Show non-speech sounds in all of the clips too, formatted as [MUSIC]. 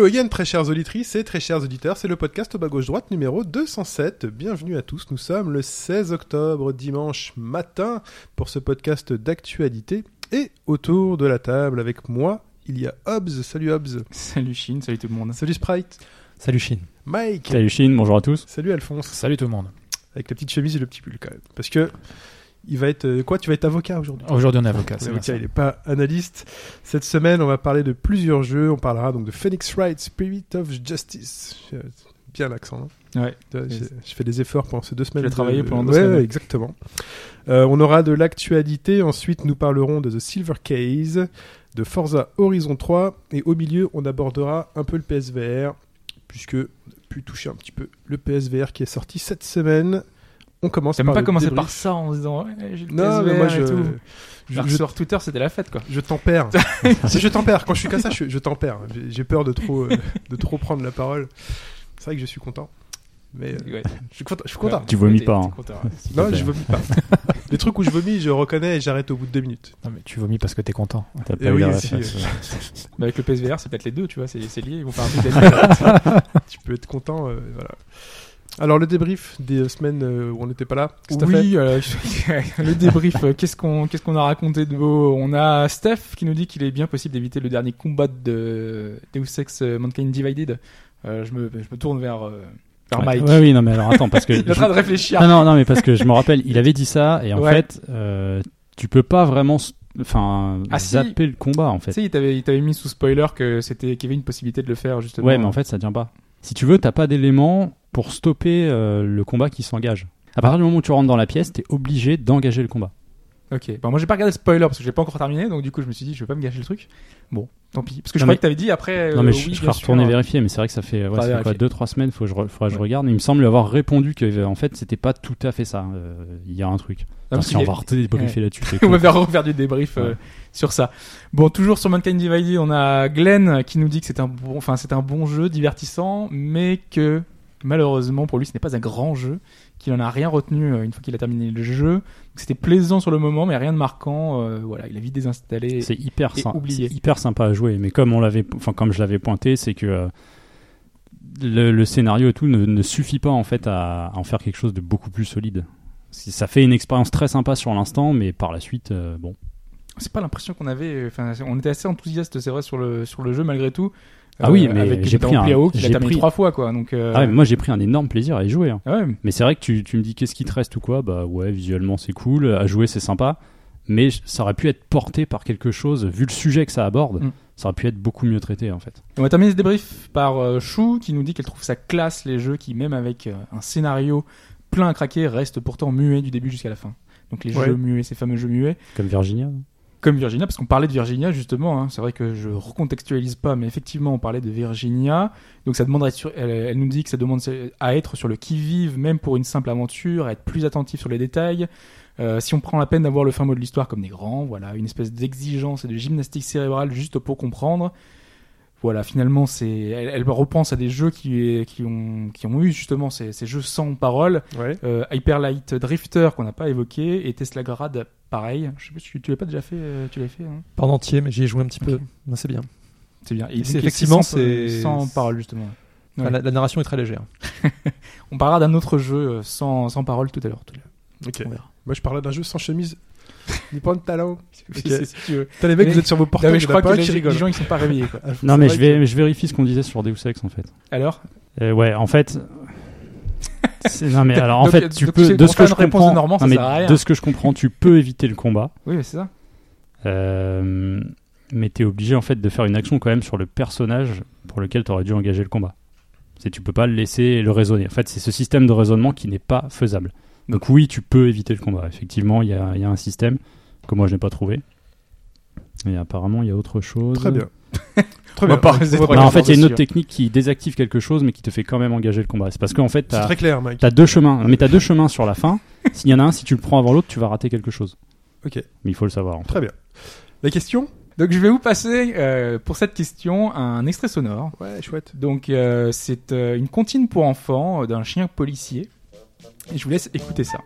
Hello again, très chères auditrices et très chers auditeurs, c'est le podcast au bas gauche droite numéro 207. Bienvenue à tous, nous sommes le 16 octobre, dimanche matin, pour ce podcast d'actualité. Et autour de la table avec moi, il y a Hobbs. Salut Hobbs. Salut Chine, salut tout le monde. Salut Sprite. Salut Chine. Mike. Salut Chine, bonjour à tous. Salut Alphonse. Salut tout le monde. Avec la petite chemise et le petit pull quand même. Parce que il va être euh, quoi Tu vas être avocat aujourd'hui. Aujourd'hui on est avocat, L'avocat, ça. il n'est pas analyste. Cette semaine, on va parler de plusieurs jeux. On parlera donc de Phoenix Wright, Spirit of Justice. Euh, Bien l'accent. hein. Ouais. J'ai j'ai fait des efforts pendant ces deux semaines. Tu as de- travaillé pendant deux Ouais, semaines. exactement. Euh, on aura de l'actualité. Ensuite, nous parlerons de The Silver Case, de Forza Horizon 3. Et au milieu, on abordera un peu le PSVR, puisque on a pu toucher un petit peu le PSVR qui est sorti cette semaine. On commence T'as même pas commencé par ça en se disant ouais, j'ai le Non, mais moi, je, tout. je, je- sur Twitter c'était la fête quoi. je tempère. [LAUGHS] Si, je tempère. Quand je suis comme ça, je, je tempère. J'ai- J'ai peur de trop, euh, de trop prendre la parole. C'est vrai que je suis content. Mais euh, Ouais. je suis content. Je suis content. Tu vomis pas, hein. content, ouais. Non, je vomis pas. Les trucs où je vomis, je reconnais et j'arrête au bout de deux minutes. Non, mais tu vomis parce que t'es content. T'as Eh pas oui, la aussi, réflexe. [LAUGHS] Mais avec le PSVR c'est peut-être les deux, tu vois, c'est c'est lié, ils vont faire un truc. [LAUGHS] Tu peux être content. euh, voilà. Alors, le débrief des semaines euh, où on n'était pas là. qu'est-ce que t'as Oui, euh, [LAUGHS] le débrief, euh, qu'est-ce qu'on qu'est-ce qu'on a raconté de beau? On a Steph qui nous dit qu'il est bien possible d'éviter le dernier combat de Deus Ex euh, Mankind Divided. Euh, je, me, je me tourne vers, euh, Mike. ouais, oui, non, mais alors attends, parce que. [LAUGHS] Il est en train de réfléchir. Ah non, non, mais parce que je me rappelle, il [LAUGHS] avait dit ça, et en Ouais. fait, euh, tu peux pas vraiment. Enfin, Ah, si. zapper le combat, en Tu fait. sais, il t'avait il t'avait mis sous spoiler que c'était qu'il y avait une possibilité de le faire justement. Ouais, mais en fait, ça tient pas. Si tu veux, t'as pas d'éléments pour stopper euh, le combat qui s'engage. À partir du moment où tu rentres dans la pièce, t'es obligé d'engager le combat. Ok. Bon, moi j'ai pas regardé le spoiler parce que j'ai pas encore terminé, donc du coup je me suis dit je vais pas me gâcher le truc. Bon, tant pis. Parce que je Non, croyais mais- que t'avais dit après. non, mais euh, je, oui, je serais retourner vérifier, mais c'est vrai que ça fait, ouais, Faudra ça fait quoi, vérifier. 2-3 semaines, faut que je, re- faudra que je Ouais. regarde. Il me semble lui avoir répondu que, euh, en fait, c'était pas tout à fait ça. Euh, Il y a un truc. Non, Attends, parce si on y va redébriefer là-dessus. c'est [LAUGHS] on va faire refaire du débrief euh, Ouais. sur ça. Bon, toujours sur Mankind Divided, on a Glenn qui nous dit que c'est un bon, enfin c'est un bon jeu, divertissant, mais que malheureusement pour lui ce n'est pas un grand jeu, qu'il en a rien retenu euh, une fois qu'il a terminé le jeu. C'était plaisant sur le moment, mais rien de marquant. euh, voilà, il a vite désinstallé. C'est hyper, hyper sympa à jouer, mais comme on l'avait, enfin comme je l'avais pointé, c'est que euh, le, le scénario et tout ne, ne suffit pas en fait à, à en faire quelque chose de beaucoup plus solide. Ça fait une expérience très sympa sur l'instant, mais par la suite, euh, bon. C'est pas l'impression qu'on avait. Enfin, on était assez enthousiaste, c'est vrai, sur le sur le jeu malgré tout. Ah oui, Euh, mais avec j'ai pris un- PAO terminé pris- trois fois quoi. Donc. euh, Ah ouais, mais moi j'ai pris un énorme plaisir à y jouer. hein. ouais, Mais c'est vrai que tu, tu me dis qu'est-ce qui te reste ou quoi Bah ouais, visuellement c'est cool, à jouer c'est sympa, mais ça aurait pu être porté par quelque chose, vu le sujet que ça aborde, Mm. ça aurait pu être beaucoup mieux traité en fait. On va terminer ce débrief par euh, Chou qui nous dit qu'elle trouve ça classe les jeux qui, même avec euh, un scénario plein à craquer, restent pourtant muets du début jusqu'à la fin. Donc les Ouais. jeux muets, ces fameux jeux muets, Comme Virginia. Comme Virginia, parce qu'on parlait de Virginia justement. hein. c'est vrai que je recontextualise pas, mais effectivement on parlait de Virginia. Donc ça demanderait, sur- elle, elle nous dit que ça demande à être sur le qui vive, même pour une simple aventure, à être plus attentif sur les détails. Euh, si on prend la peine d'avoir le fin mot de l'histoire comme des grands, voilà, une espèce d'exigence et de gymnastique cérébrale juste pour comprendre. Voilà, finalement, c'est, elle, elle repense à des jeux qui, qui, ont, qui ont eu justement ces, ces jeux sans parole. Ouais. Euh, Hyper Light Drifter qu'on n'a pas évoqué et Tesla Grad, pareil. Je sais pas si tu, tu l'as pas déjà fait, euh, tu l'as fait. hein Pas en entier, mais j'y ai joué un petit peu. C'est bien. c'est bien. Et C'est- donc, effectivement, sans, c'est- sans parole justement. Enfin, la, la narration est très légère. [LAUGHS] On parlera d'un autre jeu euh, sans, sans parole tout à l'heure. Ok. On verra. Moi, je parlais d'un jeu sans chemise [LAUGHS] ni pantalon. [LAUGHS] Ok. Si- tu veux. Les mecs, Mais- vous êtes sur vos portables, je crois pas que les, les gens ils sont pas réveillés quoi. Non mais je, que- vais, je vérifie ce qu'on disait sur Deus Ex en fait. Alors? Euh, ouais, en fait. Non mais alors en Donc, fait, tu peux de ce que je comprends, de Normand, non, mais ce que je comprends, tu peux éviter le combat, Oui, mais c'est ça. euh, mais t'es obligé en fait de faire une action quand même sur le personnage pour lequel t'aurais dû engager le combat. C'est tu peux pas le laisser le raisonner. En fait, c'est ce système de raisonnement qui n'est pas faisable. Donc oui, tu peux éviter le combat. Effectivement, il y y a un système que moi je n'ai pas trouvé. Et apparemment, il y a autre chose. Très bien. [LAUGHS] Très bien. pas rester On va trop Non, pas- en fait, il y a une autre technique qui désactive quelque chose, mais qui te fait quand même engager le combat. C'est parce qu'en fait, t'as très clair, Mike. as deux chemins. Mais t'as deux chemins sur la fin. [LAUGHS] S'il y en a un, si tu le prends avant l'autre, tu vas rater quelque chose. Ok, Mais il faut le savoir. en fait. très bien. La question Donc je vais vous passer euh, pour cette question un extrait sonore. Ouais, chouette. Donc euh, c'est euh, une comptine pour enfants euh, d'un chien policier. Et je vous laisse écouter ça.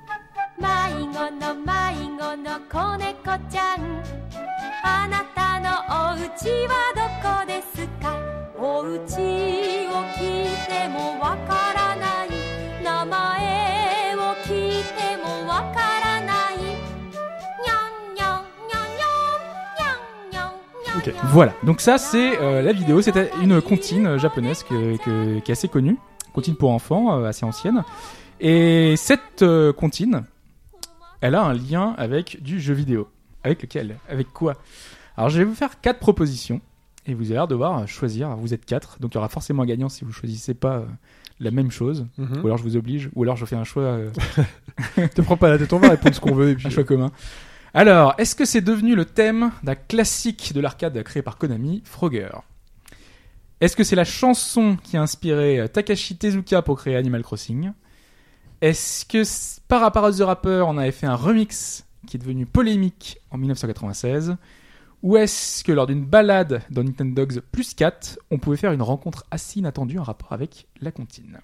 迷子の迷子の子猫ちゃんあなたのお家はどこですかお家を聞いてもわからない名前を聞いてもわからないにゃんにゃんにゃんにゃんにゃんにゃんにゃんにゃん Voilà, donc ça c'est euh, la vidéo, c'était une comptine euh, japonaise que- que- qui est assez connue, comptine pour enfants, euh, assez ancienne. Et cette euh, comptine, elle a un lien avec du jeu vidéo. Avec lequel Avec quoi Alors je vais vous faire quatre propositions, et vous allez devoir choisir, vous êtes quatre, donc il y aura forcément un gagnant si vous choisissez pas euh, la même chose, Mhm. ou alors je vous oblige, ou alors je fais un choix... euh, [LAUGHS] Te prends pas la tête, on va répondre ce qu'on veut et [LAUGHS] puis. un choix commun. Alors, est-ce que c'est devenu le thème d'un classique de l'arcade créé par Konami, Frogger? Est-ce que c'est la chanson qui a inspiré euh, Takashi Tezuka pour créer Animal Crossing? Est-ce que c- Parapara the Rapper en avait fait un remix qui est devenu polémique en 1996 Ou est-ce que lors d'une balade dans Nintendo Dogs plus 4, on pouvait faire une rencontre assez inattendue en rapport avec la comptine?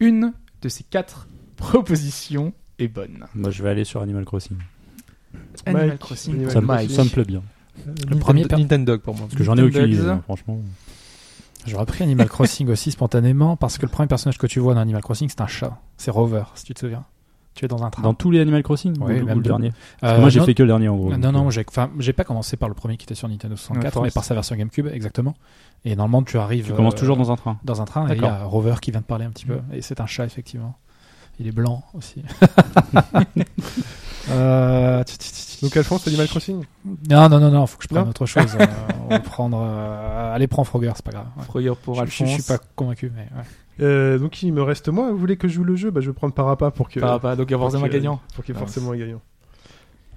Une de ces quatre propositions est bonne. Moi, je vais aller sur Animal Crossing. Animal Mike, Crossing. Animal Ça me, ça me plaît bien. Le premier Nintendo pour moi. Parce que j'en ai aucune idée, franchement. J'aurais pris Animal Crossing aussi spontanément parce que le premier personnage que tu vois dans Animal Crossing c'est un chat. C'est Rover, si tu te souviens. Tu es dans un train. Dans tous les Animal Crossing Oui, ou, le- même ou le de- dernier Euh, Moi, j'ai fait que le dernier en gros. Non, non, euh, j'ai, pas commencé par le premier qui était sur Nintendo 64, Ouais, mais par sa version GameCube, exactement. Et normalement, tu arrives. Tu commences euh, toujours dans un train. dans un train et il y a. Rover qui vient de parler un petit peu. Et c'est un chat, effectivement. Il est blanc aussi. [LAUGHS] euh... Donc Alphonse, Animal Crossing Non, non, non, non, faut que je prenne Non autre chose. Euh, on va [LAUGHS] prendre. euh, Allez, prends Frogger, c'est pas grave. Ouais. Frogger pour Je, je, Alphonse. je suis pas convaincu, mais ouais. Euh, donc il me reste moi. Vous voulez que je joue le jeu? Bah je vais prendre Parapa pour que. Parappa, donc il y a forcément un gagnant. Pour qu'il y ait forcément un gagnant.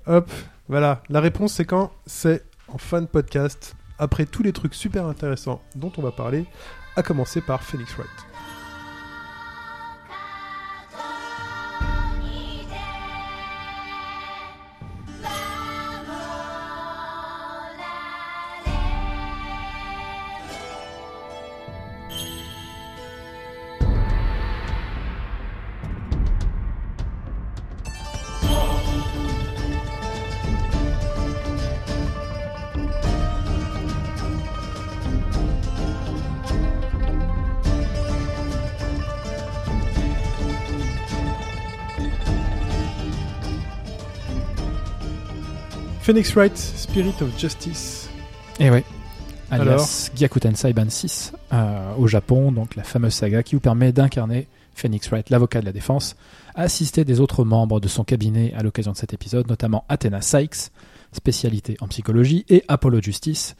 Hop, voilà. La réponse c'est quand? C'est en fin de podcast, après tous les trucs super intéressants dont on va parler, à commencer par Phoenix Wright. Phoenix Wright, Spirit of Justice. Et oui. Alias Alors Gyakuten Saiban 6 euh, au Japon, donc la fameuse saga qui vous permet d'incarner Phoenix Wright, l'avocat de la défense, assister des autres membres de son cabinet à l'occasion de cet épisode, notamment Athena Sykes, spécialité en psychologie, et Apollo Justice,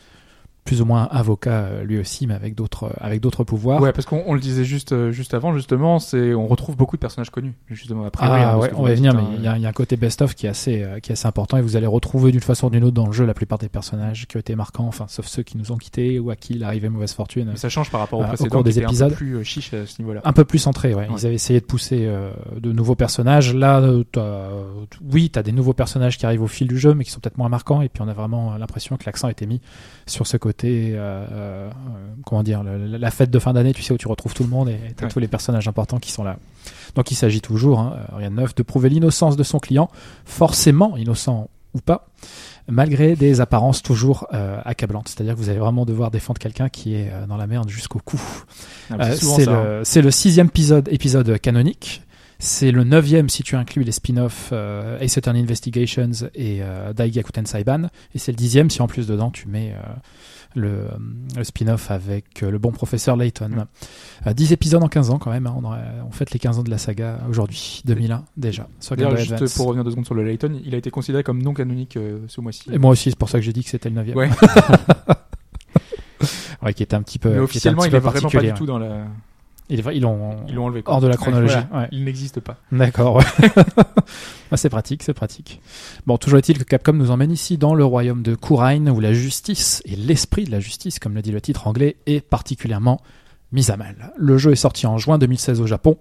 plus ou moins avocat euh, lui aussi, mais avec d'autres avec d'autres pouvoirs. Ouais, parce qu'on on le disait juste euh, juste avant, justement, c'est on retrouve beaucoup de personnages connus, justement après. Ah ouais, on va y venir, mais il y, a- il y a un côté best-of qui est assez euh, qui est assez important et vous allez retrouver d'une façon ou d'une autre dans le jeu la plupart des personnages qui ont été marquants, enfin sauf ceux qui nous ont quittés ou à qui il arrivait mauvaise fortune. Mais ça change par rapport au Euh, au précédent, cours des était un peu épisodes. plus euh, chiche à ce niveau-là. un peu plus centré, ouais. Ouais. Ils avaient essayé de pousser euh, de nouveaux personnages. Là, euh, t'as- oui, t'as des nouveaux personnages qui arrivent au fil du jeu, mais qui sont peut-être moins marquants. Et puis on a vraiment l'impression que l'accent a été mis sur ce côté, euh, euh, comment dire, le- la fête de fin d'année, tu sais, où tu retrouves tout le monde et t'as Ouais. tous les personnages importants qui sont là. Donc il s'agit toujours, hein, euh, rien de neuf, de prouver l'innocence de son client, forcément innocent ou pas, malgré des apparences toujours euh, accablantes. C'est-à-dire que vous allez vraiment devoir défendre quelqu'un qui est euh, dans la merde jusqu'au cou. Ah, Euh, c'est ça, hein. le, c'est le sixième épisode, épisode canonique. C'est le neuvième si tu inclus les spin-offs Ace Attorney Investigations et Daigakuten Saiban. Et c'est le dixième si en plus dedans tu mets le, le spin-off avec euh, le bon professeur Layton. Mm. Euh, 10 épisodes en 15 ans quand même. hein. On, aurait- on fête les 15 ans de la saga aujourd'hui, 2001 déjà, sur Game D'ailleurs, Boy juste Advance. pour revenir deux secondes sur le Layton, il a été considéré comme non canonique euh, ce mois-ci. Et moi aussi, c'est pour ça que j'ai dit que c'était le neuvième. Ouais. [LAUGHS] Ouais, qui était un petit peu. Mais officiellement, il peu est vraiment pas du tout dans la. Ils l'ont enlevé. quoi. hors de la chronologie. voilà. ouais. Il n'existe pas. D'accord. [LAUGHS] Ah, c'est pratique, c'est pratique. Bon, toujours est-il que Capcom nous emmène ici dans le royaume de Kurain où la justice et l'esprit de la justice, comme le dit le titre anglais, est particulièrement mis à mal. Le jeu est sorti en juin 2016 au Japon.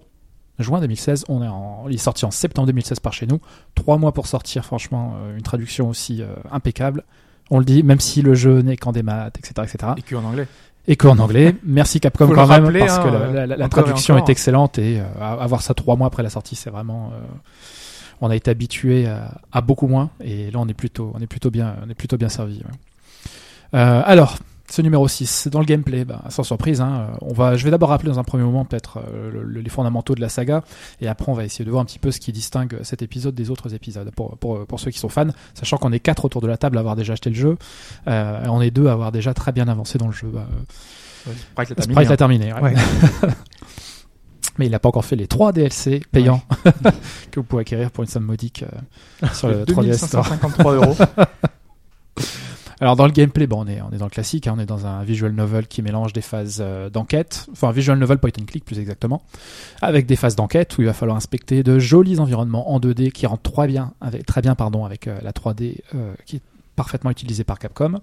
juin 2016. On est en, il est sorti en septembre 2016 par chez nous. Trois mois pour sortir, franchement, euh, une traduction aussi euh, impeccable. On le dit, même si le jeu n'est qu'en des maths, etc., etc. Et que en anglais. Et qu'en anglais. Merci Capcom Faut quand même, rappeler, parce hein, que la, la- traduction est excellente et euh, avoir ça trois mois après la sortie, c'est vraiment. euh, on a été habitué à, à beaucoup moins et là on est plutôt, on est plutôt bien, on est plutôt bien servi. ouais. Euh, alors, ce numéro 6, dans le gameplay, bah, sans surprise, hein, euh, on va, je vais d'abord rappeler dans un premier moment peut-être euh, le- le- les fondamentaux de la saga, et après on va essayer de voir un petit peu ce qui distingue cet épisode des autres épisodes, pour, pour, pour ceux qui sont fans, sachant qu'on est quatre autour de la table à avoir déjà acheté le jeu, euh, et on est deux à avoir déjà très bien avancé dans le jeu. Bah, euh, Sprite l'a Sprite terminé, l'a hein. terminé. ouais. Ouais. [LAUGHS] Mais il n'a pas encore fait les trois DLC payants [LAUGHS] que vous pouvez acquérir pour une somme modique euh, sur le 3DS Store. 2553 euros. [LAUGHS] Alors dans le gameplay, bon, on, est, on est dans le classique, hein, on est dans un visual novel qui mélange des phases euh, d'enquête, enfin un visual novel point and click plus exactement, avec des phases d'enquête où il va falloir inspecter de jolis environnements en 2D qui rentrent très bien avec, très bien pardon, avec euh, la 3D euh, qui est parfaitement utilisée par Capcom.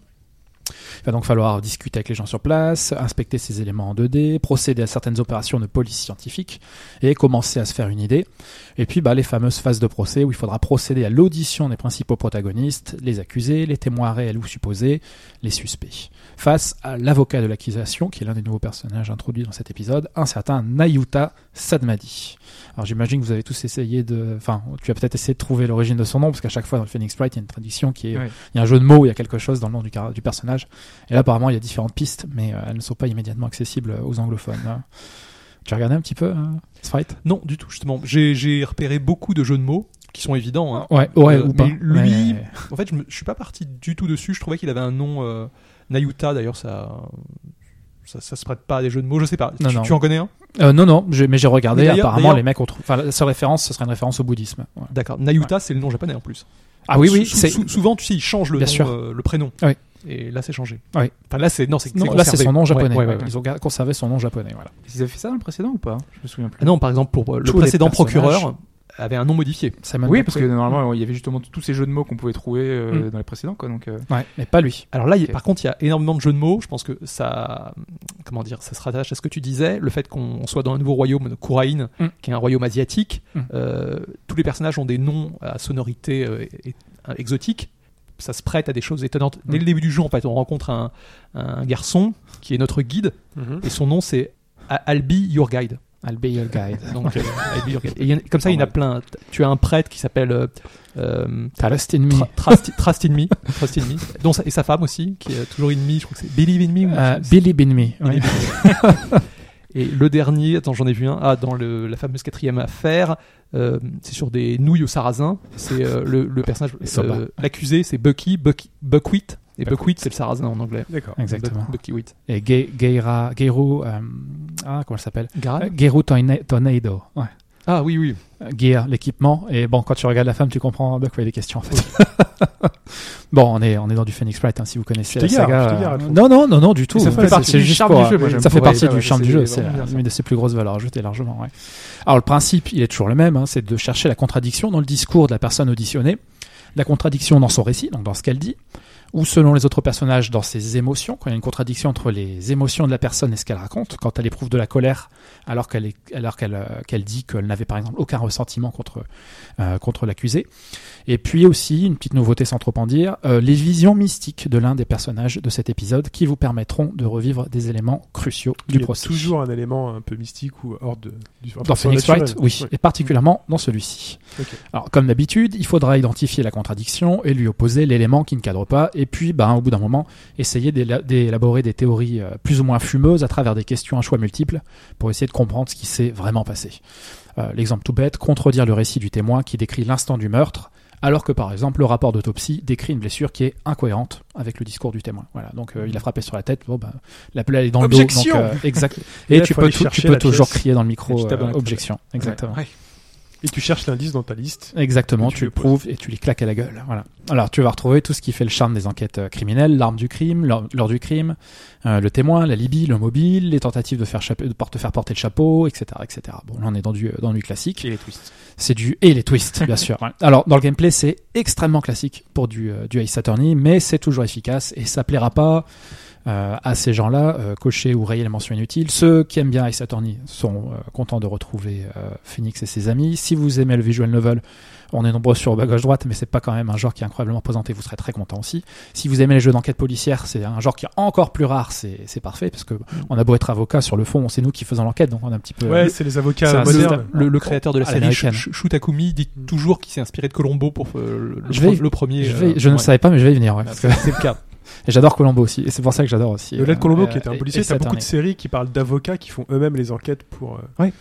Il va donc falloir discuter avec les gens sur place, inspecter ces éléments en 2D, procéder à certaines opérations de police scientifique et commencer à se faire une idée. Et puis bah, les fameuses phases de procès où il faudra procéder à l'audition des principaux protagonistes, les accusés, les témoins réels ou supposés, les suspects. Face à l'avocat de l'accusation, qui est l'un des nouveaux personnages introduits dans cet épisode, un certain Nayuta Sadmadi. Alors j'imagine que vous avez tous essayé de... Enfin, tu as peut-être essayé de trouver l'origine de son nom, parce qu'à chaque fois dans le Phoenix Wright, il y a une traduction qui est... Il y a un jeu de mots, il y a quelque chose dans le nom du, car- du personnage. Et là, apparemment, il y a différentes pistes, mais euh, elles ne sont pas immédiatement accessibles aux anglophones. hein. Tu as regardé un petit peu, Non, du tout, justement. J'ai repéré beaucoup de jeux de mots qui sont évidents. hein. Ouais, ouais, Euh, ou pas. lui- En fait, je, me- je suis pas parti du tout dessus. Je trouvais qu'il avait un nom euh, Nayuta. D'ailleurs, ça, ça, ça se prête pas à des jeux de mots. Je sais pas. Non, tu, non. tu en connais un? Euh, non, non, mais j'ai regardé. Apparemment, les mecs ont trouvé. Enfin, la seule référence, ce serait une référence au bouddhisme. Ouais. D'accord. Nayuta, c'est le nom japonais en plus. Ah oui, oui, Sou- c'est. sou- souvent, tu sais, ils changent le nom, euh, le prénom. Oui. Et là, c'est changé. Oui. Enfin, là, c'est non, c'est Non, là, c'est son nom japonais. ouais, ouais, ouais. ouais. Ils ont conservé son nom japonais. Voilà. Ils avaient fait ça dans le précédent ou pas? Je me souviens plus. Ah non, par exemple, pour euh, le Tous précédent procureur avait un nom modifié. Simon oui, parce que normalement, il y avait justement tous ces jeux de mots qu'on pouvait trouver euh, dans les précédents. Quoi, donc, euh, Ouais, mais pas lui. Alors là, il par contre, il y a énormément de jeux de mots. Je pense que ça, comment dire, ça se rattache à ce que tu disais, le fait qu'on soit dans un nouveau royaume de Kurain, Mm. qui est un royaume asiatique. Mm. Euh, tous les personnages ont des noms à sonorité euh, et- et- exotique. Ça se prête à des choses étonnantes. Dès Mm. le début du jeu, en fait, on rencontre un, un garçon qui est notre guide et son nom c'est Albi Your Guide. I'll be your guide. [LAUGHS] Donc, euh, Albi Your Guide. Et il y en a- comme ça, il y en a plein. Tu as un prêtre qui s'appelle euh, euh, Trust in me. Tra- Trust, Trust in Me, Trust in Me, dont sa- et sa femme aussi, qui est toujours in me, je crois que c'est Believe in Me. ou- Billy Bin Me. ouais. [LAUGHS] Et le dernier, attends, j'en ai vu un, ah, dans le, la fameuse quatrième affaire, euh, c'est sur des nouilles au sarrasin. C'est euh, le, le personnage, [LAUGHS] euh, l'accusé, c'est Bucky, Bucky, Buckwheat. Et Buckwheat. C'est le sarrasin en anglais. D'accord. Exactement. Bu- Buckwheat. Et Ge- Geira, Geiru, euh, ah, comment elle s'appelle? Geiru Torna- Tornado. Ouais. Ah oui, oui. Gear, l'équipement. Et bon, quand tu regardes la femme, tu comprends de quoi il est question en fait. [LAUGHS] bon, on est, on est dans du Phoenix Wright, hein, si vous connaissez la saga. gare, non, non, non, non, du tout. ça fait partie du charme du jeu, Ça fait partie du charme du jeu. C'est une de ses plus grosses valeurs ajoutées largement. Ouais. Alors le principe, il est toujours le même, hein, c'est de chercher la contradiction dans le discours de la personne auditionnée, la contradiction dans son récit, donc dans ce qu'elle dit, ou selon les autres personnages dans ses émotions, quand il y a une contradiction entre les émotions de la personne et ce qu'elle raconte, quand elle éprouve de la colère alors qu'elle alors qu'elle, euh, qu'elle dit qu'elle n'avait par exemple aucun ressentiment contre euh, contre l'accusé. Et puis aussi une petite nouveauté sans trop en dire, euh, les visions mystiques de l'un des personnages de cet épisode qui vous permettront de revivre des éléments cruciaux Il du y a procès. toujours un élément un peu mystique ou hors de du Dans Phoenix Wright, oui, Ouais. et particulièrement dans celui-ci. Alors, comme d'habitude, il faudra identifier la contradiction et lui opposer l'élément qui ne cadre pas, et puis, ben, au bout d'un moment, essayer d'éla- d'élaborer des théories euh, plus ou moins fumeuses à travers des questions à choix multiples pour essayer de comprendre ce qui s'est vraiment passé. Euh, L'exemple tout bête, contredire le récit du témoin qui décrit l'instant du meurtre, alors que par exemple le rapport d'autopsie décrit une blessure qui est incohérente avec le discours du témoin. Voilà, donc euh, il a frappé sur la tête, bon ben la plaie est dans le dos, donc euh, exact. [LAUGHS] Et Et, là, tu peux, tu toujours pièce. crier dans le Et micro euh, objection, exactement. Et tu cherches l'indice dans ta liste. Exactement, tu tu le prouves et tu les claques à la gueule. Voilà. Alors tu vas retrouver tout ce qui fait le charme des enquêtes euh, criminelles, l'arme du crime, l'heure du crime, euh, le témoin, la libye, le mobile, les tentatives de faire, de te faire porter le chapeau, etc., etc. Bon, là on est dans du, dans du classique. et les twists. C'est du et les twists, bien sûr. [LAUGHS] Ouais. Alors dans le gameplay, c'est extrêmement classique pour du, euh, du Ace Attorney, mais c'est toujours efficace et ça plaira pas euh, à ces gens-là, euh, cocher ou rayer les mentions inutiles. Ceux qui aiment bien Ace Attorney sont euh, contents de retrouver euh, Phoenix et ses amis. Si vous aimez le visual novel, on est nombreux sur bas gauche droite, mais c'est pas quand même un genre qui est incroyablement présenté. Vous serez très content aussi. Si vous aimez les jeux d'enquête policière, c'est un genre qui est encore plus rare. C'est c'est parfait parce que on a beau être avocat sur le fond, c'est nous qui faisons l'enquête, donc on a un petit peu. Ouais, c'est les avocats modernes. Le, le créateur de la série, l'américaine. Sh- Shu Takumi, dit toujours qu'il s'est inspiré de Colombo pour euh, le, Je vais- le premier. je, vais- euh, je ne ouais. savais pas, mais je vais y venir. ouais, que- C'est le cas. [LAUGHS] et j'adore Colombo aussi, et c'est pour ça que j'adore aussi. De euh, Colombo, euh, qui était un policier, t'as beaucoup de séries qui parlent d'avocats qui font eux-mêmes les enquêtes pour. euh, Ouais.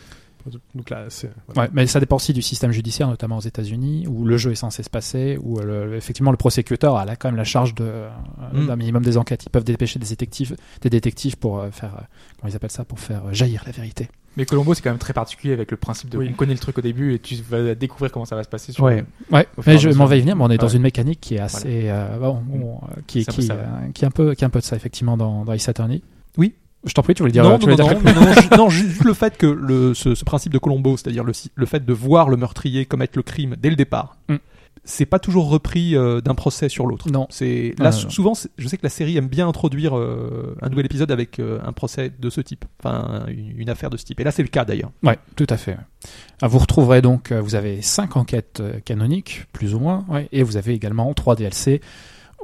Donc là, c'est. voilà. Ouais, mais ça dépend aussi du système judiciaire, notamment aux États-Unis, où le jeu est censé se passer, où le- effectivement le prosécuteur a là, quand même la charge de, euh, Mm. d'un minimum des enquêtes. Ils peuvent dépêcher des détectives, des détectives pour euh, faire, euh, comment ils appellent ça, pour faire jaillir la vérité. Mais Colombo, c'est quand même très particulier avec le principe de Oui. on connaît le truc au début et tu vas découvrir comment ça va se passer. Sur Ouais. Ouais, fur et mais je m'en vais y venir, mais on est dans Ouais. une mécanique qui est assez, euh, bon, bon, euh, qui, peu qui, euh, qui est un peu, qui est un peu de ça effectivement dans, dans Ace Attorney. Oui. Je t'en prie, tu voulais dire. non, tu non, non, dire non, non, non, ju- non, ju- juste le fait que le, ce, ce principe de Colombo, c'est-à-dire le, le fait de voir le meurtrier commettre le crime dès le départ, Mm. C'est pas toujours repris euh, d'un procès sur l'autre. Non. C'est Non, là souvent, je sais que la série aime bien introduire euh, un nouvel épisode avec euh, un procès de ce type, enfin une, une affaire de ce type. Et là, c'est le cas d'ailleurs. Ouais, tout à fait. Ah, Vous retrouverez donc, vous avez cinq enquêtes canoniques, plus ou moins, ouais, et vous avez également trois DLC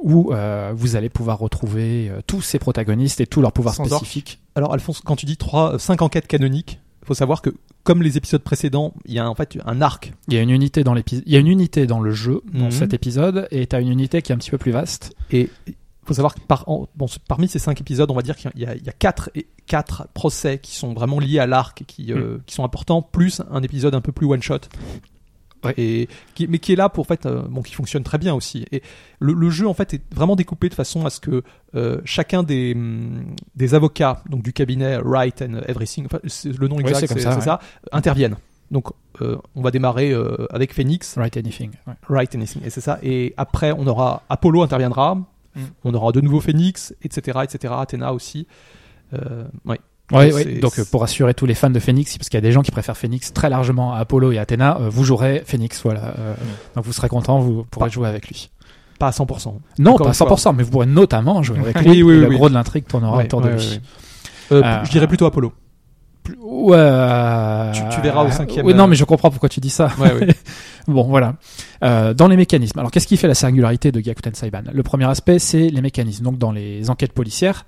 où euh, vous allez pouvoir retrouver euh, tous ces protagonistes et tous leurs pouvoirs spécifiques. Alors Alphonse, quand tu dis trois, euh, cinq enquêtes canoniques, faut savoir que comme les épisodes précédents, il y a en fait un arc. Il y a une unité dans l'épisode, il y a une unité dans le jeu dans Mhm. cet épisode, et tu as une unité qui est un petit peu plus vaste. Et il faut savoir que par, en- bon, ce- parmi ces cinq épisodes, on va dire qu'il y a, il y a quatre, et- quatre procès qui sont vraiment liés à l'arc qui, euh, qui sont importants, plus un épisode un peu plus one shot. Ouais. Et qui, mais qui est là pour en fait, euh, bon, qui fonctionne très bien aussi. Et le, le jeu en fait est vraiment découpé de façon à ce que euh, chacun des, hum, des avocats, donc du cabinet Wright and Everything, enfin, le nom Ouais, exact, c'est comme c'est ça, ouais. ça, interviennent. Donc, euh, on va démarrer avec Phoenix, Right anything. ouais. Right Anything, et c'est ça. Et après, on aura Apollo interviendra, Mm. on aura de nouveau Phoenix, etc., etc., Athéna aussi. Euh, ouais. Ouais, C'est- ouais. Donc euh, pour assurer tous les fans de Phoenix, parce qu'il y a des gens qui préfèrent Phoenix très largement à Apollo et Athéna, euh, vous jouerez Phoenix, voilà. Euh, Donc vous serez content, vous pourrez jouer avec lui. Pas à 100%. Non, pas fois. 100%, mais vous pourrez notamment jouer [LAUGHS] avec lui. Oui, oui, et le oui. gros de l'intrigue tournera autour de lui. Euh, Euh, je dirais plutôt Apollo. Ouais. euh, Tu- tu verras au cinquième, Oui, non, euh, mais je comprends pourquoi tu dis ça. Ouais, ouais. [LAUGHS] Bon, voilà. Euh, dans les mécanismes. Alors, qu'est-ce qui fait la singularité de Gyakuten Saiban? Le premier aspect, c'est les mécanismes. Donc, dans les enquêtes policières,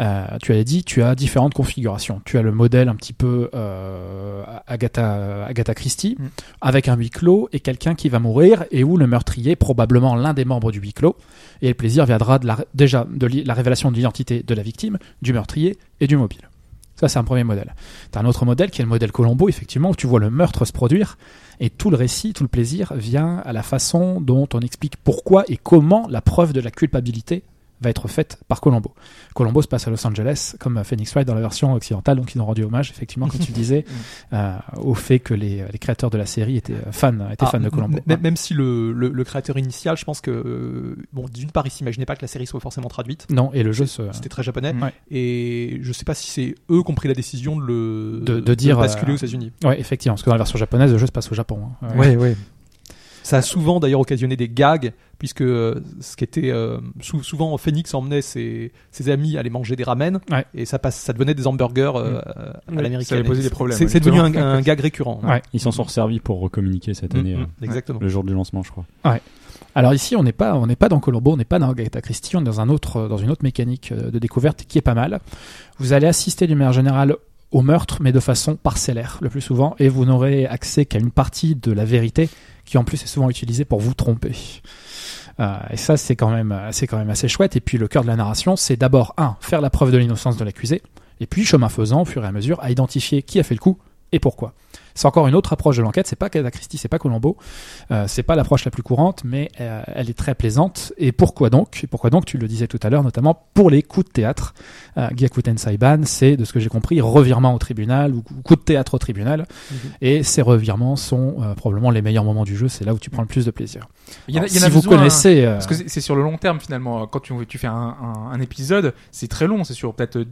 euh, tu as dit, tu as différentes configurations. Tu as le modèle un petit peu euh, Agatha, Agatha Christie, Mm. avec un huis clos et quelqu'un qui va mourir et où le meurtrier, probablement l'un des membres du huis clos, et le plaisir viendra de la, déjà de la révélation de l'identité de la victime, du meurtrier et du mobile. Ça, c'est un premier modèle. T'as un autre modèle qui est le modèle Colombo, effectivement, où tu vois le meurtre se produire et tout le récit, tout le plaisir vient à la façon dont on explique pourquoi et comment la preuve de la culpabilité va être faite par Colombo. Colombo se passe à Los Angeles, comme Phoenix Wright dans la version occidentale, donc ils ont rendu hommage, effectivement, comme tu disais, [LAUGHS] euh, au fait que les, les créateurs de la série étaient euh, fans, étaient Ah, fans de Colombo. Même, si le, le, le créateur initial, je pense que, euh, bon, d'une part, il s'imaginait pas que la série soit forcément traduite. Non, et le jeu se... C'était très japonais. Ouais. Et je sais pas si c'est eux qui ont pris la décision de le De- de dire, basculer euh, aux États-Unis. Ouais, effectivement, parce que dans la version japonaise, le jeu se passe au Japon. hein. Ouais, ouais. Ça a souvent d'ailleurs occasionné des gags, puisque euh, ce qui était euh, sou- souvent Phoenix emmenait ses, ses amis à aller manger des ramen, Ouais. et ça passe, ça devenait des hamburgers euh, à Ça avait l'américaine. posé des problèmes, C'est devenu un, gag récurrent. Ouais. Ils s'en sont servis pour recommuniquer cette Mm, année, mm, euh, exactement. le jour du lancement, je crois. Alors ici, on n'est pas, on n'est pas dans Colombo, on n'est pas dans Agatha Christie, on est dans un autre, dans une autre mécanique de découverte qui est pas mal. Vous allez assister d'une manière générale au meurtre, mais de façon parcellaire le plus souvent, et vous n'aurez accès qu'à une partie de la vérité qui en plus est souvent utilisée pour vous tromper. Euh, et ça, c'est quand même, assez chouette. Et puis le cœur de la narration, c'est d'abord un, faire la preuve de l'innocence de l'accusé, et puis chemin faisant, au fur et à mesure, à identifier qui a fait le coup et pourquoi. C'est encore une autre approche de l'enquête. C'est pas Agatha Christie, c'est pas Colombo. Euh, c'est pas l'approche la plus courante, mais euh, elle est très plaisante. Et pourquoi donc? Et pourquoi donc Tu le disais tout à l'heure, notamment pour les coups de théâtre. Euh, Gyakuten Saiban, c'est, de ce que j'ai compris, revirement au tribunal ou coup de théâtre au tribunal. Et ces revirements sont euh, probablement les meilleurs moments du jeu. C'est là où tu prends le plus de plaisir. Il y en a- Alors, il y en a si vous besoin, hein. connaissez, euh, Parce que c'est sur le long terme finalement. Quand tu, tu fais un, un, un épisode, c'est très long. C'est sur peut-être, euh,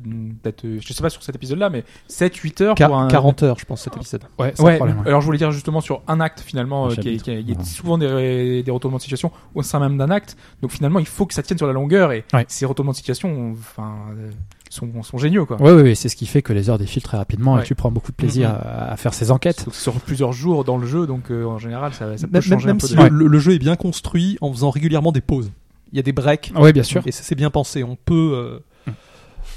peut-être, euh, je sais pas sur cet épisode-là, mais 7-8 heures Quar- pour un. 40 heures, je pense, cet épisode. ouais, Ouais, problème. ouais. alors je voulais dire justement sur un acte finalement, euh, il y a Ouais. souvent des, des retournements de situation au sein même d'un acte. Donc finalement, il faut que ça tienne sur la longueur et Ouais. ces retournements de situation, enfin, euh, sont, sont géniaux quoi. Ouais, ouais, ouais, c'est ce qui fait que les heures défilent très rapidement et tu prends beaucoup de plaisir Mhm. à, à faire ces enquêtes. Sur plusieurs jours dans le jeu, donc euh, en général, ça, ça peut Même, changer même un peu. si de... le, jeu est bien construit en faisant régulièrement des pauses. Il y a des breaks. Oui, bien sûr. Et ça, c'est bien pensé. On peut euh,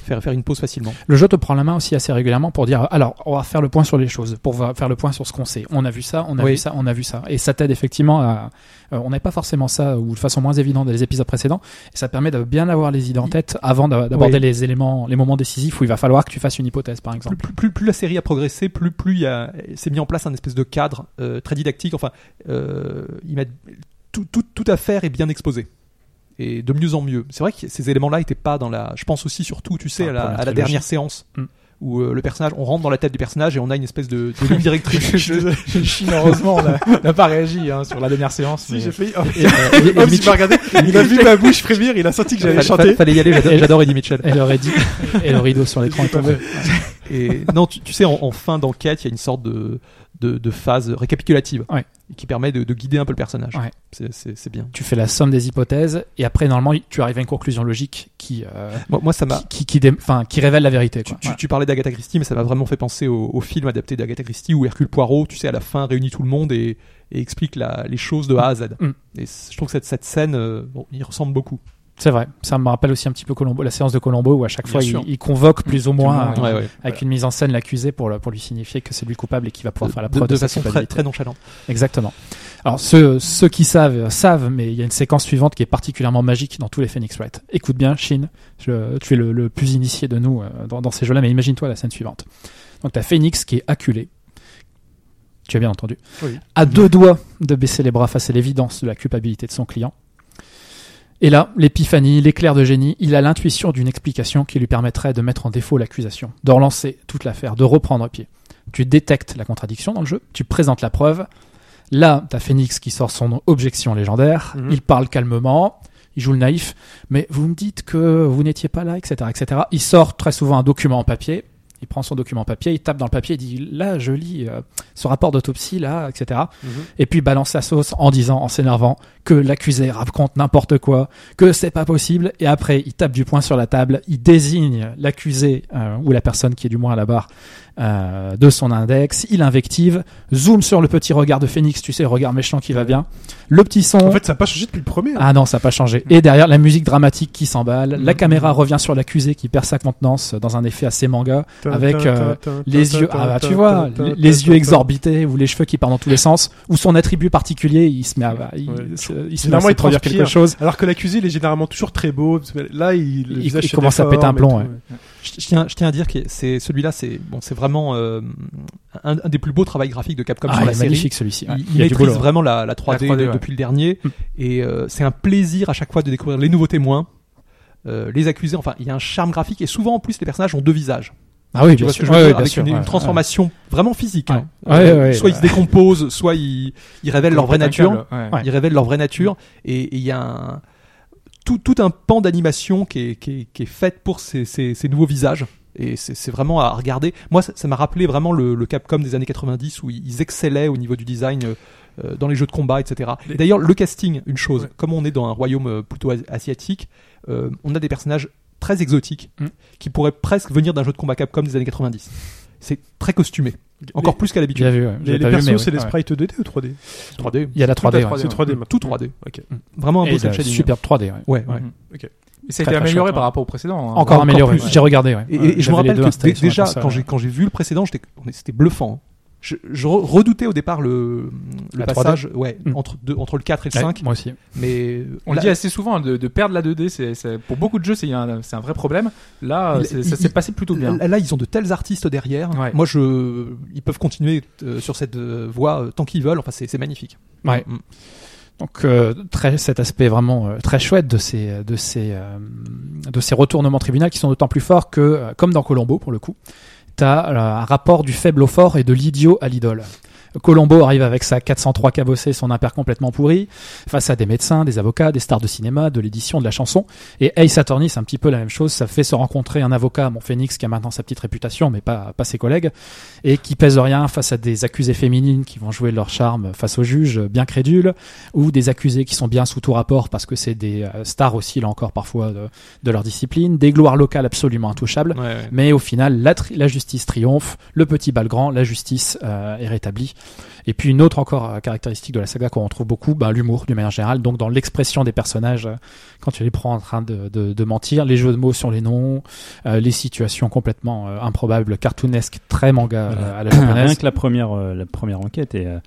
faire, faire une pause facilement. Le jeu te prend la main aussi assez régulièrement pour dire alors on va faire le point sur les choses, pour faire le point sur ce qu'on sait. On a vu ça, on a Oui. vu ça, on a vu ça, et ça t'aide effectivement à. euh, on n'avait pas forcément ça ou de façon moins évidente dans les épisodes précédents, et ça permet de bien avoir les idées en tête avant d'a- d'aborder Oui. les éléments, les moments décisifs où il va falloir que tu fasses une hypothèse par Plus, exemple. plus, plus- plus la série a progressé, plus plus il y a, c'est mis en place un espèce de cadre euh, très didactique. Enfin, euh, ils mettent tout, tout, tout à faire est bien exposé. Et de mieux en mieux. C'est vrai que ces éléments-là n'étaient pas dans la. Je pense aussi surtout, tu sais, Ah, à la, à dernière séance. Mm. Où euh, le personnage, on rentre dans la tête du personnage et on a une espèce de, de ligne directrice. [LAUGHS] Chine, heureusement, on n'a- on n'a pas réagi hein, sur la dernière séance. Si, mais- j'ai failli. Oh, Et, [LAUGHS] euh, et- et Hobbs, il regardé, a vu ma bouche frémir, il a senti que j'allais chanter. fallait- fallait y aller, j'adore- Eddie Mitchell. Et le, rideau, et le rideau sur l'écran est tombé. Et non, tu, tu sais, en, en fin d'enquête, il y a une sorte de, de, de phase récapitulative Ouais. qui permet de, de guider un peu le personnage. Ouais. C'est- bien. Tu fais la somme des hypothèses et après normalement tu arrives à une conclusion logique qui euh, Moi, moi, ça m'a. qui, qui, qui, dé- enfin, qui révèle la vérité. Tu, quoi. tu- Voilà. tu parlais d'Agatha Christie, mais ça m'a vraiment fait penser au, au film adapté d'Agatha Christie où Hercule Poirot, tu sais, à la fin réunit tout le monde et, et explique la- les choses de A à Z. Mm. Et je trouve que cette, cette scène, euh, bon, il ressemble beaucoup. C'est vrai. Ça me rappelle aussi un petit peu Colombo, la séance de Colombo où à chaque fois il, convoque plus ou moins euh, Ouais, ouais. avec une mise en scène l'accusé pour, lui signifier que c'est lui le coupable et qu'il va pouvoir faire la de, preuve de, de sa façon très, nonchalante. Exactement. Alors ceux, ceux qui savent euh, savent, mais il y a une séquence suivante qui est particulièrement magique dans tous les Phoenix Wright. Écoute bien, Shin, je- tu es le, le plus initié de nous euh, dans, dans ces jeux-là, mais imagine-toi la scène suivante. Donc t'as Phoenix qui est acculé. Tu as bien entendu. Oui. À deux doigts de baisser les bras face à l'évidence de la culpabilité de son client. Et là, l'épiphanie, l'éclair de génie, il a l'intuition d'une explication qui lui permettrait de mettre en défaut l'accusation, de relancer toute l'affaire, de reprendre pied. Tu détectes la contradiction dans le jeu, tu présentes la preuve. Là, t'as Phoenix qui sort son objection légendaire, Mhm. il parle calmement, il joue le naïf, mais vous me dites que vous n'étiez pas là, etc., etc. Il sort très souvent un document en papier, il prend son document en papier, il tape dans le papier, il dit là, je lis euh, ce rapport d'autopsie, là, etc. Mhm. Et puis balance la sauce en disant, en s'énervant, que l'accusé raconte n'importe quoi, que c'est pas possible, et après il tape du poing sur la table, il désigne l'accusé euh, ou la personne qui est du moins à la barre euh, de son index, il invective, zoom sur le petit regard de Phoenix, tu sais, le regard méchant qui va bien, le petit son. En fait, ça n'a pas changé depuis le premier. hein. Ah non, ça n'a pas changé. Et derrière, la musique dramatique qui s'emballe. La Mhm. caméra revient sur l'accusé qui perd sa contenance dans un effet assez manga. Avec, euh, Les yeux, ah bah tu vois, les, yeux exorbités ou les cheveux qui partent dans tous les sens, ou son attribut particulier, il se met à, il, Ouais. se- il se met à produire quelque chose. Alors que l'accusé, il est généralement toujours très beau. Là, il, le Il- il commence à péter un plomb, tout, ouais. Je, je tiens, je tiens à dire que c'est celui-là, c'est bon, c'est vraiment euh, un, un des plus beaux travaux graphiques de Capcom Ah, sur il la est série. magnifique celui-ci. ouais. Il, Il maîtrise boulot. vraiment la, la 3D, 3D, de- ouais. depuis le dernier, Mm. et euh, c'est un plaisir à chaque fois de découvrir les nouveaux témoins, euh, les accusés. Enfin, il y a un charme graphique et souvent en plus les personnages ont deux visages. Ah oui, Tu bien vois ce sûr. que je veux Ouais, dire ouais, bien avec sûr, une, une ouais, transformation vraiment physique. hein. Ouais. Ouais, Euh, ouais, soit ouais. ils se décomposent, soit ils, ils révèlent leur vraie nature. Ils révèlent leur vraie nature et il y a un, tout, tout un pan d'animation qui est, qui, est, qui est fait pour ces, ces, ces nouveaux visages. Et c'est vraiment à regarder. Moi, ça m'a rappelé vraiment le, le Capcom des années 90 où ils excellaient au niveau du design euh, euh, dans les jeux de combat, etc. Et D'ailleurs, le casting, une chose, Ouais. comme on est dans un royaume euh, plutôt as- asiatique, euh, on a des personnages très exotiques Mm. qui pourraient presque venir d'un jeu de combat Capcom des années 90. C'est très costumé, encore plus qu'à l'habitude. Ouais. Les, les persos, c'est ouais. sprites 2D ou 3D 3D, Il y a la 3D. Tout à ouais. 3D, C'est 3D. ouais. maintenant. tout 3D. Ok. Vraiment un beau shading. super 3D. ouais. Ouais, ouais. Mhm. Ok. Et ça a été amélioré chouette, par rapport au précédent. hein. Encore encore amélioré. J'ai regardé. ouais. Et, et je me les rappelle que déjà, quand j'ai quand j'ai vu le précédent, c'était bluffant. Je, je re- redoutais au départ le, le passage ouais, Mm. entre, deux- entre le 4 et le Ouais, 5, Moi aussi. mais On le dit assez souvent hein, de, de perdre la 2D, c'est, c'est- pour beaucoup de jeux c'est un, un vrai problème. Là, Il- ça s'est passé plutôt bien. Là, ils ont de tels artistes derrière. Ouais. Moi, je, ils peuvent continuer euh, sur cette euh, voie euh, tant qu'ils veulent. Enfin, c'est c'est magnifique. Ouais. Mm. Donc euh, très, cet aspect vraiment euh, très chouette de ces de ces euh, de ces retournements tribunaux qui sont d'autant plus forts que euh, comme dans Colombo pour le coup, tu as un rapport du faible au fort et de l'idiot à l'idole. Colombo arrive avec sa 403 cabossée, son impair complètement pourri, face à des médecins, des avocats, des stars de cinéma, de l'édition, de la chanson. Et Ace Attorney, c'est un petit peu la même chose. Ça fait se rencontrer un avocat, mon Phoenix, qui a maintenant sa petite réputation, mais pas, pas ses collègues, et qui pèse rien face à des accusés féminines qui vont jouer leur charme face aux juges bien crédules, ou des accusés qui sont bien sous tout rapport parce que c'est des euh, stars aussi, là encore, parfois, de, de leur discipline, des gloires locales absolument intouchables. Ouais, ouais. Mais au final, la, la justice triomphe, le petit bal grand, la justice euh, est rétablie. Et puis une autre encore euh, caractéristique de la saga qu'on retrouve beaucoup, bah, l'humour d'une manière générale, donc dans l'expression des personnages, euh, quand tu les prends en train de, de, de mentir, les jeux de mots sur les noms, euh, les situations complètement euh, improbables, cartoonesques, très manga Voilà. euh, à la Rien japonaise. que la première, euh, la première enquête est, euh,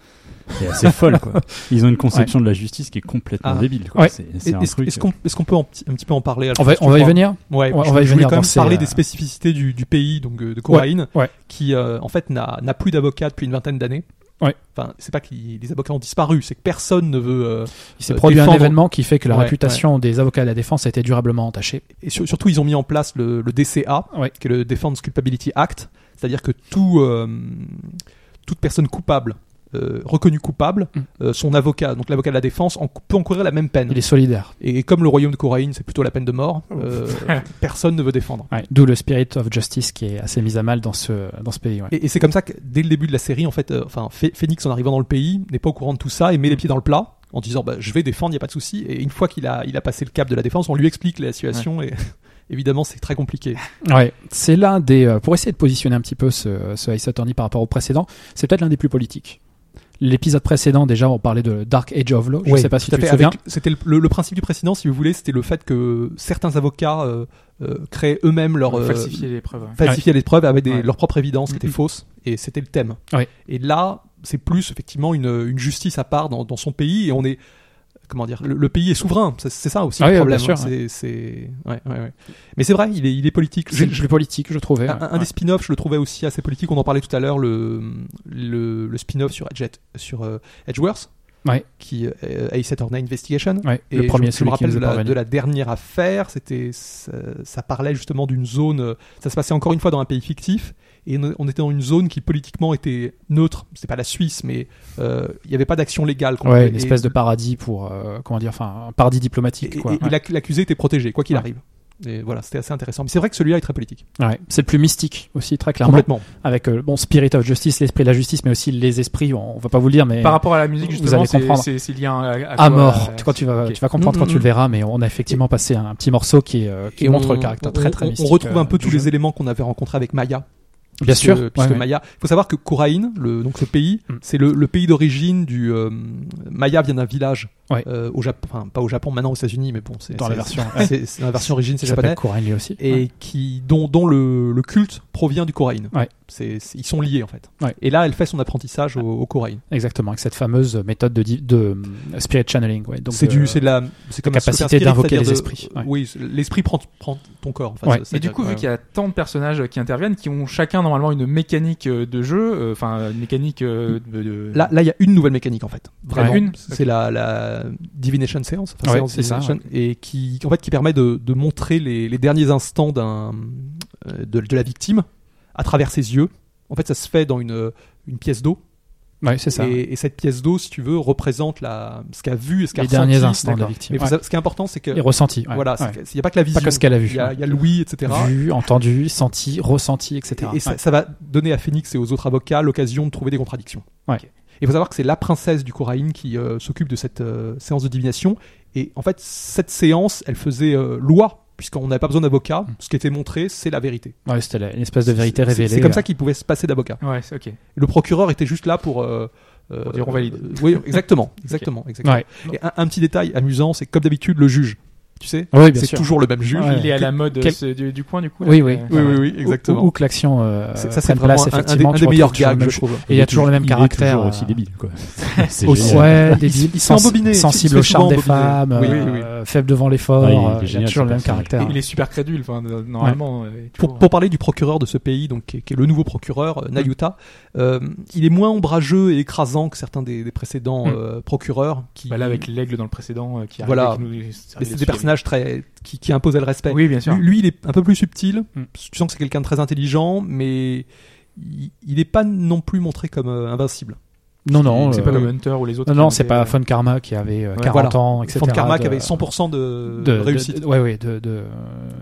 est assez folle. Quoi. [LAUGHS] Ils ont une conception de la justice qui est complètement Ah. débile. Quoi. Ouais. C'est, c'est un Est-ce truc. est-ce qu'on est-ce qu'on peut petit- un petit peu en parler On va, on va y venir. Ouais, On je, va y je venir quand même parler euh, des spécificités du, du pays, donc de Coraïne, ouais. qui euh, en fait n'a n'a plus d'avocats depuis une vingtaine d'années. Ouais. Enfin, c'est pas que les avocats ont disparu, c'est que personne ne veut. euh, Il s'est euh, produit un événement qui fait que la Ouais, réputation des avocats à la défense a été durablement entachée. Et sur- surtout, ils ont mis en place le, le DCA, Ouais. qui est le Defense Culpability Act, c'est-à-dire que tout, euh, toute personne coupable, euh, reconnue coupable, Mm. euh, son avocat, donc l'avocat de la défense, en- peut encourir la même peine. Il est solidaire. Et comme le royaume de Coraïne, c'est plutôt la peine de mort, euh, [LAUGHS] personne ne veut défendre. Ouais, D'où le spirit of justice qui est assez mis à mal dans ce, dans ce pays. ouais. Et, et c'est comme ça que dès le début de la série, en fait, euh, enfin, Phoenix en arrivant dans le pays n'est pas au courant de tout ça et met les pieds dans le plat en disant bah, je vais défendre, il y a pas de souci. Et une fois qu'il a, il a passé le cap de la défense, on lui explique la situation et [LAUGHS] évidemment c'est très compliqué. Ouais, c'est l'un des. euh, pour essayer de positionner un petit peu ce, ce Ace Attorney par rapport au précédent, c'est peut-être l'un des plus politiques. L'épisode précédent, déjà, on parlait de Dark Age of Law. Je Ouais, sais pas si tu te fait. souviens. C'était le, le- le principe du précédent, si vous voulez, c'était le fait que certains avocats euh, euh, créaient eux-mêmes leur euh, falsifier les preuves. ouais. falsifier les preuves avec des, Ouais. leur propre évidence qui Mhm. était fausse et c'était le thème. Ouais. Et là, c'est plus effectivement une, une justice à part dans, dans son pays et on est comment dire le, le pays est souverain. C'est c'est ça aussi Ah le oui, problème. bien sûr. C'est c'est ouais, ouais, ouais. Mais c'est vrai, il est il est politique. C'est le plus politique, je trouvais. un, des spin-offs, je le trouvais aussi assez politique. On en parlait tout à l'heure, le, le, le spin-off sur, Edge, sur euh, Edgeworth, Ouais. qui euh, Ace Attorney Investigation. Ouais, Et le premier, je, me rappelle de la, parvenu. de la dernière affaire, c'était ça, ça parlait justement d'une zone. euh, Ça se passait encore une fois dans un pays fictif, et on était dans une zone qui politiquement était neutre. C'était pas la Suisse, mais euh, il n'y avait pas d'action légale. Ouais, une et- espèce de paradis pour. euh, comment dire Enfin, un paradis Et, diplomatique, quoi. et- et Ouais. l'ac- l'accusé était protégé, quoi qu'il Ouais. arrive. Et voilà, c'était assez intéressant. Mais c'est vrai que celui-là est très politique. Ouais. C'est le plus mystique aussi, très clairement. Complètement. Avec euh, bon Spirit of Justice, l'esprit de la justice, mais aussi les esprits. On, on va pas vous le dire, mais Par rapport à la musique, Vous justement, allez c'est- comprendre. c'est c'est lié à, à quoi, à mort. euh, Quand tu vas, ok. tu vas comprendre quand tu le verras, mais on a effectivement passé un, petit morceau qui, est, euh, qui montre on- le caractère on- très très mystique. On retrouve un euh, peu tous jeu. les éléments qu'on avait rencontrés avec Maya. Bien Puisque- sûr. Puisque ouais, ouais. Maya, il faut savoir que Coraïne, le, donc ce pays, Mm. c'est le, le pays d'origine du. euh, Maya vient d'un village Ouais. euh, au Japon, enfin pas au Japon, maintenant aux États-Unis, mais bon, c'est Dans la version, c'est- la version origine, c'est japonais, lui aussi. et Ouais. qui dont dont le, le culte provient du Coraïne. Ouais. C'est c'est- ils sont liés en fait. Ouais. Et là, elle fait son apprentissage au, au Coraïne. Exactement, avec cette fameuse méthode de, de euh, spirit channeling. Ouais. Donc C'est de- du, c'est de la, c'est comme capacité spirit, d'invoquer les esprits. Oui, l'esprit prend, prend ton corps. En fait, Mais du ça- coup, vu qu'il y a tant de personnages qui interviennent, qui ont chacun normalement une mécanique euh, de jeu, euh, enfin une mécanique euh, de, Là, là, il y a une nouvelle mécanique en fait. Vraiment, Ouais. Une c'est la, la divination séance, enfin, Ouais, séance c'est ça, divination, et qui, en fait, qui permet de, de montrer les, les derniers instants d'un, de, de la victime à travers ses yeux. En fait, ça se fait dans une, une pièce d'eau, Ouais, c'est ça. et, et cette pièce d'eau, si tu veux, représente la, ce qu'a vu ce qu'a les ressenti. derniers instants de la victime. Mais Ouais. ce qui est important, c'est que Les ressentis. voilà, il n'y a pas que la vision, Pas que ce qu'elle a vu. il y a, y a l'ouïe, etc. Vu, entendu, senti, ressenti, etc. Et, et ça, Ouais. ça va donner à Phoenix et aux autres avocats l'occasion de trouver des contradictions. Ouais. Et il faut savoir que c'est la princesse du Coraïne qui euh, s'occupe de cette euh, séance de divination. Et en fait, cette séance, elle faisait euh, loi, puisqu'on n'avait pas besoin d'avocat. Ce qui était montré, c'est la vérité. Ouais, c'était une espèce de vérité révélée. C'est comme ça qu'il pouvait se passer d'avocat. Ouais, ok. Le procureur était juste là pour. euh, euh, Pour dire on valide. euh, oui, exactement, [LAUGHS] exactement, exactement. Ouais. Et un, un petit détail amusant, c'est que comme d'habitude, le juge, tu sais, Oui, c'est toujours le même juge. Ouais. Il est à la mode Quel- ce- du, du coin du coup. Oui, là, oui. euh, Oui, oui, oui, Ou- exactement. Ou, ou que l'action euh, C'est- ça, c'est vraiment place, un- un, des, effectivement. un tu des meilleurs gags, je trouve. Et il y a toujours le même il caractère. Est toujours euh, aussi débile, quoi. [LAUGHS] C'est Aussi, génial. Ouais, Il- débile, sensible au charme des femmes, euh, Oui, oui, oui. faible devant l'effort, il est euh, il y a toujours le même caractère. Il est super crédule, euh, normalement. euh, Pour, parler du procureur de ce pays, donc qui est, le nouveau procureur, euh, Nayuta, euh, il est moins ombrageux et écrasant que certains des, précédents Mm. euh, procureurs. Qui, Bah là, avec l'aigle dans le précédent euh, qui arrive Voilà. c'est des dessus, très qui, qui imposaient le respect. Oui, bien sûr. Lui, lui, il est un peu plus subtil. Mm. Tu sens que c'est quelqu'un de très intelligent, mais il, il est pas non plus montré comme euh, invincible. Non, non. C'est euh, pas comme Hunter ou les autres. Non, non, c'est pas euh, Fun Karma qui avait euh, Ouais, 40 voilà. ans, etc. De Karma qui avait 100% de, de, réussite. de- ouais, ouais, de, de,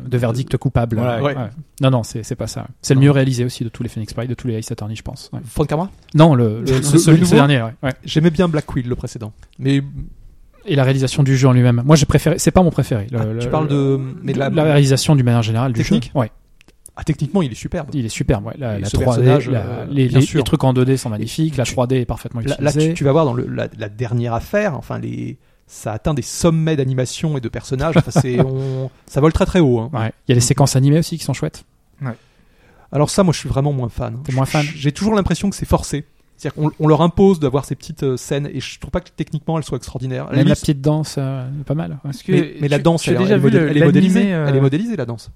de verdict coupable. Voilà, ouais. Non, non, c'est pas ça. C'est le mieux réalisé aussi de tous les Phoenix Wright, de tous les Ace Attorney, je pense. ouais. De Karma? Non, le, le, Le- ce- le celui- nouveau ce dernier, ouais. ouais. J'aimais bien Black Quill, le précédent. Mais Et la réalisation du jeu en lui-même. Moi, j'ai préféré. C'est pas mon préféré. Le- ah, le- tu parles de. Mais la, la, réalisation d'une manière générale du Technique jeu. Ouais, ah, techniquement, il est superbe. il est superbe. Ouais. La, Et la ce 3D, personnage, la- euh, les, trucs en 2D sont magnifiques. La tu- 3D est parfaitement Là, là, utilisée. tu, tu vas voir dans le, la, la dernière affaire, enfin les, ça atteint des sommets d'animation et de personnages. Enfin, c'est, [LAUGHS] on, ça vole très très haut. hein. Ouais. Il y a les séquences animées aussi qui sont chouettes. Alors ça, moi, je suis vraiment moins fan. T'es moins fan J'ai toujours l'impression que c'est forcé. C'est-à-dire qu'on on leur impose d'avoir ces petites euh, scènes et je trouve pas que techniquement elles soient extraordinaires. La Même la petite danse, euh, pas mal. ouais. Est-ce que mais, mais la tu- danse, elle, déjà elle elle est modélisée. euh, Elle est modélisée la danse.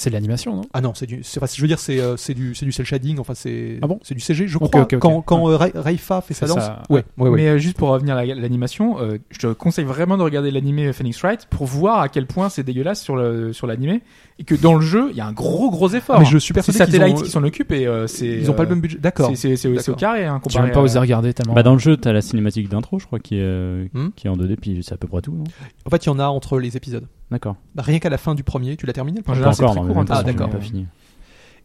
C'est de l'animation, non? Ah non, c'est du, c'est, enfin, je veux dire, c'est, euh, c'est du, c'est du cel shading. Enfin, c'est, Ah bon? c'est du CG. Je crois. Quand, quand euh, Raifa fait sa C'est danse. ça, Ouais, ouais, ouais. Mais euh, juste pour revenir à la- l'animation, euh, je te conseille vraiment de regarder l'animé Phoenix Wright pour voir à quel point c'est dégueulasse sur le sur l'animé et que dans le jeu il y a un gros gros effort. Ah, mais hein. je suis c'est persuadé qu'ils Satellite ont- qui s'en occupe et euh, c'est Ils ont pas le même budget. D'accord. C'est c'est- c'est- c'est au carré hein, J'ai comparé même pas à- osé regarder tellement. Bah, dans le jeu, t'as la cinématique d'intro, je crois, qui est, euh, Hmm? qui est en 2D, puis c'est à peu près tout. non? En fait, il y en a entre les épisodes. D'accord. Bah, rien qu'à la fin du premier, tu l'as terminé le Pas c'est encore, très non, court, mais Ah, d'accord. pas fini.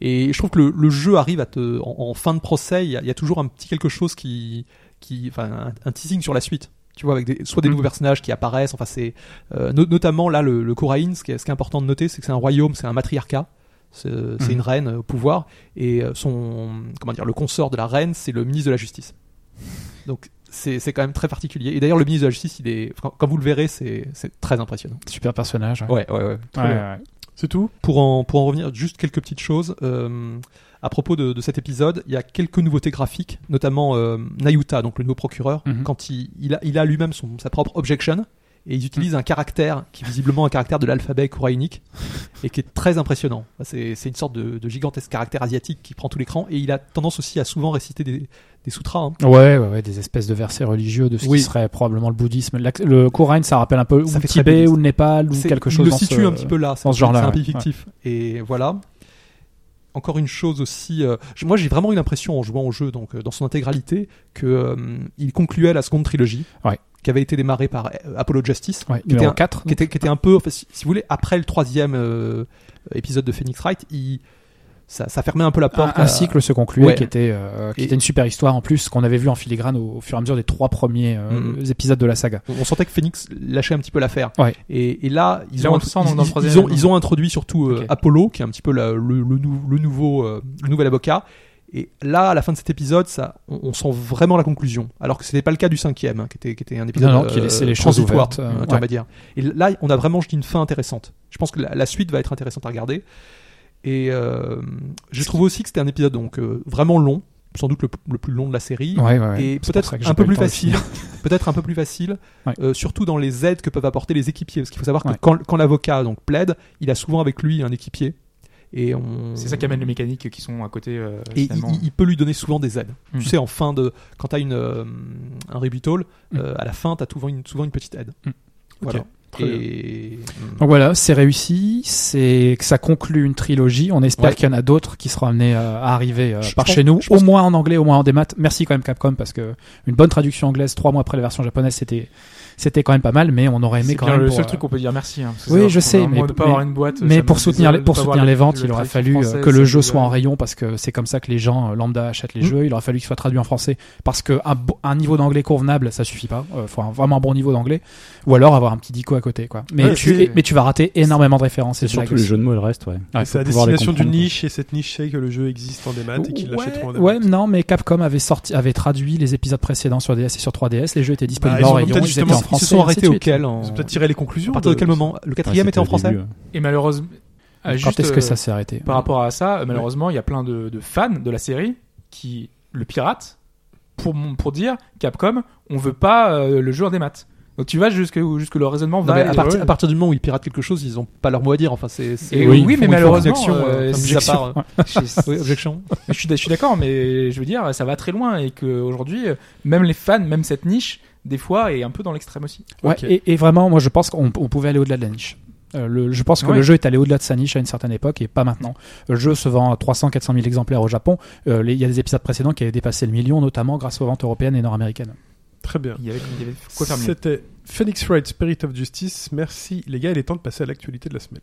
Et je trouve que le, le jeu arrive à te, en, en fin de procès, il y, a- il y a toujours un petit quelque chose qui, qui, enfin, un, un teasing sur la suite. Tu vois, avec des, soit des Mhm. nouveaux personnages qui apparaissent. Enfin, c'est euh, no- notamment là le, le Coraïn. Ce qui est, ce qui est important de noter, c'est que c'est un royaume, c'est un matriarcat. C'est Mhm. une reine au pouvoir et euh, son, comment dire, le consort de la reine, c'est le ministre de la justice. Donc c'est c'est quand même très particulier. Et d'ailleurs, le ministre de la justice, il est, quand vous le verrez, c'est c'est très impressionnant. Super personnage. ouais. Ouais, ouais, ouais. Très Ouais, bien. ouais. C'est tout? Pour en, pour en revenir, juste quelques petites choses. Euh, à propos de, de cet épisode, il y a quelques nouveautés graphiques, notamment euh, Nayuta, donc le nouveau procureur, Mhm. quand il, il a, il a lui-même son- sa propre objection, et ils utilisent un caractère qui est visiblement un caractère de l'alphabet coraïnique, et qui est très impressionnant. C'est c'est une sorte de, de gigantesque caractère asiatique qui prend tout l'écran, et il a tendance aussi à souvent réciter des, des sutras. hein. Ouais, ouais, ouais, des espèces de versets religieux de ce Oui. qui serait probablement le bouddhisme. Le Coran, ça rappelle un peu ou Ça le fait très Tibet ou le Népal ou C'est- quelque il chose le dans situe ce- un petit peu là, dans ce c'est genre-là, c'est un ouais. peu fictif. Et voilà. Encore une chose aussi, euh, moi j'ai vraiment eu l'impression en jouant au jeu, donc euh, dans son intégralité, que euh, il concluait la seconde trilogie, Ouais. Qui avait été démarrée par euh, Apollo Justice, Ouais, qui, était un, 4. qui, était, qui était un peu, enfin, si, si vous voulez, après le troisième euh, épisode de Phoenix Wright, il, ça, ça fermait un peu la porte. un cycle se concluait Ouais. qui était euh, qui Et- était une super histoire en plus qu'on avait vu en filigrane au, au fur et à mesure des trois premiers euh, Mhm. épisodes de la saga. on sentait que Phoenix lâchait un petit peu l'affaire. Ouais. Et, et là, ils Là, ont, on le sent dans- ils, dans le ils- troisième ils ont, album. ils ont introduit surtout euh. Apollo, qui est un petit peu la- le, le, nou- le nouveau, le nouvel avocat. Et là, à la fin de cet épisode, ça, on, on sent vraiment la conclusion. Alors que ce n'était pas le cas du cinquième, hein, qui, était, qui était un épisode Non, non, qui laissait les choses ouvertes, euh, intermédiaire. Et là, on a vraiment, je dis, une fin intéressante. Je pense que la, la suite va être intéressante à regarder. Et euh, je trouve aussi que c'était un épisode donc euh, vraiment long, sans doute le, le plus long de la série. Ouais, ouais, ouais. Et peut-être un peu plus facile, [LAUGHS] peut-être un peu plus facile, Ouais. euh, surtout dans les aides que peuvent apporter les équipiers, parce qu'il faut savoir que Ouais. quand, quand l'avocat donc plaide, il a souvent avec lui un équipier, et on. C'est ça qui amène les mécaniques qui sont à côté. euh, Et il, peut lui donner souvent des aides. Mhm. Tu sais, en fin de, quand t'as une euh, un rebuttal, Mhm. euh, à la fin, t'as souvent une souvent une petite aide. Mhm. Voilà. Ok. Très Et Donc voilà, c'est réussi, c'est que ça conclut une trilogie. On espère Ouais. qu'il y en a d'autres qui seront amenés euh, à arriver euh, Je par pense- chez nous, au moins en anglais, au moins en démat. Merci quand même Capcom parce que une bonne traduction anglaise trois mois après la version japonaise, c'était c'était quand même pas mal, mais on aurait aimé quand bien même. le pour, seul euh, truc qu'on peut dire merci. hein, Oui, je sais, mais- pas mais- avoir une boîte. Mais pour soutenir les, pour soutenir les le- ventes, le il aurait fallu euh, que le jeu soit en rayon parce que c'est comme ça que les gens euh, lambda achètent les Mm. jeux. Il aurait fallu qu'il soit traduit en français parce que un, un niveau d'anglais convenable, ça suffit pas. Euh, faut un vraiment bon niveau d'anglais ou alors avoir un petit dico à côté, quoi. Mais Ouais, tu, mais tu vas rater énormément de références et surtout les jeux de mots et le reste, ouais. C'est les destination d'une niche et cette niche c'est que le jeu existe en démat et qu'ils l'achèteront en démat. Ouais, non, mais Capcom avait sorti, avait traduit les épisodes précédents sur DS et sur 3DS. Les jeux étaient disponibles Bah, en rayon, ils étaient en français. ils se sont arrêtés auquel en... Ils ont peut-être tiré les conclusions. À partir de de- quel moment Le Ouais, quatrième était en français début, ouais. Et malheureusement, Quand juste, est-ce que euh, ça s'est arrêté Par rapport à ça, euh, malheureusement, il y a plein de, de fans de la série qui le piratent pour, pour dire Capcom, on veut pas euh, le jeu en démat. Donc tu vas jusque, jusque le raisonnement Non, va. mais à, partir, ouais. à partir du moment où ils piratent quelque chose, ils ont pas leur mot à dire. Enfin, c'est. oui, mais malheureusement, objection, euh, part, euh, Je- [LAUGHS] oui, [LAUGHS] objection. je suis, je suis d'accord, mais je veux dire, ça va très loin et qu'aujourd'hui, même les fans, même cette niche, des fois, est un peu dans l'extrême aussi. Ouais, et, et vraiment, moi, je pense qu'on on pouvait aller au-delà de la niche. Euh, le- je pense que Ouais. le jeu est allé au-delà de sa niche à une certaine époque et pas maintenant. Le jeu se vend à 300-400 000 exemplaires au Japon. Euh, Il y a des épisodes précédents qui avaient dépassé le million, notamment grâce aux ventes européennes et nord-américaines. Très bien. Il y avait, il y avait quoi faire mieux. C'était Phoenix Wright Spirit of Justice. Merci les gars, il est temps de passer à l'actualité de la semaine.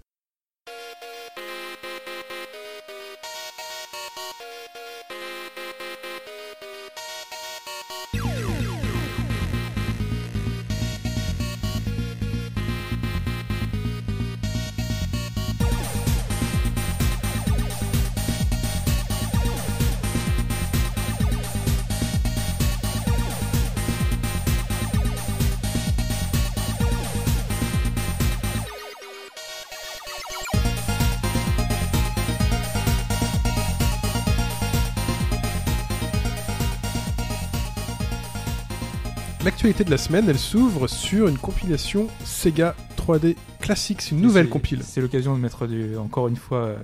L'actualité de la semaine, elle s'ouvre sur une compilation Sega 3D Classics, une nouvelle compile. C'est l'occasion de mettre du- encore une fois euh,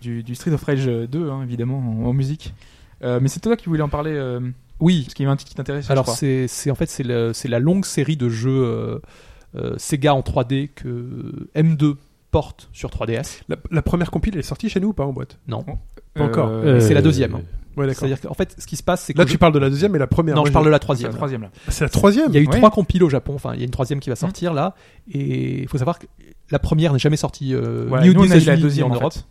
du, du Street of Rage 2, hein, évidemment, en, en musique. Euh, mais c'est toi qui voulais en parler, euh, Oui. parce qu'il y avait un titre qui t'intéressait. Alors c'est en fait c'est la longue série de jeux euh, euh, Sega en 3D que M2 porte sur 3DS. La, la première compile, elle est sortie chez nous ou pas en boîte? Non. Pas encore. Euh, c'est la deuxième. hein. Ouais. C'est-à-dire qu'en fait ce qui se passe c'est que Là, tu parles de la deuxième et la première. non je parle de la c'est troisième. la troisième là. C'est la troisième Il y a eu Ouais. trois compiles au Japon. Enfin il y a une troisième qui va sortir là et il faut savoir que la première n'est jamais sortie euh, Voilà, ni aux nous, on a eu la États-Unis ni deuxième en en Europe. fait.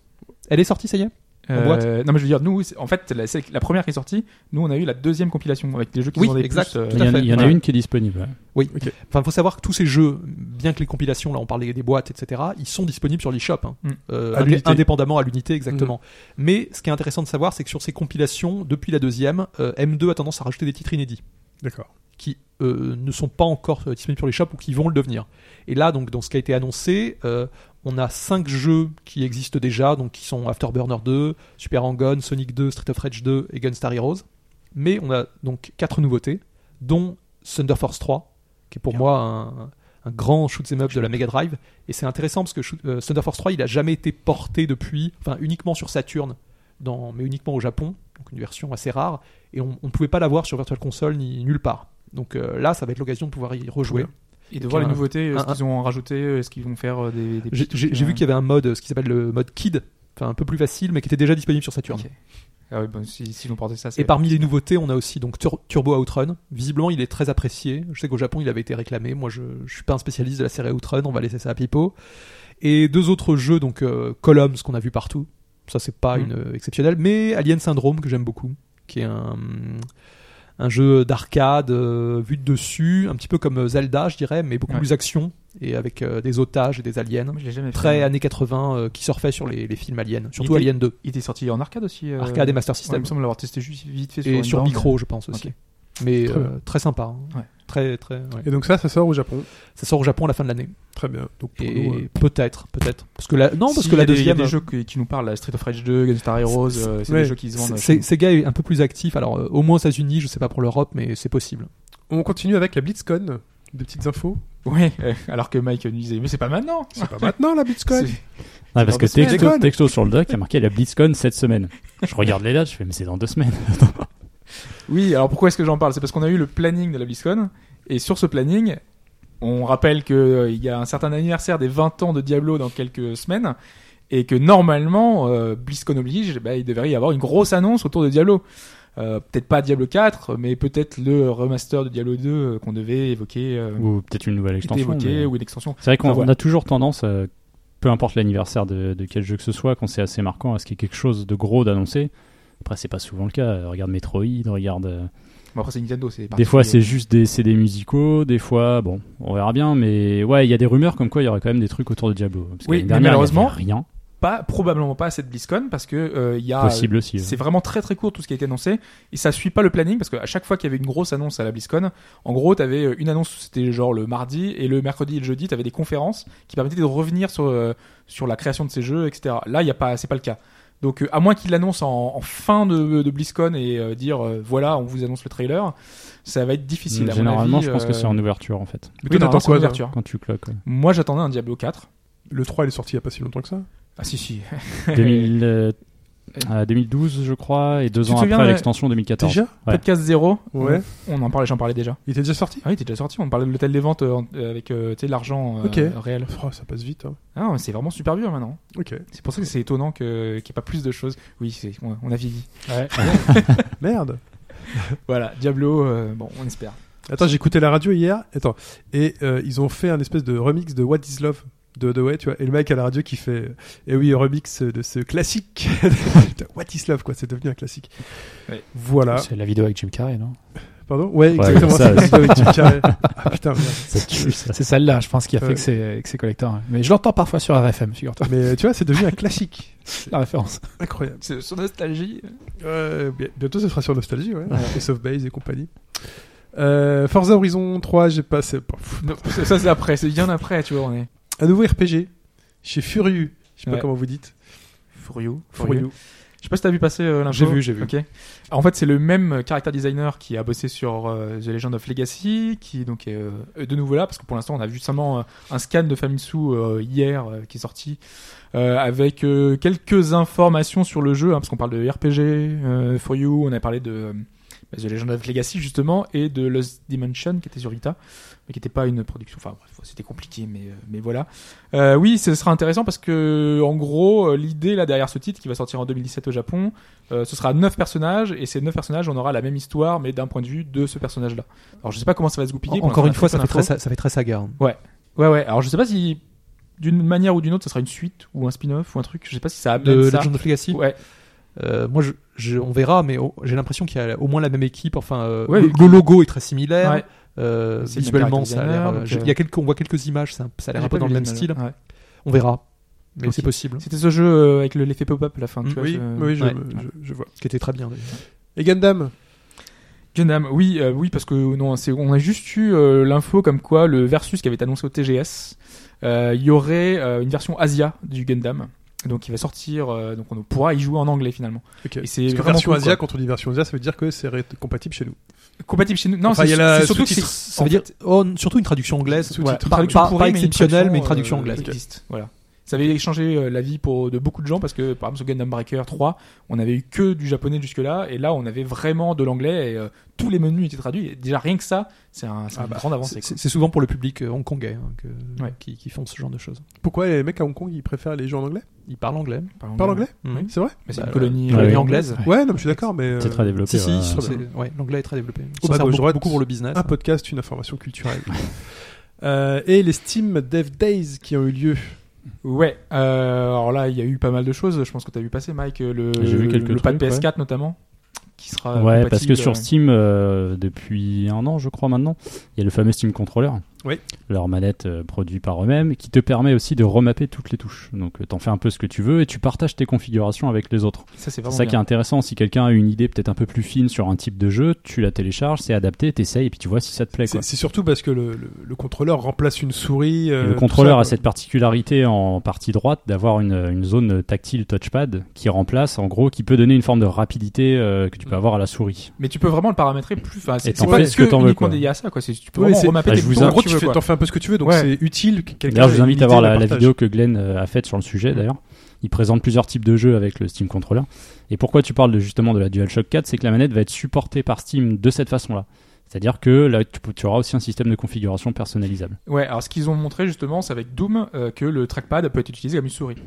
Elle est sortie ça y est? En boîte Euh, non mais je veux dire, nous, en fait, la, c'est la première qui est sortie, nous on a eu la deuxième compilation avec des jeux qui Oui, vendaient exact, plus. euh, tout Il y, à en- il y en a une qui est disponible. ouais. Oui. Ok. Enfin, faut savoir que tous ces jeux, bien que les compilations, là, on parlait des boîtes, etc., ils sont disponibles sur l'eShop, hein. Mm. Euh, À indé- l'unité. indépendamment à l'unité, exactement. Mais ce qui est intéressant de savoir, c'est que sur ces compilations, depuis la deuxième, euh, M2 a tendance à rajouter des titres inédits D'accord. qui euh, ne sont pas encore euh, disponibles sur les shops ou qui vont le devenir. Et là, donc, dans ce qui a été annoncé, euh, on a cinq jeux qui existent déjà, donc qui sont Afterburner 2, Super Hang-On, Sonic 2, Street of Rage 2 et Gunstar Heroes. Mais on a donc quatre nouveautés, dont Thunder Force 3, qui est pour moi un, un grand shoot 'em up de la Mega Drive. Et c'est intéressant parce que shoot- euh, Thunder Force 3, il a jamais été porté depuis, enfin uniquement sur Saturn, dans, mais uniquement au Japon, donc une version assez rare. Et on ne pouvait pas l'avoir sur Virtual Console ni nulle part. Donc euh, là, ça va être l'occasion de pouvoir y rejouer. Ouais. Et de voir les nouveautés, euh, ce un- qu'ils ont rajouté, euh, est-ce qu'ils vont faire euh, des, des J'ai vu euh, qu'il y avait un mode, euh, ce qui s'appelle le mode Kid, enfin un peu plus facile, mais qui était déjà disponible sur Saturn. Ah oui, bon, si, ont porté ça. Et parmi les nouveautés, on a aussi donc Tur- Turbo Outrun. Visiblement, il est très apprécié. Je sais qu'au Japon, il avait été réclamé. Moi, je, je suis pas un spécialiste de la série Outrun. On va laisser ça à Pipo. Et deux autres jeux, donc euh, Columns qu'on a vu partout. Ça, c'est pas Mhm. une euh, exceptionnelle, mais Alien Syndrome que j'aime beaucoup, qui est un un jeu d'arcade euh, vu de dessus, un petit peu comme Zelda, je dirais, mais beaucoup Ouais. plus action et avec euh, des otages et des aliens. Je l'ai jamais fait. Très années 80 euh, qui surfait sur les, les films aliens, surtout était- Alien 2, Il était sorti en arcade aussi. euh, arcade et Master ouais, il System. me semble l'avoir testé juste vite fait sur et sur micro, je pense aussi. Mais euh, très sympa. hein. Très, très. ouais. Et donc ça, ça sort au Japon. Ça sort au Japon à la fin de l'année. Très bien. Donc pour Et nous, euh, peut-être, peut-être. Parce que la, non, parce Si, que il y la a des- il y a deuxième. des jeux qui, qui nous parlent, la Street of Rage 2, Gunstar Heroes, C'est- euh, c'est ouais. des jeux qui se vendent. Sega est un peu plus actif. Alors, euh, au moins aux États-Unis, je sais pas pour l'Europe, mais c'est possible. on continue avec la BlitzCon. Des petites infos. Ouais, euh, alors que Mike nous disait, mais c'est pas maintenant. C'est pas maintenant la BlitzCon. C'est- Ouais, parce que texto, texto sur le doc, il y a marqué la BlitzCon cette semaine. Je regarde les dates, je fais, mais c'est dans deux semaines. [LAUGHS] Oui, alors pourquoi est-ce que j'en parle? C'est parce qu'on a eu le planning de la BlizzCon, et sur ce planning, on rappelle qu'il y a un certain anniversaire des 20 ans de Diablo dans quelques semaines, et que normalement, euh, BlizzCon oblige, bah, il devrait y avoir une grosse annonce autour de Diablo. Euh, peut-être pas Diablo 4, mais peut-être le remaster de Diablo 2 euh, qu'on devait évoquer, euh, Ou peut-être une nouvelle extension. évoqué, mais- ou une extension. C'est vrai qu'on Enfin, voilà. on a toujours tendance, euh, peu importe l'anniversaire de, de quel jeu que ce soit, quand c'est assez marquant, à ce qu'il y ait quelque chose de gros d'annoncé. Après, c'est pas souvent le cas. Euh, Regarde Metroid, regarde. euh, Bon, après c'est Nintendo, c'est Des fois, c'est juste des CD musicaux. Des fois, bon, on verra bien. Mais ouais, il y a des rumeurs comme quoi il y aurait quand même des trucs autour de Diablo. Parce Oui, mais malheureusement, rien. pas probablement pas à cette BlizzCon parce que euh, y a Possible aussi. C'est ouais. vraiment très très court tout ce qui a été annoncé et ça suit pas le planning parce qu'à chaque fois qu'il y avait une grosse annonce à la BlizzCon, en gros t'avais euh, une annonce c'était genre le mardi et le mercredi et le jeudi t'avais des conférences qui permettaient de revenir sur euh, sur la création de ces jeux etc. Là il y a pas c'est pas le cas. Donc euh, à moins qu'ils l'annoncent en, en fin de, de BlizzCon et euh, dire euh, voilà on vous annonce le trailer, ça va être difficile. à mon Généralement, avis, je pense que euh, c'est en ouverture en fait. Mais oui, toi, t'attends quoi ouverture. Quand tu cloques. ouais. Moi j'attendais un Diablo 4. Le 3 il est sorti il y a pas si longtemps que ça? Ah si si. 2000, [LAUGHS] euh, à 2012, je crois, et deux Tu ans après euh, l'extension 2014. Déjà Ouais. Podcast 0. Ouais. On en parlait, j'en parlais déjà. Il était déjà sorti Ah oui, t'es déjà sorti. On parlait de l'hôtel des ventes euh, euh, avec euh, tu sais, l'argent euh, réel. Oh, ça passe vite. Hein. Ah, mais c'est vraiment super vieux maintenant. Ok. C'est pour ça que c'est étonnant que- qu'il n'y ait pas plus de choses. Oui, c'est- ouais, on a vieilli. [LAUGHS] [LAUGHS] Merde. Voilà, Diablo, euh, bon, on espère. Attends, j'écoutais la radio hier. Attends. Et euh, ils ont fait un espèce de remix de What is Love de The Way, tu vois. Et le mec à la radio qui fait. Et oui, remix de ce classique. [LAUGHS] What is Love, quoi. C'est devenu un classique. Ouais. Voilà. C'est la vidéo avec Jim Carrey, non? Pardon? Ouais, exactement. c'est la vidéo avec Jim Carrey. Ah putain. [LAUGHS] C'est celle-là, je pense, qui a fait Ouais. que c'est que c'est collector. hein. Mais je l'entends parfois sur RFM, figure-toi. Mais tu vois, c'est devenu un classique. [LAUGHS] La référence. Incroyable. C'est sur nostalgie. Euh, bi- bientôt, ce sera sur Nostalgie, ouais. Et of Base et compagnie. Euh, Forza Horizon 3, j'ai passé. pff, Non, ça, ça, c'est après, c'est bien après, tu vois, on est. Un nouveau RPG chez Furieux. Je sais pas Ouais. comment vous dites. Furieux. Furieux. Je sais pas si t'as vu passer euh, l'info. J'ai vu, j'ai vu. Ok. En fait, c'est le même character designer qui a bossé sur euh, The Legend of Legacy, qui donc est euh, de nouveau là, parce que pour l'instant, on a vu seulement euh, un scan de Famitsu euh, hier euh, qui est sorti, euh, avec euh, quelques informations sur le jeu, hein, parce qu'on parle de RPG euh, for You, on a parlé de The Legend of Legacy justement, et de Lost Dimension qui était sur Vita, mais qui n'était pas une production. Enfin bref, c'était compliqué, mais euh, mais voilà. Euh, oui, ce sera intéressant parce que en gros, euh, l'idée là derrière ce titre qui va sortir en 2017 au Japon, euh, ce sera neuf personnages et ces neuf personnages, on aura la même histoire, mais d'un point de vue de ce personnage-là. Alors je sais pas comment ça va se goupiller. Encore une fois, ça fait, très, ça fait très saga. hein. Ouais, ouais. Alors je sais pas si d'une manière ou d'une autre, ça sera une suite ou un spin-off ou un truc. Je sais pas si ça amène De ça. Legend of Legacy Ouais. Euh, moi, je, je- on verra, mais oh, j'ai l'impression qu'il y a au moins la même équipe. Enfin, euh, Ouais, le, logo est très similaire. Ouais. Euh, visuellement, ça a l'air. euh, euh, Il y a quelques, on voit quelques images. Ça, ça a l'air un peu pas dans le même style. Ouais. On verra, mais c'est possible. C'était ce jeu avec le- l'effet pop-up à la fin. tu Mm, vois, Oui, ce- oui, je, ouais. je- je vois. Ce qui était très bien. d'ailleurs. Et Gundam Gundam, oui, euh, oui, parce que non, on a juste eu euh, l'info comme quoi le versus qui avait été annoncé au TGS, euh, il y aurait euh, une version Asia du Gundam, donc il va sortir, euh, donc on pourra y jouer en anglais finalement. Ok. Et c'est Parce que vraiment version cool, Asia, quoi. on dit version Asia, ça veut dire que c'est ré- compatible chez nous. Compatible chez nous. Non, Enfin, c'est, il y a la c'est surtout que sous-titre. c'est- Ça veut dire oh, surtout une traduction anglaise. Une pas, traduction pas- pourrie, pas mais une exceptionnelle, mais une traduction, euh, anglaise. existe. Voilà. Ça avait changé euh, la vie pour de beaucoup de gens parce que par exemple sur Gundam Breaker 3, on avait eu que du japonais jusque-là et là on avait vraiment de l'anglais et euh, tous les menus étaient traduits. Et déjà rien que ça, c'est un, c'est Ah une bah, grande avancée. C'est- souvent pour le public euh, hongkongais hein, que- Ouais. qui, qui font ce genre de choses. Pourquoi les mecs à Hong Kong ils préfèrent les jeux en anglais? Ils parlent anglais. Parlent anglais Mhm. C'est vrai? Mais c'est Bah, une colonie, euh, ouais, colonie ouais. anglaise. Ouais, non, mais je suis d'accord, mais. euh, C'est très développé. Si, si, très c'est- ouais, l'anglais est très développé. Au Ça gauche, beaucoup, pour le business. Un podcast, une information culturelle. [LAUGHS] Euh, et les Steam Dev Days qui ont eu lieu. Ouais, euh, alors là, il y a eu pas mal de choses. Je pense que tu as vu passer, Mike, le, quelques le pad trucs, PS4 notamment, qui sera. Ouais, parce que sur euh, Steam, euh, depuis un an, je crois maintenant, il y a le fameux Steam Controller. Oui. Leur manette euh, produite par eux-mêmes, qui te permet aussi de remapper toutes les touches. Donc, euh, t'en fais un peu ce que tu veux et tu partages tes configurations avec les autres. Ça, c'est ça qui est intéressant. Si quelqu'un a une idée peut-être un peu plus fine sur un type de jeu, tu la télécharges, c'est adapté, t'essayes et puis tu vois si ça te plaît. Quoi. C'est surtout parce que le, le, le contrôleur remplace une souris. Euh, le contrôleur ça, a cette particularité en partie droite d'avoir une, une zone tactile touchpad qui remplace, en gros, qui peut donner une forme de rapidité euh, que tu peux avoir à la souris. Mais tu peux vraiment le paramétrer plus. Enfin, c'est Et c'est t'en pas fais que ce que t'en veux, uniquement quoi. dédié à ça, quoi. C'est tu peux Oui, vraiment c'est- remapper bah, tes je vous En tu fais, t'en fais un peu ce que tu veux, donc Ouais. c'est utile. D'ailleurs, je vous invite à voir la, la vidéo que Glenn euh, a faite sur le sujet, d'ailleurs. Il présente plusieurs types de jeux avec le Steam Controller. Et pourquoi tu parles de, justement de la DualShock 4 C'est que la manette va être supportée par Steam de cette façon-là. C'est-à-dire que là, tu, auras aussi un système de configuration personnalisable. Ouais, alors ce qu'ils ont montré justement, c'est avec Doom euh, que le trackpad peut être utilisé comme une souris.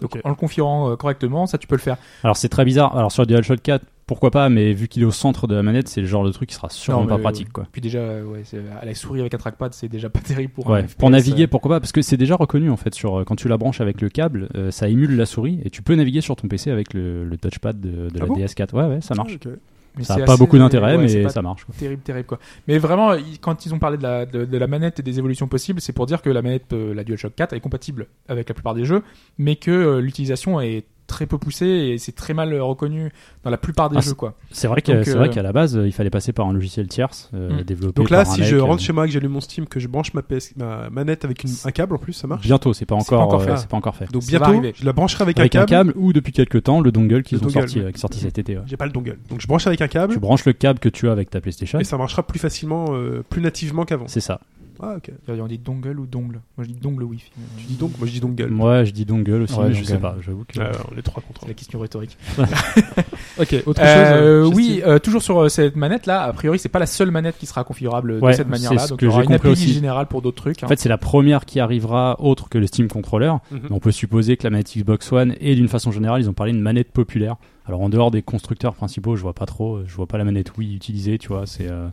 Donc en le configurant euh, correctement, ça tu peux le faire. Alors, c'est très bizarre. Alors, sur le DualShock 4, pourquoi pas, mais vu qu'il est au centre de la manette, c'est le genre de truc qui sera sûrement Non, pas pratique, euh, quoi. Puis déjà, euh, ouais, à la souris avec un trackpad, c'est déjà pas [LAUGHS] terrible pour. Ouais, naviguer, euh, pourquoi pas Parce que c'est déjà reconnu en fait sur quand tu la branches avec le câble, euh, ça émule la souris et tu peux naviguer sur ton PC avec le, le touchpad de, de Ah la bon DS4. Ouais, ouais, ça marche. Ah, mais Ça c'est a pas beaucoup d'intérêt, ouais, mais ça marche. quoi. terrible, terrible quoi. Mais vraiment, quand ils ont parlé de la, de, de la manette et des évolutions possibles, c'est pour dire que la manette, euh, la DualShock 4, est compatible avec la plupart des jeux, mais que euh, l'utilisation est très peu poussée et c'est très mal euh, reconnu dans la plupart des Ah, jeux quoi. C'est vrai que Donc, c'est euh, vrai qu'à la base, euh, il fallait passer par un logiciel tierce euh, Mm. développé Donc là, par un si mec, je euh, rentre chez moi, que j'allume mon Steam, que je branche ma, PS, ma manette avec une- un câble en plus, ça marche bientôt, c'est pas C'est pas encore, encore euh, fait. c'est pas encore fait. Donc bientôt, je la brancherai avec, Avec un un câble. câble ou depuis quelques temps le dongle qu'ils Le ont dongle, sorti, euh, qui est sorti cet été. ouais. J'ai pas le dongle. Donc je branche avec un câble Tu branches le câble que tu as avec ta PlayStation. et ça marchera plus facilement, euh, plus nativement qu'avant. C'est ça. Ah, ok. On dit dongle ou dongle Moi je dis dongle Wi-Fi. Tu dis donc, moi je dis dongle. Moi, je dis dongle aussi, Ouais, mais je sais pas. J'avoue que. Ah, on est trois contre C'est la question rhétorique. [LAUGHS] [LAUGHS] Ok, autre Euh, chose. oui, euh, toujours sur euh, cette manette là. A priori, c'est pas la seule manette qui sera configurable Ouais, de cette manière-là. c'est ce Donc que il y aura une compris appli aussi. générale pour d'autres trucs. hein. En fait, c'est la première qui arrivera autre que le Steam Controller. Mhm. On peut supposer que la manette Xbox One et d'une façon générale, ils ont parlé d'une manette populaire. Alors en dehors des constructeurs principaux, je vois pas trop. Je vois pas la manette Wii utilisée, tu vois. C'est euh,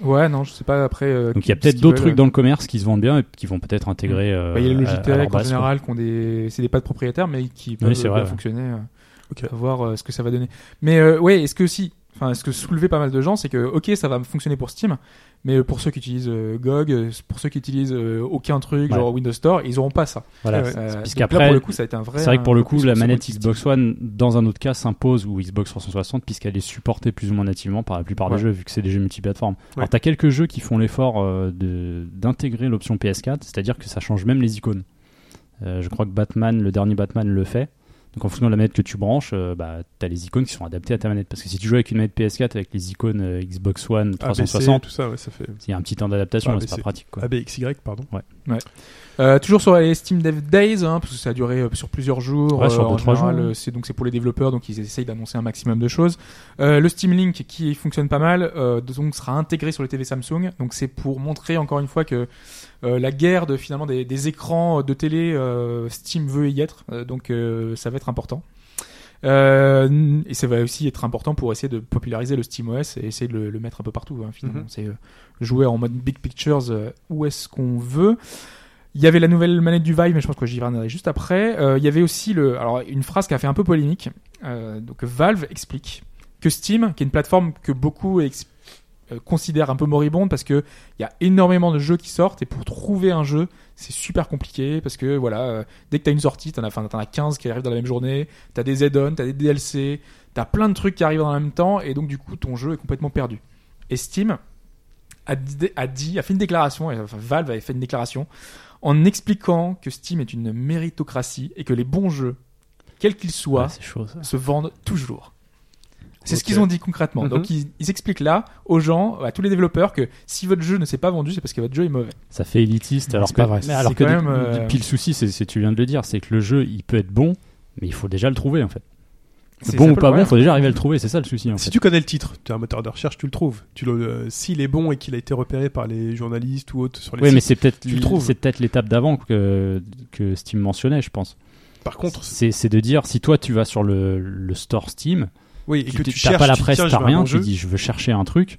Ouais, non, je sais pas après. euh, donc il y a peut-être d'autres trucs dans le commerce qui se vendent bien et qui vont peut-être intégrer. euh, Bah, Il y a les Logitech en général qui ont des, c'est des pads propriétaires, mais qui peuvent Oui, vrai, bien ouais. fonctionner. euh, voir euh, ce que ça va donner. Mais euh, ouais, est-ce que si, enfin, ce que soulevait pas mal de gens, c'est que ok, ça va fonctionner pour Steam, mais pour ceux qui utilisent euh, GOG, euh, pour ceux qui utilisent euh, aucun truc, Ouais. genre Windows Store, ils auront pas ça. Voilà. Euh, puisqu'après, pour le coup, ça a été un vrai. C'est vrai que pour le coup, la manette Xbox One, dans un autre cas, s'impose ou Xbox 360 puisqu'elle est supportée plus ou moins nativement par la plupart Ouais. des jeux vu que c'est des jeux multiplateformes. Ouais. Alors t'as quelques jeux qui font l'effort d'intégrer l'option PS4, c'est-à-dire que ça change même les icônes. Je crois que Batman, le dernier Batman le fait. Donc en fonction de la manette que tu branches, euh, bah, t'as les icônes qui sont adaptées à ta manette. Parce que si tu joues avec une manette PS4 avec les icônes euh, Xbox One ABC, 360, tout ça, ouais, ça fait. il y a un petit temps d'adaptation, Ah, c'est pas pratique. Quoi. ABXY, pardon. Euh, toujours sur les Steam Dev Days, hein, parce que ça a duré euh, sur plusieurs jours. Ouais, sur en deux, trois général, jours, euh, C'est donc c'est pour les développeurs, donc ils essayent d'annoncer un maximum de choses. Euh, le Steam Link qui fonctionne pas mal, euh, donc sera intégré sur les TV Samsung. Donc c'est pour montrer encore une fois que euh, la guerre de finalement des, des écrans de télé, euh, Steam veut y être. Euh, donc euh, ça va être important. Euh, et ça va aussi être important pour essayer de populariser le SteamOS et essayer de le, le mettre un peu partout. hein, finalement, Mhm. c'est euh, jouer en mode big pictures euh, où est-ce qu'on veut. Il y avait la nouvelle manette du Vive, mais je pense que j'y reviendrai juste après. Il y avait aussi le, alors une phrase qui a fait un peu polémique. Donc Valve explique que Steam, qui est une plateforme que beaucoup ex- euh, considèrent un peu moribonde parce que il y a énormément de jeux qui sortent et pour trouver un jeu, c'est super compliqué parce que voilà, euh, dès que t'as une sortie, t'en as, t'en as 15 qui arrivent dans la même journée, t'as des add-ons, t'as des DLC, t'as plein de trucs qui arrivent en même temps et donc du coup ton jeu est complètement perdu. Et Steam a dit, a, dit, a fait une déclaration, enfin Valve avait fait une déclaration en expliquant que Steam est une méritocratie et que les bons jeux, quels qu'ils soient, Ouais, chaud se vendent toujours. C'est ce qu'ils ont dit concrètement. Mhm. Donc ils, ils expliquent là aux gens, à tous les développeurs, que si votre jeu ne s'est pas vendu, c'est parce que votre jeu est mauvais. Ça fait élitiste. Alors que, pas vrai. mais alors que des- euh, puis le souci, c'est, tu viens de le dire, c'est que le jeu, il peut être bon, mais il faut déjà le trouver en fait. Bon ou pas bon, il faut déjà arriver à le trouver. C'est ça le souci en Si fait. tu connais le titre, tu es un moteur de recherche, tu le trouves. Tu le, euh, S'il est bon et qu'il a été repéré par les journalistes ou autres sur les Oui, mais sites. c'est peut-être tu le trouves. c'est peut-être l'étape d'avant que que Steam mentionnait, je pense. Par contre, C'est c'est de dire si toi tu vas sur le, le store Steam, oui, et tu que tu cherches, pas la tu presse, je t'as rien, bon tu dis je veux chercher un truc.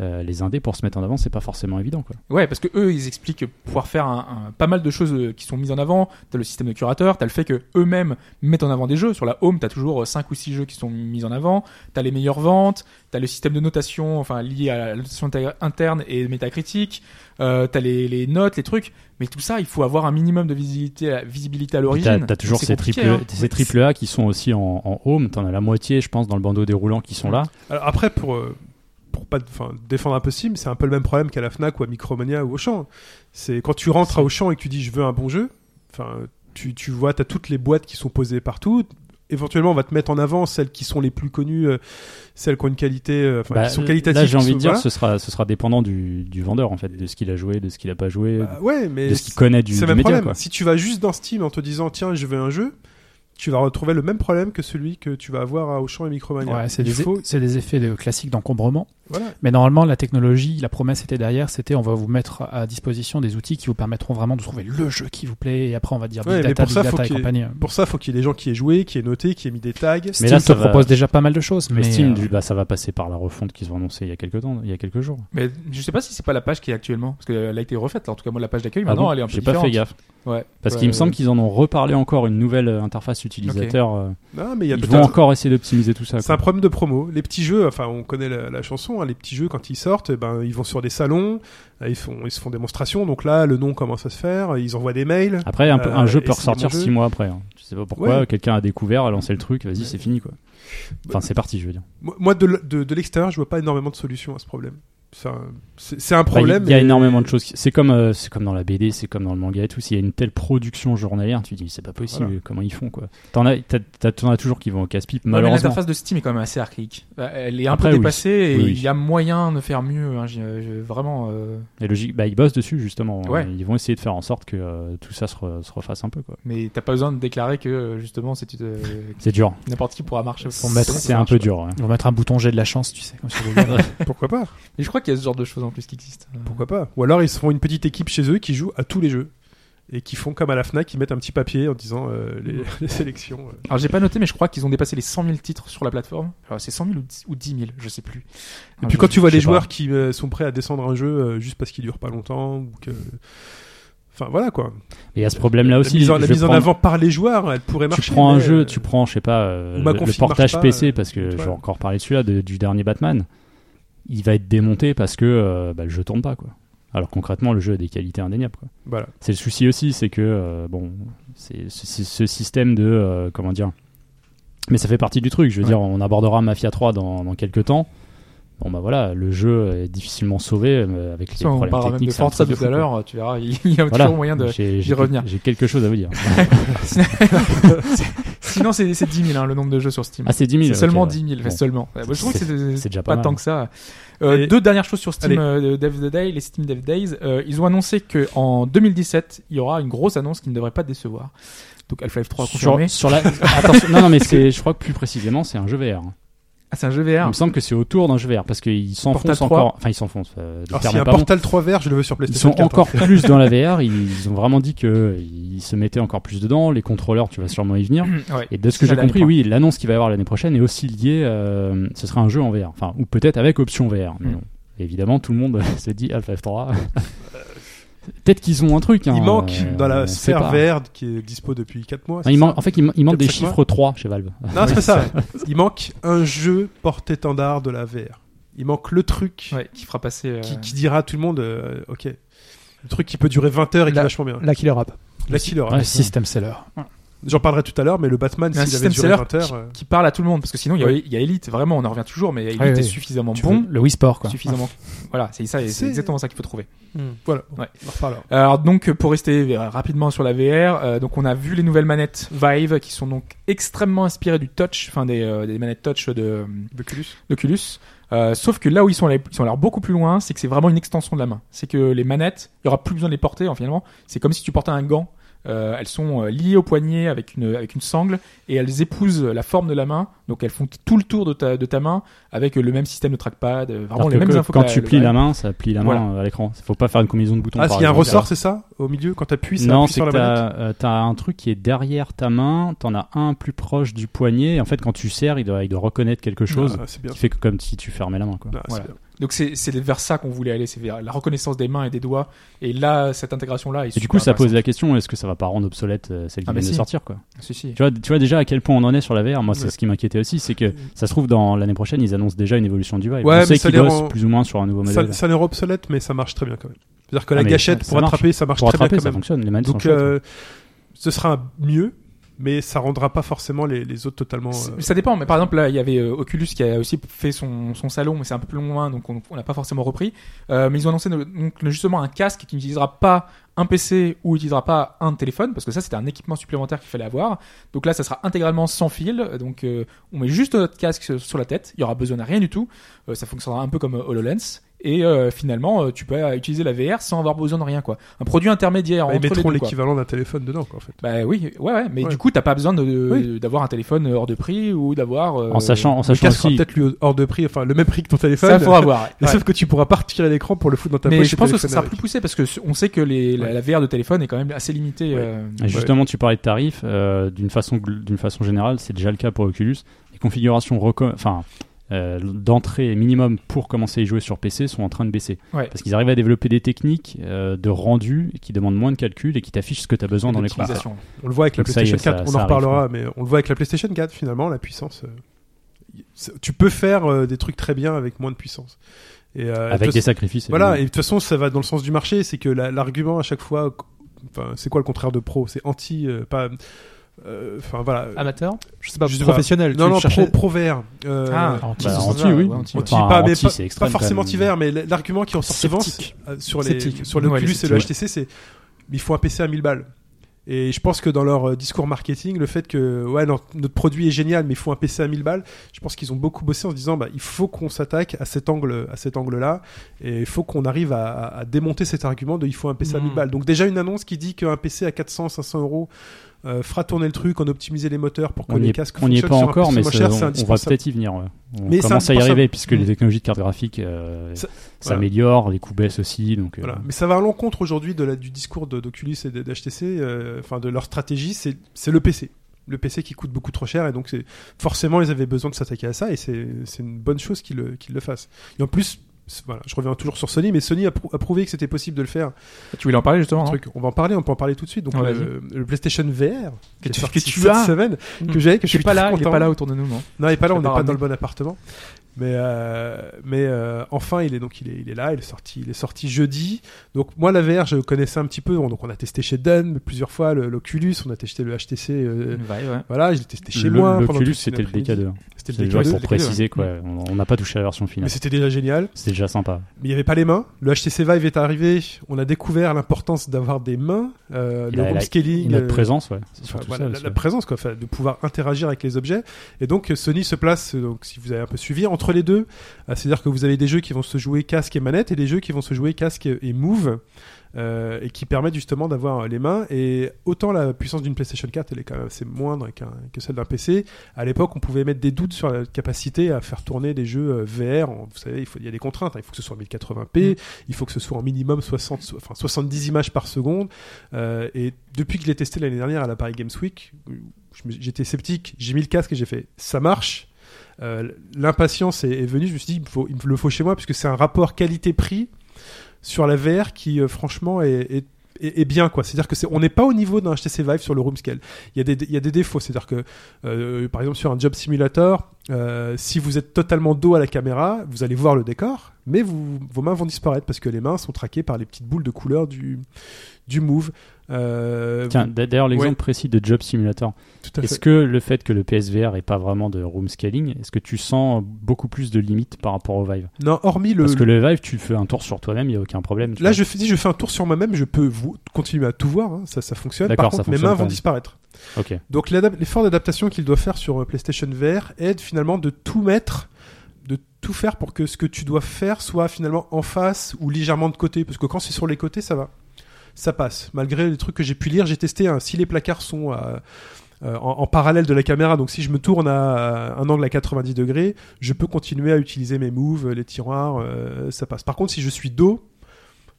Euh, les indés pour se mettre en avant, c'est pas forcément évident quoi. Ouais, parce que eux, ils expliquent pouvoir faire un, un- pas mal de choses euh, qui sont mises en avant. T'as le système de curateur, t'as le fait que eux-mêmes mettent en avant des jeux. Sur la home, t'as toujours 5 ou 6 jeux qui sont mis en avant. T'as les meilleures ventes. T'as le système de notation, enfin lié à la notation inter- interne et métacritique. Euh, t'as les, les notes, les trucs. Mais tout ça, il faut avoir un minimum de visibilité, à- visibilité à Puis l'origine. T'as toujours ces triple, hein. ces triple A qui sont aussi en, en home. T'en as la moitié, je pense, dans le bandeau déroulant qui sont là. Alors après, pour, euh, pour pas enfin, défendre un peu Steam, c'est un peu le même problème qu'à la Fnac ou à Micromania ou Auchan. C'est quand tu rentres à Auchan et que tu dis je veux un bon jeu, enfin, tu, tu vois, tu as toutes les boîtes qui sont posées partout. Éventuellement, on va te mettre en avant celles qui sont les plus connues, euh, celles qui ont une qualité, euh, enfin, Bah, qui sont qualitatives. là, j'ai envie de dire, voilà. ce sera, ce sera dépendant du, du vendeur en fait, de ce qu'il a joué, de ce qu'il a pas joué, Bah, ouais, mais de ce qu'il connaît du, du même média. problème. Quoi. Si tu vas juste dans Steam en te disant tiens, je veux un jeu, tu vas retrouver le même problème que celui que tu vas avoir à Auchan et Micromania. Ouais, c'est Il des, faut- c'est des effets de classiques d'encombrement. Voilà. Mais normalement, la technologie, la promesse était derrière, c'était on va vous mettre à disposition des outils qui vous permettront vraiment de trouver le jeu qui vous plaît. Et après, on va dire Ouais, big mais data, pour big ça, data faut et qu'il y ait- compagnie. Pour ça, faut qu'il y ait des gens qui aient joué, qui aient noté, qui aient mis des tags. Steam là, te ça va- propose déjà pas mal de choses. Mais Mais, Steam, euh, bah, ça va passer par la refonte qu'ils ont annoncée il y a quelques temps, il y a quelques jours. Mais je sais pas si c'est pas la page qui est actuellement. Parce qu'elle a été refaite. En tout cas, moi, la page d'accueil, Ah maintenant, bon elle est un peu J'ai pas fait gaffe. Ouais. Parce Ouais, qu'il me semble ouais. qu'ils en ont reparlé encore une nouvelle euh, interface utilisateur. euh, Non, mais il y a Ils vont encore essayer d'optimiser tout ça. C'est un problème de promo. Les petits jeux, enfin, on connaît la, la chanson, hein, les petits jeux quand ils sortent, eh ben, ils vont sur des salons, euh, ils font, ils se font démonstration. Donc là, le nom commence à se faire, ils envoient des mails. Après, un, jeu peut ressortir six mois après. hein. Je sais pas pourquoi. Ouais. Quelqu'un a découvert, a lancé le truc, vas-y, c'est fini quoi. Enfin, c'est parti, je veux dire. Moi, de, de, de l'extérieur, je vois pas énormément de solutions à ce problème. C'est un, Enfin, problème. Il y a énormément de choses. C'est comme, euh, c'est comme dans la BD, c'est comme dans le manga et tout. S'il y a une telle production journalière, tu te dis c'est pas possible. Voilà. Comment ils font quoi T'en as, as toujours qui vont au casse-pipe. Ouais, mais Malheureusement. L'interface de Steam est quand même assez archaïque. Euh, Elle est un Après, peu oui. dépassée et Oui, oui. il y a moyen de faire mieux. hein. J'ai- j'ai vraiment. euh, Et logique, bah ils bossent dessus justement. Ouais. Ils vont essayer de faire en sorte que euh, tout ça se, re- se refasse un peu quoi. Mais t'as pas besoin de déclarer que euh, justement c'est euh, C'est dur. n'importe qui pourra marcher. C'est un peu dur. ouais. On va mettre un bouton jet de la chance, tu sais, comme. [LAUGHS] Pourquoi pas? Et je crois qu'il y a ce genre de choses en plus qui existent. Pourquoi pas Ou alors ils se font une petite équipe chez eux qui joue à tous les jeux et qui font comme à la Fnac, ils mettent un petit papier en disant euh, les, [LAUGHS] [LAUGHS] les sélections. euh. Alors j'ai pas noté, mais je crois qu'ils ont dépassé les 100 000 titres sur la plateforme. Alors c'est 100 000 ou 10 ou 10 000, je sais plus. Et Ah, puis je- quand tu vois les pas. joueurs qui euh, sont prêts à descendre un jeu euh, juste parce qu'il dure pas longtemps ou que Enfin voilà quoi. Et il y a ce problème là La aussi. mise en, la mise en avant par les joueurs, elle pourrait marcher. Tu prends un mais, jeu, euh, tu prends, je sais pas, euh, le, portage PC, parce que je vais encore parler de celui-là, de- du dernier Batman. Il va être démonté parce que euh, bah, le jeu tourne pas, quoi. Alors concrètement, le jeu a des qualités indéniables, quoi. Voilà. C'est le souci aussi, c'est que, euh, bon, c'est ce, système de, euh, comment dire, mais ça fait partie du truc. Je veux Ouais. dire, on abordera Mafia 3 dans, dans quelques temps. Bon bah voilà, le jeu est difficilement sauvé euh, avec les Ça, on problèmes même techniques. de un Forza truc tout de à l'heure, tu verras, il y a Voilà. toujours moyen de. D'y j'ai- revenir. J'ai quelque chose à vous dire. [LAUGHS] Sinon, c'est c'est 10 000 hein, le nombre de jeux sur Steam. Ah, c'est 10 000. C'est seulement ouais. 10 000, enfin, Bon. seulement. Ouais, moi, je trouve que c'est déjà pas, pas tant que ça. Euh, Et- Deux dernières choses sur Steam euh, de Dev the Day, les Steam Dev Days. Euh, ils ont annoncé que en 2017, il y aura une grosse annonce qui ne devrait pas décevoir. Donc Half-Life 3 confirmé. Sur, sur la... Attention, non, non, mais [LAUGHS] c'est, je crois que plus précisément, c'est un jeu VR. Ah, c'est un jeu Il VR. me semble que c'est autour d'un jeu VR parce qu'ils s'enfoncent 3. encore. Enfin, ils s'enfoncent. euh, Alors s'il y a un pas bon. Portal 3 vert, je le veux sur Ils PlayStation sont 4. encore hein. plus dans la [LAUGHS] VR. Ils, ils ont vraiment dit que ils se mettaient encore plus dedans. Les contrôleurs, tu vas sûrement y venir. [CLEARS THROAT] Ouais. Et de ce que j'ai il compris, oui, l'annonce qu'il va y avoir l'année prochaine est aussi liée. euh, ce sera un jeu en VR. Enfin, ou peut-être avec option VR. Mais Mm. bon. Évidemment, tout le monde [LAUGHS] se dit Half-Life 3. [LAUGHS] Peut-être qu'ils ont un truc. hein, Il manque euh, dans la sphère verte qui est dispo depuis 4 mois. Non, il manque- en fait, il, man- il manque des cinq mois chiffres 3 chez Valve. Non, c'est pas ça. Il manque un jeu porte-étendard de la VR. Il manque le truc Ouais, qui fera passer. euh, qui, qui dira à tout le monde, euh, ok, le truc qui peut durer 20 heures et qui La- est vachement bien. La Killer App. La killer. Ouais, Le c'est- system seller. J'en parlerai tout à l'heure, mais le Batman, s'il système avait duré seller 20 heures, euh, qui parle à tout le monde parce que sinon il y a, Ouais. il y a Elite vraiment on en revient toujours mais Elite Ouais, est suffisamment Tu bon Le, Wii Sport, quoi. suffisamment [LAUGHS] voilà c'est ça c'est exactement ça qu'il faut trouver voilà. Ouais. On en reparlera. alors donc pour rester euh, rapidement sur la VR euh, donc on a vu les nouvelles manettes Vive qui sont donc extrêmement inspirées du touch enfin des, euh, des manettes touch de Oculus. d'Oculus Euh, sauf que là où ils sont allés, ils sont allés beaucoup plus loin, c'est que c'est vraiment une extension de la main. C'est que les manettes, il y aura plus besoin de les porter. hein, finalement, c'est comme si tu portais un gant. Euh, elles sont euh, liées au poignet avec une avec une sangle et elles épousent la forme de la main. Donc elles font tout le tour de ta de ta main avec le même système de trackpad, euh, vraiment Alors les que mêmes que infos. quand que tu plies la main, ça plie la main Voilà. euh, à l'écran. Faut pas faire une combinaison de boutons. Ah, s'il y a un ressort, c'est ça Au milieu, quand t'appuies, ça Non, appuie c'est sur que la manette t'as euh, t'as un truc qui est derrière ta main, t'en as un plus proche du poignet. Et en fait, quand tu serres, il doit, il doit reconnaître quelque chose Ah, c'est bien. qui fait que comme si tu fermais la main. Quoi. Ah, c'est Voilà. Bien. Donc c'est vers ça qu'on voulait aller, c'est vers la reconnaissance des mains et des doigts. Et là, cette intégration là est Et du coup, ça pose la question est-ce que ça va pas rendre obsolète euh, celle qui Ah, bah vient de sortir quoi? Si, si. tu vois, tu vois déjà à quel point on en est sur la VR. Moi, c'est Ouais. ce qui m'inquiétait aussi, c'est que ça se trouve dans l'année prochaine, ils annoncent déjà une évolution du Vive. Ouais, on mais sait ça qu'ils les bossent rend- plus ou moins sur un nouveau Ça, modèle. ça a l'air obsolète, mais ça marche très bien quand même. C'est-à-dire que Ah, la mais gâchette, ça pour attraper, ça marche Pour très bien attraper, quand ça même. fonctionne. Les Donc, euh, ce sera mieux, mais ça rendra pas forcément les, les autres totalement. Euh, Ça dépend, mais par exemple là il y avait euh, Oculus qui a aussi fait son, son salon, mais c'est un peu plus loin, donc on n'a pas forcément repris. Euh, mais ils ont annoncé donc, justement un casque qui n'utilisera pas un PC ou utilisera pas un téléphone, parce que ça c'était un équipement supplémentaire qu'il fallait avoir. Donc là ça sera intégralement sans fil, donc on met juste notre casque sur- la tête, il y aura besoin de rien du tout. Ça fonctionnera un peu comme HoloLens. Et euh, finalement, euh, tu peux utiliser la VR sans avoir besoin de rien, quoi. Un produit intermédiaire bah, ils entre les mettront l'équivalent d'un téléphone dedans, quoi, en fait. Bah oui, ouais, ouais. Mais Ouais. du coup, t'as pas besoin Oui. d'avoir un téléphone hors de prix ou d'avoir. euh, En sachant, en sachant aussi. peut-être lui hors de prix, enfin le même prix que ton téléphone. ça, faut avoir. Mais [LAUGHS] ouais. Sauf que tu pourras pas retirer l'écran pour le foutre dans ta Mais poche. je pense que ça sera avec. plus poussé parce que on sait que les, la, Ouais. la VR de téléphone est quand même assez limitée. Ouais. euh, Et Justement, tu parlais de tarifs. euh, d'une façon, d'une façon générale, c'est déjà le cas pour Oculus. Les configurations enfin, euh, d'entrée minimum pour commencer à y jouer sur PC sont en train de baisser. Ouais. Parce qu'ils arrivent à développer des techniques euh, de rendu qui demandent moins de calcul et qui t'affichent ce que tu as besoin dans l'écran. d'optimisation. On le voit avec la Donc est, PlayStation 4, ça- on ça en arrive, reparlera, mais on le voit avec la PlayStation 4 finalement, la puissance. euh, tu peux faire des trucs très bien avec moins de puissance. Et, Avec de- des sacrifices. Voilà, et de toute façon, ça va dans le sens du marché, c'est que la- l'argument à chaque fois, enfin, c'est quoi le contraire de pro? C'est anti, pas Enfin voilà. Amateur Je sais pas, pas. professionnel. non non pro, pro VR. Euh, Ah, anti, Bah, anti, oui. anti. Anti, pas, mais anti, pas, c'est pas extrême, forcément même. anti-VR, mais l'argument qui en sort souvent euh, sur, les, sur les l'Oculus et le. HTC, c'est il faut un PC à 1000 balles. Et je pense que dans leur euh, discours marketing, le fait que ouais, non, notre produit est génial, mais il faut un PC à 1000 balles, je pense qu'ils ont beaucoup bossé en se disant bah, il faut qu'on s'attaque à cet angle, à cet angle-là, et il faut qu'on arrive à, démonter cet argument de il faut un PC à 1000 Mhm. balles. Donc déjà une annonce qui dit qu'un PC à 400, 500 euros euh, fera tourner le truc, en optimiser les moteurs pour que On les est, casques on n'y est pas encore, mais cher, on, va peut-être y venir. ouais. On Mais commence à y arriver puisque les technologies de carte graphique euh, s'améliorent, les coûts baissent aussi. Donc, euh, Voilà. Mais ça va à l'encontre aujourd'hui de la, du discours d'Oculus et d'HTC, euh, enfin de leur stratégie, c'est le PC. Le PC qui coûte beaucoup trop cher et donc c'est forcément ils avaient besoin de s'attaquer à ça et c'est une bonne chose qu'ils le, le fassent. Et en plus, voilà, je reviens toujours sur Sony, mais Sony a, prou- a prouvé que c'était possible de le faire. Tu voulais en parler justement hein truc, on va en parler, on peut en parler tout de suite. Donc le, le PlayStation VR Que tu- que tu cette as. semaine, Mm. que j'ai, que je suis pas là, il est pas là autour de nous, non Non, il est pas là, on n'est pas dans le bon appartement. Mais euh, mais euh, enfin, il est donc il est, il est là, il est sorti, il est sorti jeudi. Donc moi la VR, je connaissais un petit peu. Donc on a testé chez Dunn plusieurs fois l'Oculus, on a testé le HTC. euh, Ouais, ouais. Voilà, je l'ai testé chez le- moi. pendant L'Oculus, c'était le après-midi. DK2. C'était le déjà DK2. pour le DK2, préciser, quoi. ouais. On on n'a pas touché à la version Mais finale. c'était déjà génial. C'est déjà sympa. Mais il n'y avait pas les mains. Le HTC Vive est arrivé. On a découvert l'importance d'avoir des mains. Euh, le la- room la- scaling. Et notre euh, présence, ouais. Enfin, voilà, ça. la, la présence quoi, de pouvoir interagir avec les objets. Et donc euh, Sony se place, euh, donc si vous avez un peu suivi, entre les deux. Euh, C'est-à-dire que vous avez des jeux qui vont se jouer casque et manette et des jeux qui vont se jouer casque et move. euh, et qui permettent justement d'avoir les mains et autant la puissance d'une PlayStation 4 elle est quand même assez moindre que celle d'un PC à l'époque on pouvait mettre des doutes sur la capacité à faire tourner des jeux euh, VR vous savez il, faut, il y a des contraintes hein. il faut que ce soit en 1080p il faut que ce soit en minimum 60 so- enfin 70 images par seconde euh, et depuis que je l'ai testé l'année dernière à la Paris Games Week, j'étais sceptique, j'ai mis le casque et j'ai fait ça marche. Euh, L'impatience est, venue, je me suis dit il, me le faut chez moi puisque c'est un rapport qualité-prix sur la VR qui euh, franchement est, bien quoi. C'est-à-dire que c'est, on n'est pas au niveau d'un HTC Vive sur le room scale. Il y a des, défauts. C'est-à-dire que euh, par exemple sur un job simulator, si vous êtes totalement dos à la caméra, vous allez voir le décor, mais vos mains vont disparaître parce que les mains sont traquées par les petites boules de couleur du du move. Euh, Tiens, d'ailleurs, l'exemple Ouais. précis de Job Simulator. Est-ce que le fait que le PSVR ait pas vraiment de room scaling, est-ce que tu sens beaucoup plus de limites par rapport au Vive? Non, hormis le. Parce que le Vive, tu fais un tour sur toi-même, il n'y a aucun problème. Là, vois. je fais, si je fais un tour sur moi-même, je peux vous continuer à tout voir. hein, Ça, ça fonctionne. Par ça mes mains vont disparaître. Ok. Donc, l'effort d'adaptation qu'il doit faire sur euh, PlayStation VR aide finalement de tout mettre, de tout faire pour que ce que tu dois faire soit finalement en face ou légèrement de côté. Parce que quand c'est sur les côtés, ça va. Ça passe. Malgré les trucs que j'ai pu lire, j'ai testé. si les placards sont euh, en, en parallèle de la caméra, donc si je me tourne à un angle à 90 degrés, je peux continuer à utiliser mes moves, les tiroirs, euh, ça passe. Par contre, si je suis dos,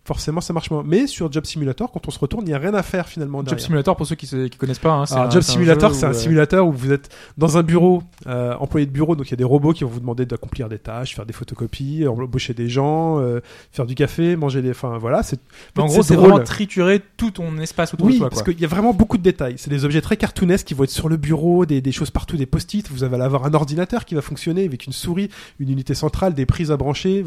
forcément ça marche moins. Mais sur Job Simulator, quand on se retourne, il n'y a rien à faire finalement. Job. Simulator, pour ceux qui ne connaissent pas, hein, c'est un- Job Simulator, c'est un simulateur où vous êtes dans un bureau, euh, employé de bureau, donc il y a des robots qui vont vous demander d'accomplir des tâches, faire des photocopies, embaucher des gens, euh, faire du café, manger des... Enfin voilà, c'est... En gros, c'est vraiment triturer tout ton espace autour de Oui, toi. parce qu'il y a vraiment beaucoup de détails. C'est des objets très cartoonesques qui vont être sur le bureau, des, des choses partout, des post-it. Vous allez avoir un ordinateur qui va fonctionner avec une souris, une unité centrale, des prises à brancher.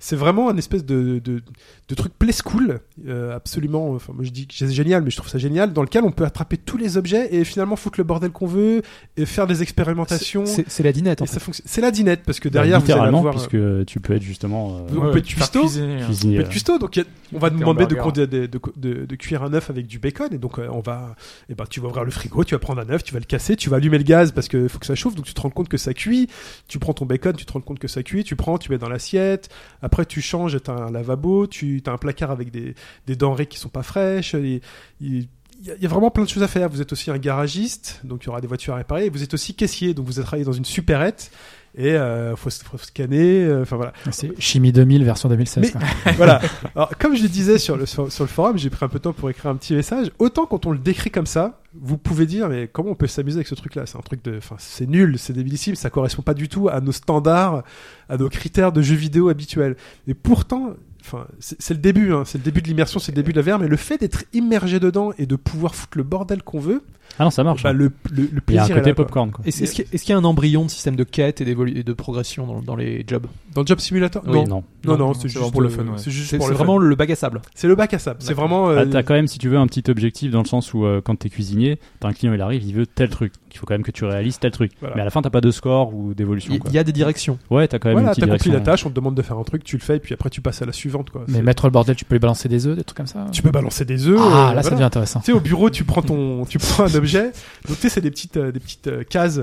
C'est vraiment un espèce de, de, de truc play school, euh, absolument. Enfin, moi je dis que c'est génial, mais je trouve ça génial, dans lequel on peut attraper tous les objets et finalement foutre le bordel qu'on veut et faire des expérimentations. C'est la dinette en fait. ça fonctionne. C'est la dinette parce que Bah, derrière vous allez littéralement, avoir. puisque tu peux être justement euh, on peut être cuistot. cuisiner, hein. On peut être cuistot, donc a- on va Des demander de, hamburgers. de, de, de- de cuire un œuf avec du bacon et donc euh, on va, et ben tu vas ouvrir le frigo, tu vas prendre un œuf, tu vas le casser, tu vas allumer le gaz parce que faut que ça chauffe, donc tu te rends compte que ça cuit, tu prends ton bacon, tu te rends compte que ça cuit, tu prends, tu mets dans l'assiette, après tu changes, t'as un lavabo, tu as un placard avec des, des denrées qui sont pas fraîches, il il y, a- il y a vraiment plein de choses à faire. Vous êtes aussi un garagiste, donc il y aura des voitures à réparer. Et vous êtes aussi caissier, donc vous êtes travaillé dans une supérette et euh, faut, faut scanner. euh, voilà. C'est Chimie 2000 version 2016. Mais- quoi. [LAUGHS] voilà. Alors, comme je le disais sur le, sur, sur le forum, j'ai pris un peu de temps pour écrire un petit message. Autant quand on le décrit comme ça, vous pouvez dire, mais comment on peut s'amuser avec ce truc-là? C'est un truc de, enfin, c'est nul, c'est débilissime, ça correspond pas du tout à nos standards, à nos critères de jeux vidéo habituels. Et pourtant, enfin, c'est le début, hein, c'est le début de l'immersion, c'est le début de la VR, mais le fait d'être immergé dedans et de pouvoir foutre le bordel qu'on veut, Ah non, ça marche. bah, hein. le, le, le Il y a un plaisir côté quoi. popcorn. Quoi. Est-ce est-ce qu'il y, a- est-ce qu'il y a un embryon de système de quête et, et de progression dans, dans les jobs? Dans le Job Simulator? Oui, Non, Non. non, non, Non, c'est c'est juste vraiment pour le fun, ouais. C'est juste C'est pour c'est le fun. vraiment le bac à sable. C'est le bac à sable. C'est vraiment. Ah, euh, t'as quand même, si tu veux, un petit objectif dans le sens où euh, quand t'es cuisinier, t'as un client, il arrive, il veut tel truc. Il faut quand même que tu réalises tel truc. Voilà. Mais à la fin, t'as pas de score ou d'évolution. Il y a des directions. Ouais, t'as quand même Voilà, une petite t'as compris direction. la tâche, on te demande de faire un truc, tu le fais, et puis après tu passes à la suivante. Quoi. Mais mettre le bordel, tu peux lui balancer des œufs, des trucs comme ça. Tu peux balancer des œufs. Ah, euh, là, ça voilà. devient intéressant. Tu sais, au bureau, tu prends ton, tu prends un objet. Donc, tu sais, c'est des petites, euh, des petites euh, cases,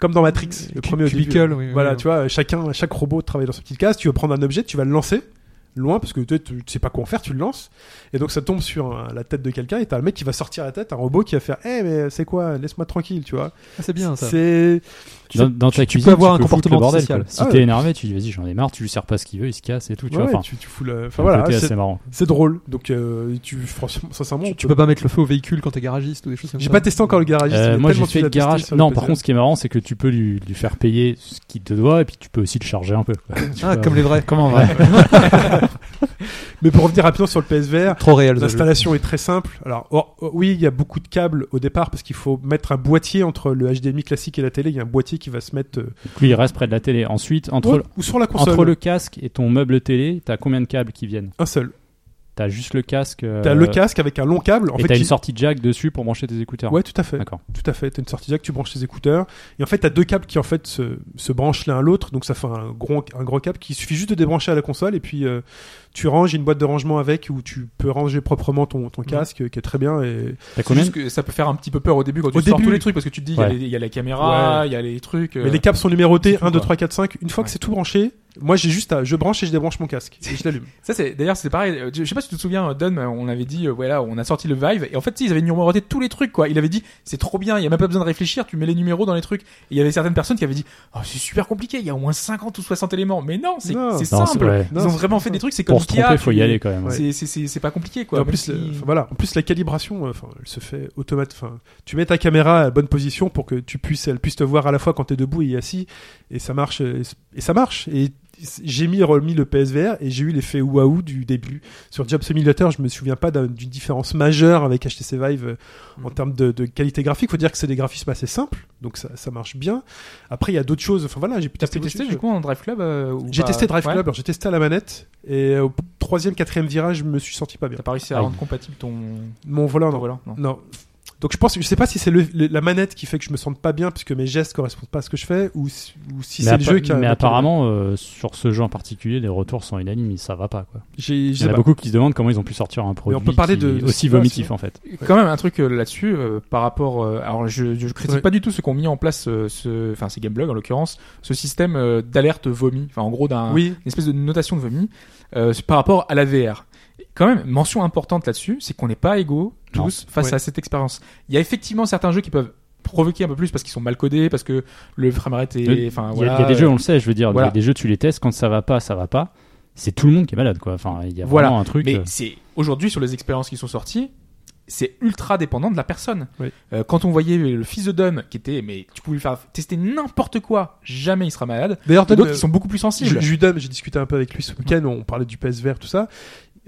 comme dans Matrix, le premier au début. cubicle, oui, oui, Voilà, oui. tu vois, chacun, chaque robot travaille dans sa petite case. Tu vas prendre un objet, tu vas le lancer loin parce que tu, tu sais pas quoi en faire, tu le lances. Et donc, ça tombe sur un- la tête de quelqu'un et t'as un mec qui va sortir la tête, un robot qui va faire, eh, mais c'est quoi, laisse-moi tranquille, tu vois. Ah, c'est bien ça. C'est, Dans, dans ta tu cuisine, peux avoir un foutre comportement bordel, social. quoi. Si Ah t'es ouais. énervé, tu dis vas-y, j'en ai marre, tu lui sers pas ce qu'il veut, il se casse et tout. Tu ouais, vois, enfin, tu, tu fous le, enfin c'est un voilà, côté c'est, assez marrant. c'est drôle. Donc, euh, tu, franchement, sincèrement, Tu, tu peux pas mettre le feu au véhicule quand t'es garagiste ou des choses comme J'ai ça. pas testé encore le garage. Euh, moi j'ai fait le garage. Non, par contre, ce qui est marrant, c'est que tu peux lui, lui faire payer ce qu'il te doit et puis tu peux aussi le charger un peu. quoi. Tu Ah, peux comme les vrais. Comment vrai [LAUGHS] Mais pour revenir rapidement sur le PSVR, Trop réel. L'installation est très simple. Alors, oui, il y a beaucoup de câbles au départ parce qu'il faut mettre un boîtier entre le HDMI classique et la télé. Il y a un boîtier qui va se mettre euh, Donc lui, il reste près de la télé. Ensuite, entre, ou- ou sur la console. entre le casque et ton meuble télé, t'as combien de câbles qui viennent? Un seul. T'as juste le casque. euh, T'as le casque avec un long câble. En et fait, t'as qui- une sortie jack dessus pour brancher tes écouteurs. Ouais, tout à fait. D'accord. Tout à fait. T'as une sortie jack, tu branches tes écouteurs. Et en fait, t'as deux câbles qui en fait se, se branchent l'un à l'autre. Donc ça fait un gros, un gros câble qui suffit juste de débrancher à la console. Et puis euh, tu ranges une boîte de rangement avec où tu peux ranger proprement ton, ton casque, qui est très bien. Et T'as combien juste que ça peut faire un petit peu peur au début quand tu Au sors début. tous les trucs parce que tu te dis il y a Ouais. les- il y, a la caméra, il y a les trucs. euh, Mais les câbles sont numérotés c'est tout, 1, 2, quoi. 3, 4, 5. Une fois que c'est tout branché, moi j'ai juste à. Je branche et je débranche mon casque. Et je l'allume. Ça c'est d'ailleurs c'est pareil. euh, Je sais pas si tu te souviens, Don, euh, on avait dit euh, voilà, on a sorti le Vive et en fait tu sais, ils avaient numéroté tous les trucs quoi. Il avait dit c'est trop bien, il y a même pas besoin de réfléchir, tu mets les numéros dans les trucs. Et il y avait certaines personnes qui avaient dit oh c'est super compliqué, il y a au moins 50 ou 60 éléments. Mais non, c'est Non. c'est Non, simple. ouais. Ils Non, ont vraiment fait des trucs, c'est comme Pour se tromper, faut y aller quand même. ouais. C'est c'est c'est c'est pas compliqué quoi. Et en plus, si- le- enfin, voilà. En plus, la calibration, enfin, elle se fait automate. Enfin, tu mets ta caméra à la bonne position pour que tu puisses, elle puisse te voir à la fois quand t'es debout et assis, et ça marche. Et ça marche. Et j'ai mis remis le PSVR et j'ai eu l'effet waouh du début sur Job Simulator. Je me souviens pas d'un- d'une différence majeure avec HTC Vive euh, en termes de, de qualité graphique. Faut dire que c'est des graphismes assez simples, donc ça, ça marche bien. Après, il y a d'autres choses. Enfin voilà, j'ai pu d'autres du coup en Drive Club euh, J'ai pas testé Drive Ouais. Club, j'ai testé à la manette et au troisième, quatrième virage, je me suis senti pas bien. T'as pas réussi à Aïe. rendre compatible ton, Mon volant, ton non. volant non. Non. Donc je pense, je sais pas si c'est le- le- la manette qui fait que je me sente pas bien puisque mes gestes correspondent pas à ce que je fais ou, si- ou si c'est le jeu qui a. mais apparemment, euh, sur ce jeu en particulier, les retours sont unanimes, ça va pas. Quoi. j'ai, Il je y en a pas. beaucoup qui se demandent comment ils ont pu sortir un produit peut parler qui de- est de aussi vomitif en fait. Quand même un truc euh, là-dessus euh, par rapport. euh, alors je, je critique Ouais. pas du tout ceux qui ont mis en place euh, ce, enfin c'est Gameblog en l'occurrence, ce système euh, d'alerte vomi, enfin en gros d'un Oui, une espèce de notation de vomi euh, par rapport à la VR. Quand même, mention importante là-dessus, c'est qu'on n'est pas égaux tous face Ouais. à cette expérience. Il y a effectivement certains jeux qui peuvent provoquer un peu plus parce qu'ils sont mal codés, parce que le framerate est, enfin Il y, a- voilà. il y a des jeux, on le sait, je veux dire, voilà. il y a des jeux, tu les testes, quand ça va pas, ça va pas. C'est tout le monde qui est malade, quoi. Enfin, il y a Voilà. vraiment un truc. Mais euh, c'est aujourd'hui sur les expériences qui sont sorties, c'est ultra dépendant de la personne. Oui. Euh, quand on voyait le fils de Dom qui était, mais tu pouvais lui faire tester n'importe quoi, jamais il sera malade. d'ailleurs, d'autres qui sont beaucoup plus sensibles. J'ai discuté un peu avec lui ce week-end, on parlait du PSVR, tout ça.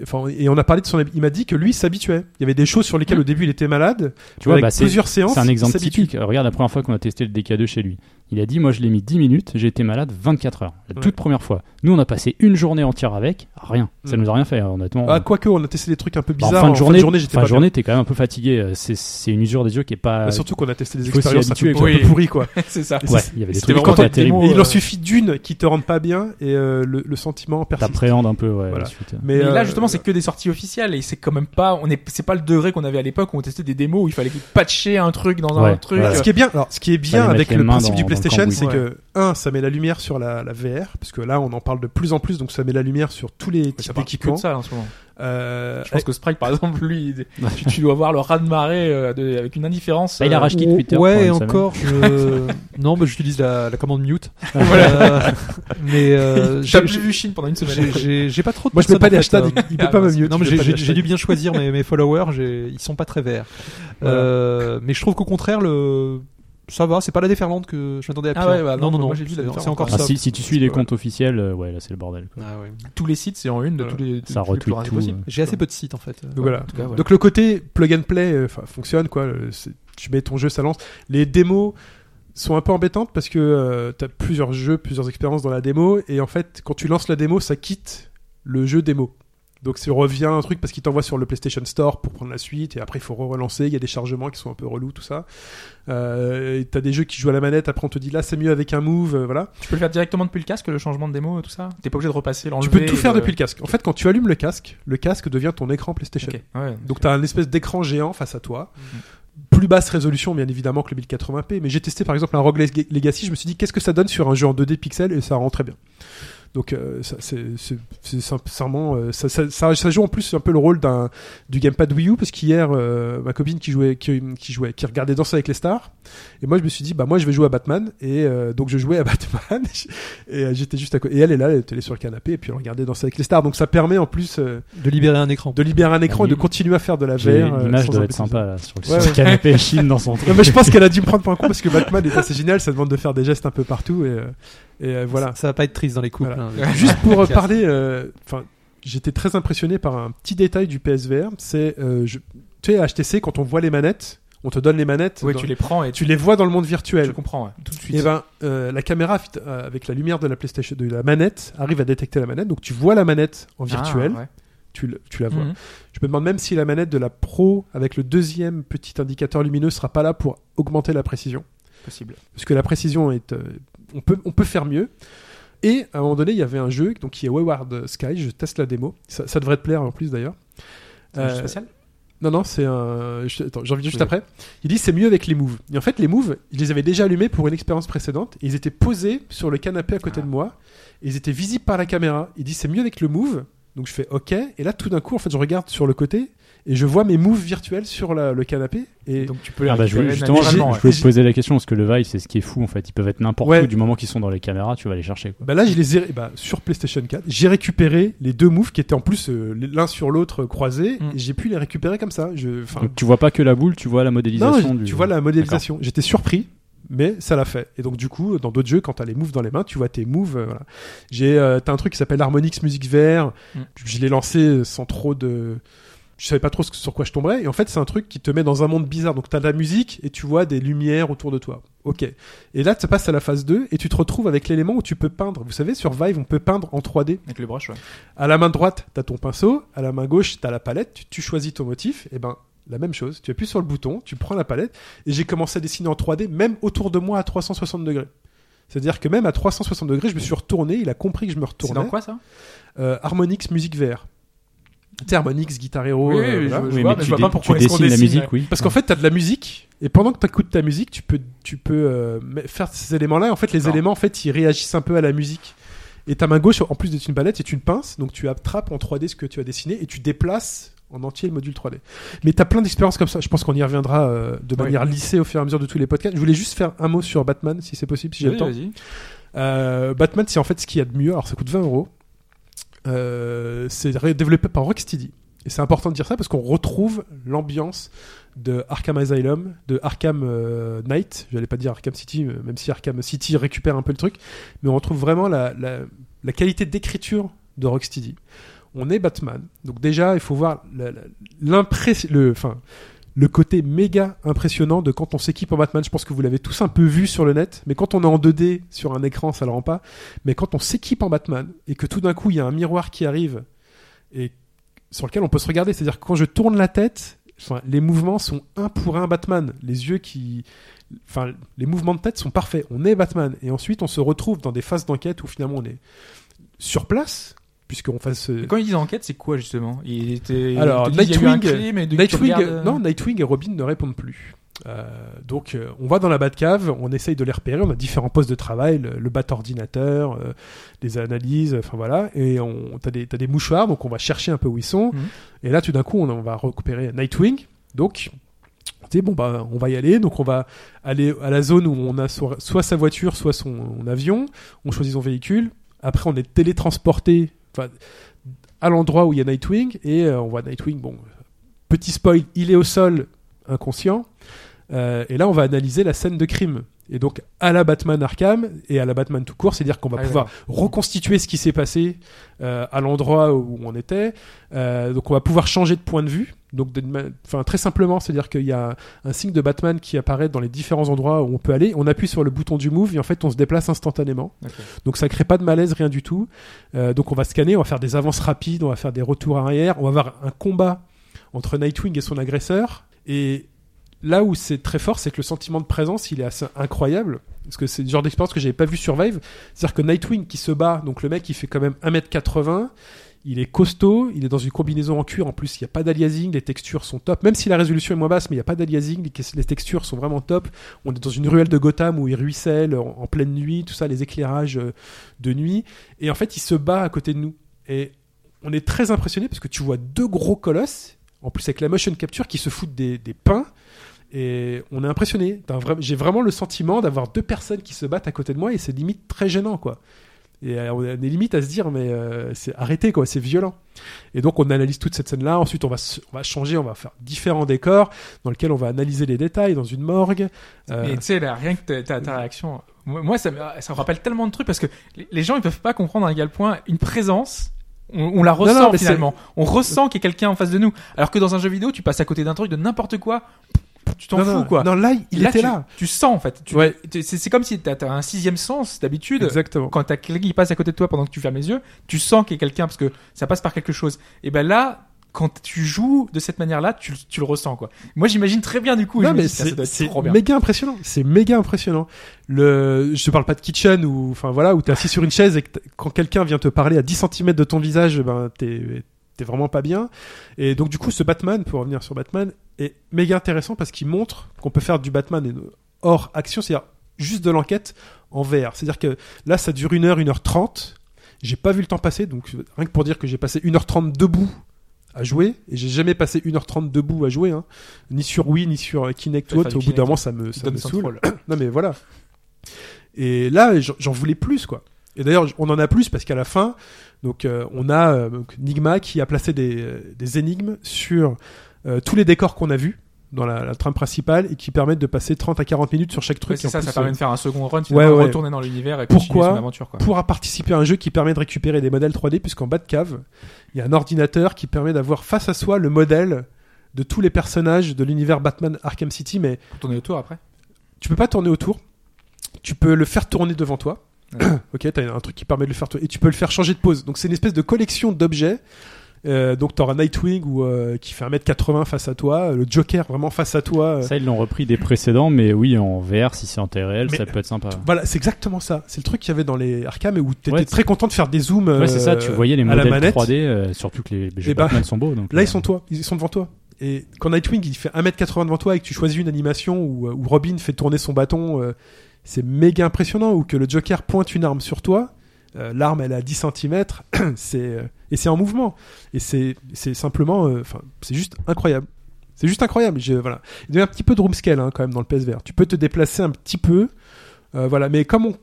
Enfin, et on a parlé de son. Il m'a dit que lui s'habituait. Il y avait des choses sur lesquelles Ouais. au début il était malade. tu vois, avec bah, plusieurs séances. c'est un exemple typique. Regarde la première fois qu'on a testé le DK2 chez lui. Il a dit, moi je l'ai mis 10 minutes, j'ai été malade 24 heures. La Ouais. toute première fois. Nous, on a passé une journée entière avec, rien. Ça Mm. nous a rien fait, honnêtement. Ah, quoique, on a testé des trucs un peu Bah, bizarres. en fin de journée, j'étais fin de journée, t'es quand même un peu fatigué. Euh, C'est c'est une usure des jeux qui est pas. Bah, surtout qu'on a testé des expériences un peu, habituer, un peu quoi. pourries, quoi. [LAUGHS] c'est ça. Ouais, il y avait des trucs terribles. il euh, en suffit d'une qui te rendent pas bien et euh, le, le sentiment persiste. T'appréhendes un peu, ouais, Voilà. suite. Mais, Mais là euh, justement c'est que des sorties officielles et c'est quand même pas on est c'est pas le degré qu'on avait à l'époque où on testait des démos où il fallait patcher un truc dans un Ouais, truc. Ce qui est bien, ce qui est bien avec le principe du PlayStation, c'est Ouais. que un, ça met la lumière sur la, la VR, parce que là, on en parle de plus en plus, donc ça met la lumière sur tous les types d'équipements. ça là, en ce moment. Euh, Je pense que Sprite par [LAUGHS] exemple lui tu, tu dois voir le raz de marée euh, de- avec une indifférence. Bah, il a euh, racheté Ou- Twitter. Ouais, et encore, je... [LAUGHS] non, bah, j'utilise la, la commande mute. Euh, [LAUGHS] mais euh, J'ai plus vu Chine pendant une semaine. j'ai- pas trop de moi, je peux pas les hashtags, euh, il peut Ah, pas me mieux. Non, mais j'ai- j'ai j'ai dû bien choisir mes, mes followers. j'ai- Ils sont pas très verts. Voilà. Euh, mais je trouve qu'au contraire, le ça va. C'est pas la déferlante que je m'attendais à Ah pire. ouais, bah non, non, non, non. moi, j'ai vu la c'est- déferlante. C'est encore Ah, ça. si, si tu suis les comptes officiels, euh, ouais, là c'est le bordel. quoi. Ah ouais. tous les sites c'est en une de Voilà. tous les Ça retweet tout, euh. J'ai assez peu de sites en fait. Donc voilà. En tout cas, voilà. Donc le côté plug and play, euh, fonctionne quoi. c'est- tu mets ton jeu, ça lance. Les démos sont un peu embêtantes parce que tu as plusieurs jeux, plusieurs expériences dans la démo, et en fait, quand tu lances la démo, ça quitte le jeu démo. Donc ça revient un truc parce qu'il t'envoie sur le PlayStation Store pour prendre la suite et après il faut relancer, il y a des chargements qui sont un peu relous tout ça. Euh, t'as des jeux qui jouent à la manette, après on te dit là c'est mieux avec un move, euh, voilà. Tu peux le faire directement depuis le casque, le changement de démo, tout ça? T'es pas obligé de repasser, Tu l'enlever peux tout faire depuis le casque. En fait quand tu allumes le casque, le casque devient ton écran PlayStation. Ouais. Donc t'as un espèce d'écran géant face à toi. Plus basse résolution bien évidemment que le 1080p, mais j'ai testé par exemple un Rogue Leg- Legacy, je me suis dit qu'est-ce que ça donne sur un jeu en 2D pixels et ça rend très bien. Donc euh, ça, c'est c'est- c'est sincèrement euh, ça, ça, ça, ça joue en plus un peu le rôle d'un du gamepad Wii U parce qu'hier euh, ma copine qui jouait qui, qui jouait qui regardait Danser avec les stars et moi je me suis dit bah moi je vais jouer à Batman et euh, donc je jouais à [LAUGHS] Batman et j'étais juste à côté et elle est là elle était sur le canapé et puis elle regardait Danser avec les stars donc ça permet en plus euh, De libérer un écran. de libérer un écran et de continuer à faire de la VR. L'image doit être sympa là, sur le, Ouais, sur le ouais. canapé Chine dans son [LAUGHS] truc. Non, mais je pense qu'elle a dû me prendre pour un coup parce que Batman est assez génial, ça demande de faire des gestes un peu partout et, euh, et euh, voilà. Ça va pas être triste dans les couples. Voilà. hein. Juste pour euh, parler, euh, enfin, j'étais très impressionné par un petit détail du PSVR, c'est, euh, je- tu sais, à HTC quand on voit les manettes, on te donne les manettes, dans- tu les prends et tu, tu les vois dans le monde je virtuel. comprends, ouais, tout de suite. Et ben, euh, la caméra euh, avec la lumière de la PlayStation, de la manette, arrive à détecter la manette, donc tu vois la manette en virtuel, Ah, ouais. tu, le- tu la vois. Mhm. Je me demande même si la manette de la Pro avec le deuxième petit indicateur lumineux sera pas là pour augmenter la précision. Possible. Parce que la précision est. euh, on, peut, on peut faire mieux. Et à un moment donné, il y avait un jeu donc, qui est Wayward Sky. Je teste la démo. Ça, ça devrait te plaire en plus d'ailleurs. C'est un jeu Euh, spécial? Non, non, c'est un. je- Attends, j'en reviens juste Oui. après. Il dit c'est mieux avec les moves. Et en fait, les moves, je les avais déjà allumés pour une expérience précédente. Et ils étaient posés sur le canapé à côté Ah. de moi. Et ils étaient visibles par la caméra. Il dit c'est mieux avec le move. Donc je fais OK. Et là, tout d'un coup, en fait, je regarde sur le côté. Et je vois mes moves virtuels sur la- le canapé. Et Donc tu peux les Ah bah, je justement, je, te poser la question parce que le Vive, c'est ce qui est fou en fait. Ils peuvent être n'importe Ouais. où du moment qu'ils sont dans les caméras, tu vas les chercher. Quoi. Bah là, je les ai, bah, sur PlayStation 4, j'ai récupéré les deux moves qui étaient en plus euh, l'un sur l'autre euh, croisés. Mm. Et j'ai pu les récupérer comme ça. Je, Donc tu vois pas que la boule, tu vois la non, modélisation. tu du... vois la modélisation. J'étais surpris, mais ça l'a fait. Et donc du coup, dans d'autres jeux, quand t'as les moves dans les mains, tu vois tes moves. euh, voilà. J'ai, euh, t'as un truc qui s'appelle Harmonix Music VR. Mm. Je l'ai lancé sans trop de je savais pas trop ce- sur quoi je tomberais. Et en fait c'est un truc qui te met dans un monde bizarre. Donc t'as de la musique et tu vois des lumières autour de toi. Ok. Et là tu passes à la phase 2 et tu te retrouves avec l'élément où tu peux peindre. Vous savez sur Vive on peut peindre en 3D Avec le brush, ouais. à la main droite, tu as ton pinceau, à la main gauche, tu as la palette, tu, tu choisis ton motif, et ben la même chose, tu appuies sur le bouton, tu prends la palette, et j'ai commencé à dessiner en 3D, même autour de moi à 360 degrés. C'est-à-dire que même à 360 degrés, je me suis retourné, il a compris que je me C'est retournais. dans quoi ça? Euh, Harmonix Music VR. Harmonix, Guitar Hero, Oui, oui, euh, oui, voilà. je- Oui, vois, mais mais je tu, vois pas pourquoi tu dessines la musique, oui. Parce qu'en fait, tu as de la musique, et pendant que tu écoutes ta musique, tu peux, tu peux euh, faire ces éléments-là. En fait, les D'accord. éléments, en fait, ils réagissent un peu à la musique. Et ta main gauche, en plus d'être une palette, c'est une pince, donc tu attrapes en 3D ce que tu as dessiné et tu déplaces en entier le module 3D. Mais tu as plein d'expériences comme ça. Je pense qu'on y reviendra euh, de Oui. manière lissée au fur et à mesure de tous les podcasts. Je voulais juste faire un mot sur Batman, si c'est possible, si j'ai Oui, le temps. vas-y. Euh, Batman, c'est en fait ce qu'il y a de mieux. Alors, ça coûte 20 euros. Euh, c'est développé par Rocksteady. Et c'est important de dire ça parce qu'on retrouve l'ambiance de Arkham Asylum, de Arkham euh, Knight. J'allais pas dire Arkham City, euh, même si Arkham City récupère un peu le truc. Mais on retrouve vraiment la, la, qualité d'écriture de Rocksteady. On est Batman. Donc déjà, il faut voir la- la- l'impress- le, enfin, le côté méga impressionnant de quand on s'équipe en Batman. Je pense que vous l'avez tous un peu vu sur le net, mais quand on est en 2D sur un écran, ça le rend pas. Mais quand on s'équipe en Batman et que tout d'un coup il y a un miroir qui arrive et sur lequel on peut se regarder, c'est-à-dire que quand je tourne la tête, les mouvements sont un pour un Batman. Les yeux qui, enfin, les mouvements de tête sont parfaits. On est Batman et ensuite on se retrouve dans des phases d'enquête où finalement on est sur place puisqu'on fasse. Et Quand ils disent enquête, c'est quoi justement? Il était. Alors, il Nightwing, Nightwing, regardes, euh, non, Nightwing et Robin ne répondent plus. Euh, donc, euh, on va dans la Batcave, on essaye de les repérer. On a différents postes de travail, le, le bat ordinateur, euh, les analyses, enfin voilà. Et on, t'as des, t'as des mouchoirs, donc on va chercher un peu où ils sont. Mhm. Et là, tout d'un coup, on, on va récupérer Nightwing. Donc, on bon bah, on va y aller. Donc, on va aller à la zone où on a soit sa voiture, soit son avion. On choisit son véhicule. Après, on est télétransporté. À l'endroit où il y a Nightwing et euh, on voit Nightwing. Bon, petit spoil, il est au sol, inconscient. Euh, et là, on va analyser la scène de crime. Et donc à la Batman Arkham et à la Batman tout court, c'est-à-dire qu'on va Ah pouvoir reconstituer ce qui s'est passé euh, à l'endroit où on était. Euh, donc on va pouvoir changer de point de vue. Donc enfin très simplement, c'est-à-dire qu'il y a un signe de Batman qui apparaît dans les différents endroits où on peut aller. On appuie sur le bouton du move et en fait on se déplace instantanément. Donc ça crée pas de malaise, rien du tout. Euh, donc on va scanner, on va faire des avances rapides, on va faire des retours arrière, on va avoir un combat entre Nightwing et son agresseur. Et là où c'est très fort, c'est que le sentiment de présence, il est assez incroyable. Parce que c'est le genre d'expérience que j'avais pas vu Survive. C'est-à-dire que Nightwing qui se bat, donc le mec il fait quand même 1m80, il est costaud, il est dans une combinaison en cuir, en plus il n'y a pas d'aliasing, les textures sont top, même si la résolution est moins basse, mais il n'y a pas d'aliasing, les, textures sont vraiment top. On est dans une ruelle de Gotham où il ruisselle en, en pleine nuit, tout ça, les éclairages euh, de nuit. Et en fait, il se bat à côté de nous. Et on est très impressionné parce que tu vois deux gros colosses, en plus avec la motion capture, qui se foutent des, des pains. Et on est impressionné. J'ai vraiment le sentiment d'avoir deux personnes qui se battent à côté de moi et c'est limite très gênant, quoi. Et euh, on est limite à se dire, mais euh, c'est arrêté, quoi, c'est violent. Et donc on analyse toute cette scène-là. Ensuite, on va, on va changer, on va faire différents décors dans lesquels on va analyser les détails dans une morgue. Euh, Mais tu sais, là, rien que ta, ta- réaction, moi, ça, me, ça me rappelle tellement de trucs parce que les- gens ils peuvent pas comprendre à quel point une présence, on, on la ressent non, finalement. On ressent qu'il y a quelqu'un en face de nous. Alors que dans un jeu vidéo, tu passes à côté d'un truc de n'importe quoi, tu t'en fous non, quoi. Non, là, il était tu, là. Tu sens en fait. Tu- Ouais. C'est c'est comme si t'as as un sixième sens d'habitude. Exactement. Quand t'as quelqu'un qui passe à côté de toi pendant que tu fermes les yeux, tu sens qu'il y a quelqu'un parce que ça passe par quelque chose. Et ben là, quand tu joues de cette manière-là, tu, tu le ressens quoi. Moi, j'imagine très bien du coup. Non, mais c'est méga impressionnant. C'est méga impressionnant. Le, je te parle pas de kitchen ou, enfin voilà, où t'es assis sur une chaise et que quand quelqu'un vient te parler à 10 cm de ton visage, ben t'es t'es vraiment pas bien. Et donc du coup, ce Batman, pour revenir sur Batman, est méga intéressant parce qu'il montre qu'on peut faire du Batman hors action, c'est-à-dire juste de l'enquête en VR. C'est-à-dire que là, ça dure une heure, une heure trente. J'ai pas vu le temps passer, donc rien que pour dire que j'ai passé 1h30 debout à jouer, et j'ai jamais passé 1h30 debout à jouer, hein, ni sur Wii, ni sur euh, Kinect ou autre. Au bout d'un moment, ça me, ça me saoule. [COUGHS] Non mais voilà. Et là, j'en j'en voulais plus quoi. Et d'ailleurs, on en a plus parce qu'à la fin, donc euh, on a euh, donc, Nigma qui a placé des, des énigmes sur euh, tous les décors qu'on a vus dans la, la trame principale et qui permettent de passer 30 à 40 minutes sur chaque Ouais, truc. c'est ça, plus, ça permet euh, de faire un second run, finalement, Ouais, ouais. retourner dans l'univers et Pourquoi son aventure. Quoi. pour participer à un jeu qui permet de récupérer des modèles 3D, puisqu'en bas de cave, il y a un ordinateur qui permet d'avoir face à soi le modèle de tous les personnages de l'univers Batman Arkham City, mais Pour tourner autour après. tu peux pas tourner autour. Tu peux le faire tourner devant toi. [CLEARS THROAT] Ok, t'as un truc qui permet de le faire tourner. Et tu peux le faire changer de pose. Donc c'est une espèce de collection d'objets. Euh, donc t'auras Nightwing ou euh, qui fait 1m80 face à toi, le Joker vraiment face à toi. euh, Ça, ils l'ont repris des précédents, mais oui, en VR, si c'est en temps réel, Mais- ça peut être sympa. Voilà, c'est exactement ça. C'est le truc qu'il y avait dans les Arkham et où t'étais Ouais, très content de faire des zooms. Ouais, c'est ça, tu euh, voyais les à la modèles manette. 3D, euh, surtout que les jeux ben, Batman sont beaux. Donc, Là, euh, ils sont toi, ils sont devant toi. Et quand Nightwing il fait 1m80 devant toi et que tu choisis une animation où, où Robin fait tourner son bâton, euh, c'est méga impressionnant. Ou que le Joker pointe une arme sur toi, euh, l'arme elle est à 10 cm, [CLEARS THROAT] c'est, euh, et c'est en mouvement. Et c'est, c'est simplement, euh, enfin, c'est juste incroyable. C'est juste incroyable. Je, voilà. Il y a un petit peu de room scale hein, quand même dans le PSVR. Tu peux te déplacer un petit peu, voilà. Mais comme on,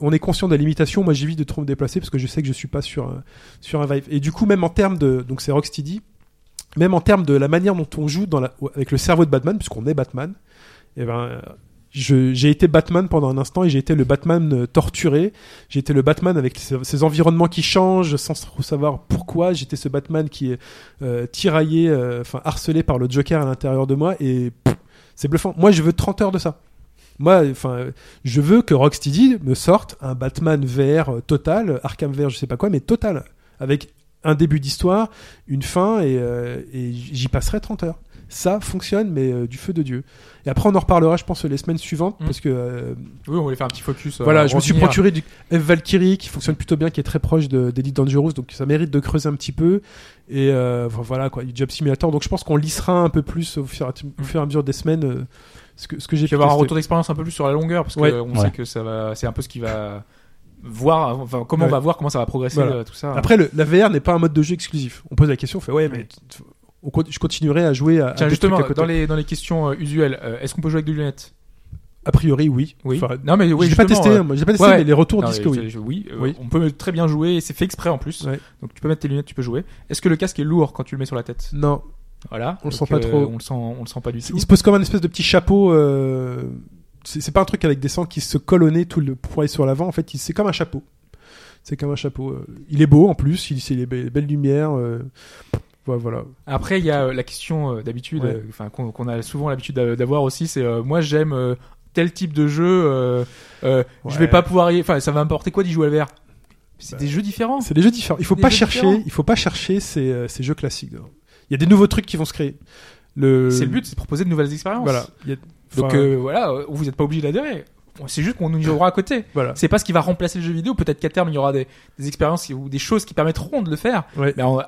on est conscient des limitations, moi j'évite de trop me déplacer parce que je sais que je suis pas sur sur un Vive. Et du coup, même en termes de, donc c'est Rocksteady, même en termes de la manière dont on joue avec le cerveau de Batman, puisqu'on est Batman, et ben, euh, je- j'ai été Batman pendant un instant et j'ai été le Batman euh, torturé. J'ai été le Batman avec ces environnements qui changent sans trop savoir pourquoi. J'étais ce Batman qui est euh, tiraillé, euh, enfin harcelé par le Joker à l'intérieur de moi et c'est bluffant. Moi, je veux 30 heures de ça. Moi, enfin, je veux que Rocksteady me sorte un Batman VR euh, total, Arkham VR, je sais pas quoi, mais total, avec un début d'histoire, une fin et, euh, et j'y passerai 30 heures. Ça fonctionne, mais euh, du feu de Dieu. Et après, on en reparlera, je pense, les semaines suivantes, Mm. parce que euh, Oui, on voulait faire un petit focus. euh, voilà, je me suis revenir. procuré du F Valkyrie qui fonctionne plutôt bien, qui est très proche de d'Elite Dangerous, donc ça mérite de creuser un petit peu. Et euh, enfin, voilà quoi, du Job Simulator. Donc je pense qu'on lissera un peu plus au fur, et à- au fur et à mesure des semaines euh, ce que ce que j'ai Il pu va y avoir un tester. retour d'expérience un peu plus sur la longueur parce que Ouais. on Ouais. sait que ça va, c'est un peu ce qui va voir, enfin comment Ouais. on va voir comment ça va progresser Voilà. euh, tout ça. Après, le, la VR n'est pas un mode de jeu exclusif. On pose la question, on fait ouais, mais t- on je continuerai à jouer à, Tiens justement à dans les dans les questions euh, usuelles, euh, est-ce qu'on peut jouer avec des lunettes? A priori, oui. Oui. Enfin, non mais oui, pas testé, euh, j'ai pas testé, ouais. mais les retours non, disent que oui. je- je- oui, euh, Oui. on peut très bien jouer, et c'est fait exprès en plus. Ouais. Donc tu peux mettre tes lunettes, tu peux jouer. Est-ce que le casque est lourd quand tu le mets sur la tête? Non, Voilà. On le sent pas trop. On le sent, on le sent pas du tout. il se pose comme un espèce de petit chapeau. c'est pas un truc avec des sangs qui se nez tout le pour aller sur l'avant. En fait, c'est comme un chapeau. C'est comme un chapeau. Il est beau en plus. Il c'est les be- belles lumières. Voilà. Après, il y a euh, la question euh, d'habitude, Ouais. euh, qu'on qu'on a souvent l'habitude d'a- d'avoir aussi, c'est moi j'aime tel type de jeu, je vais pas pouvoir y, enfin ça va m'importer quoi d'y jouer à VR. C'est Bah, des jeux différents. C'est des jeux différents. Il faut pas chercher. différents. Il faut pas chercher ces, ces jeux classiques. Il y a des nouveaux trucs qui vont se créer. Le. C'est le but, c'est de proposer de nouvelles expériences. Voilà. A- Donc enfin, voilà, vous n'êtes pas obligé d'adhérer. C'est juste qu'on nous y jouera à côté. [LAUGHS] voilà. C'est pas ce qui va remplacer le jeu vidéo. Peut-être qu'à terme il y aura des, des expériences ou des choses qui permettront de le faire. Ouais. Mais en,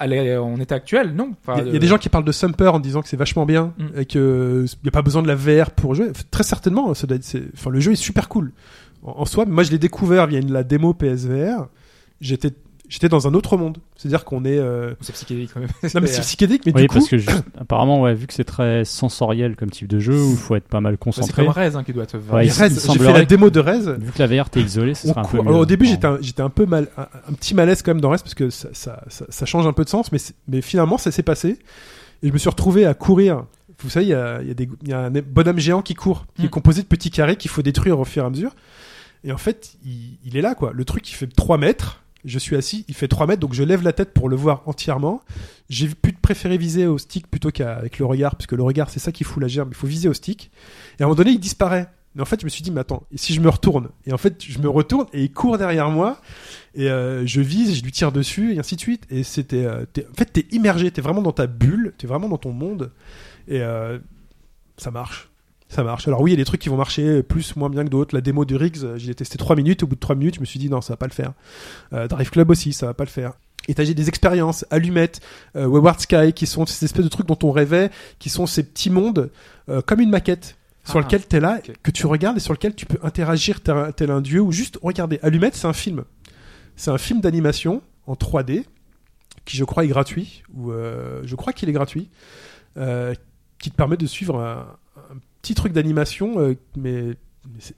état actuel, non. Enfin, Il y, a- il y a des gens qui parlent de Sumper en disant que c'est vachement bien Mm. et que il y a pas besoin de la VR pour jouer. Très certainement, ça doit être, enfin, le jeu est super cool en, en soi. Moi, je l'ai découvert via une- la démo PSVR. J'étais, j'étais dans un autre monde. C'est-à-dire qu'on est. euh, C'est psychédélique quand même. Non, mais c'est psychédélique, mais Oui, du coup, parce que juste- apparemment, ouais, vu que c'est très sensoriel comme type de jeu, où il faut être pas mal C'est concentré. comme Rez hein, qui doit te. Ouais, il- Rez, j'ai fait la démo de Rez. Vu que la VR t'es isolé, ce On serait un peu court- mieux. Alors, au début, Bon. j'étais un, peu mal, un, un petit malaise quand même dans Rez parce que ça, ça, ça, ça change un peu de sens, mais, c'est- mais finalement, ça s'est passé. Et je me suis retrouvé à courir. Vous savez, il y a, il y, a des- il y a un bonhomme géant qui court, qui est Mm. composé de petits carrés qu'il faut détruire au fur et à mesure. Et en fait, il, il est là, quoi. Le truc, il fait 3 mètres. Je suis assis, il fait 3 mètres, donc je lève la tête pour le voir entièrement. J'ai pu préférer viser au stick plutôt qu'avec le regard, puisque le regard, c'est ça qui fout la gerbe. Il faut viser au stick. Et à un moment donné, il disparaît. Mais en fait, je me suis dit, mais attends, et si je me retourne? Et en fait, je me retourne et il court derrière moi. Et euh, je vise, je lui tire dessus, et ainsi de suite. Et c'était. euh, en fait, t'es immergé, t'es vraiment dans ta bulle, t'es vraiment dans ton monde. Et euh, ça marche. Ça marche. Alors oui, il y a des trucs qui vont marcher plus, moins bien que d'autres. La démo du Riggs, euh, j'y ai testé 3 minutes. Au bout de 3 minutes, je me suis dit, non, ça va pas le faire. Euh, Drive Club aussi, ça va pas le faire. Et t'as j'ai des expériences, allumettes, euh, Wayward Sky, qui sont ces espèces de trucs dont on rêvait, qui sont ces petits mondes, euh, comme une maquette, sur Ah, lequel t'es là, que tu regardes et sur lequel tu peux interagir tel un, tel un dieu, ou juste regarder. Allumette, c'est un film. C'est un film d'animation en 3D, qui je crois est gratuit, ou euh, je crois qu'il est gratuit, euh, qui te permet de suivre un, un petit truc d'animation, euh, mais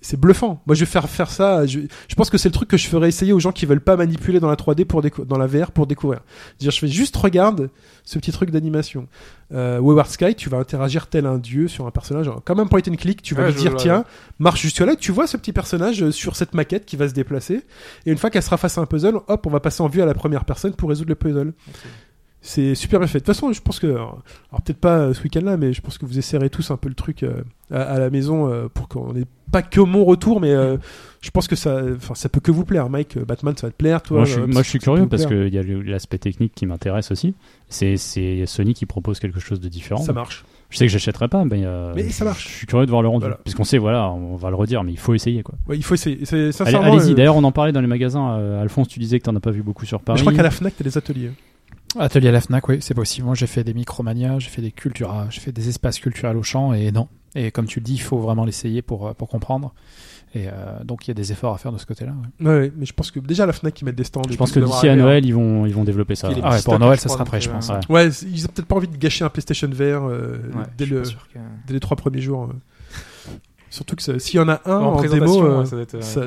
c'est- bluffant. Moi, je vais faire faire ça. Je, je pense que c'est le truc que je ferais essayer aux gens qui veulent pas manipuler dans la 3D pour dans la VR pour découvrir. Dire, je fais juste regarde ce petit truc d'animation. Euh, Wayward Sky, tu vas interagir tel un dieu sur un personnage, comme un point and click. Tu vas Ouais, lui dire vois, tiens, ouais. marche jusque là. Tu vois ce petit personnage euh, sur cette maquette qui va se déplacer. Et une fois qu'elle sera face à un puzzle, hop, on va passer en vue à la première personne pour résoudre le puzzle. C'est super bien fait. De toute façon, je pense que, alors peut-être pas euh, ce week-end-là, mais je pense que vous essayerez tous un peu le truc euh, à, à la maison euh, pour qu'on n'ait pas que mon retour, mais euh, je pense que ça, ça peut que vous plaire. Mike, Batman, ça va te plaire, toi. Moi, je suis, moi, je suis ça peut curieux parce qu'il y a l'aspect technique qui m'intéresse aussi. C'est Sony qui propose quelque chose de différent. ça marche. Je sais que j'achèterai pas, mais, euh, Mais ça marche. Je suis curieux de voir le rendu. Voilà. Puisqu'on sait, voilà, on va le redire, mais il faut essayer quoi. Ouais, il faut essayer. Allez-y, euh, d'ailleurs, on en parlait dans les magasins. Euh, Alphonse, tu disais que t'en as pas vu beaucoup sur Paris. je crois qu'à la Fnac, t'as des ateliers. Atelier à la Fnac, oui, c'est possible. Moi, j'ai fait des Micromania, j'ai fait des Cultura, j'ai fait des espaces culturels au champ, et non. Et comme tu le dis, il faut vraiment l'essayer pour, euh, pour comprendre. Et euh, donc, il y a des efforts à faire de ce côté-là. ouais. Ouais, ouais, mais je pense que déjà la Fnac, ils mettent des stands. Je pense que d'ici à Noël, ils vont, ils vont développer ça. Ah ouais, pour Noël, ça sera prêt, je euh, pense. ouais. Ouais, ils ont peut-être pas envie de gâcher un PlayStation VR euh, Ouais, dès, le, que- dès les trois premiers jours. euh. Surtout que s'il y en a un en, en, démo, euh, ça être euh, ça-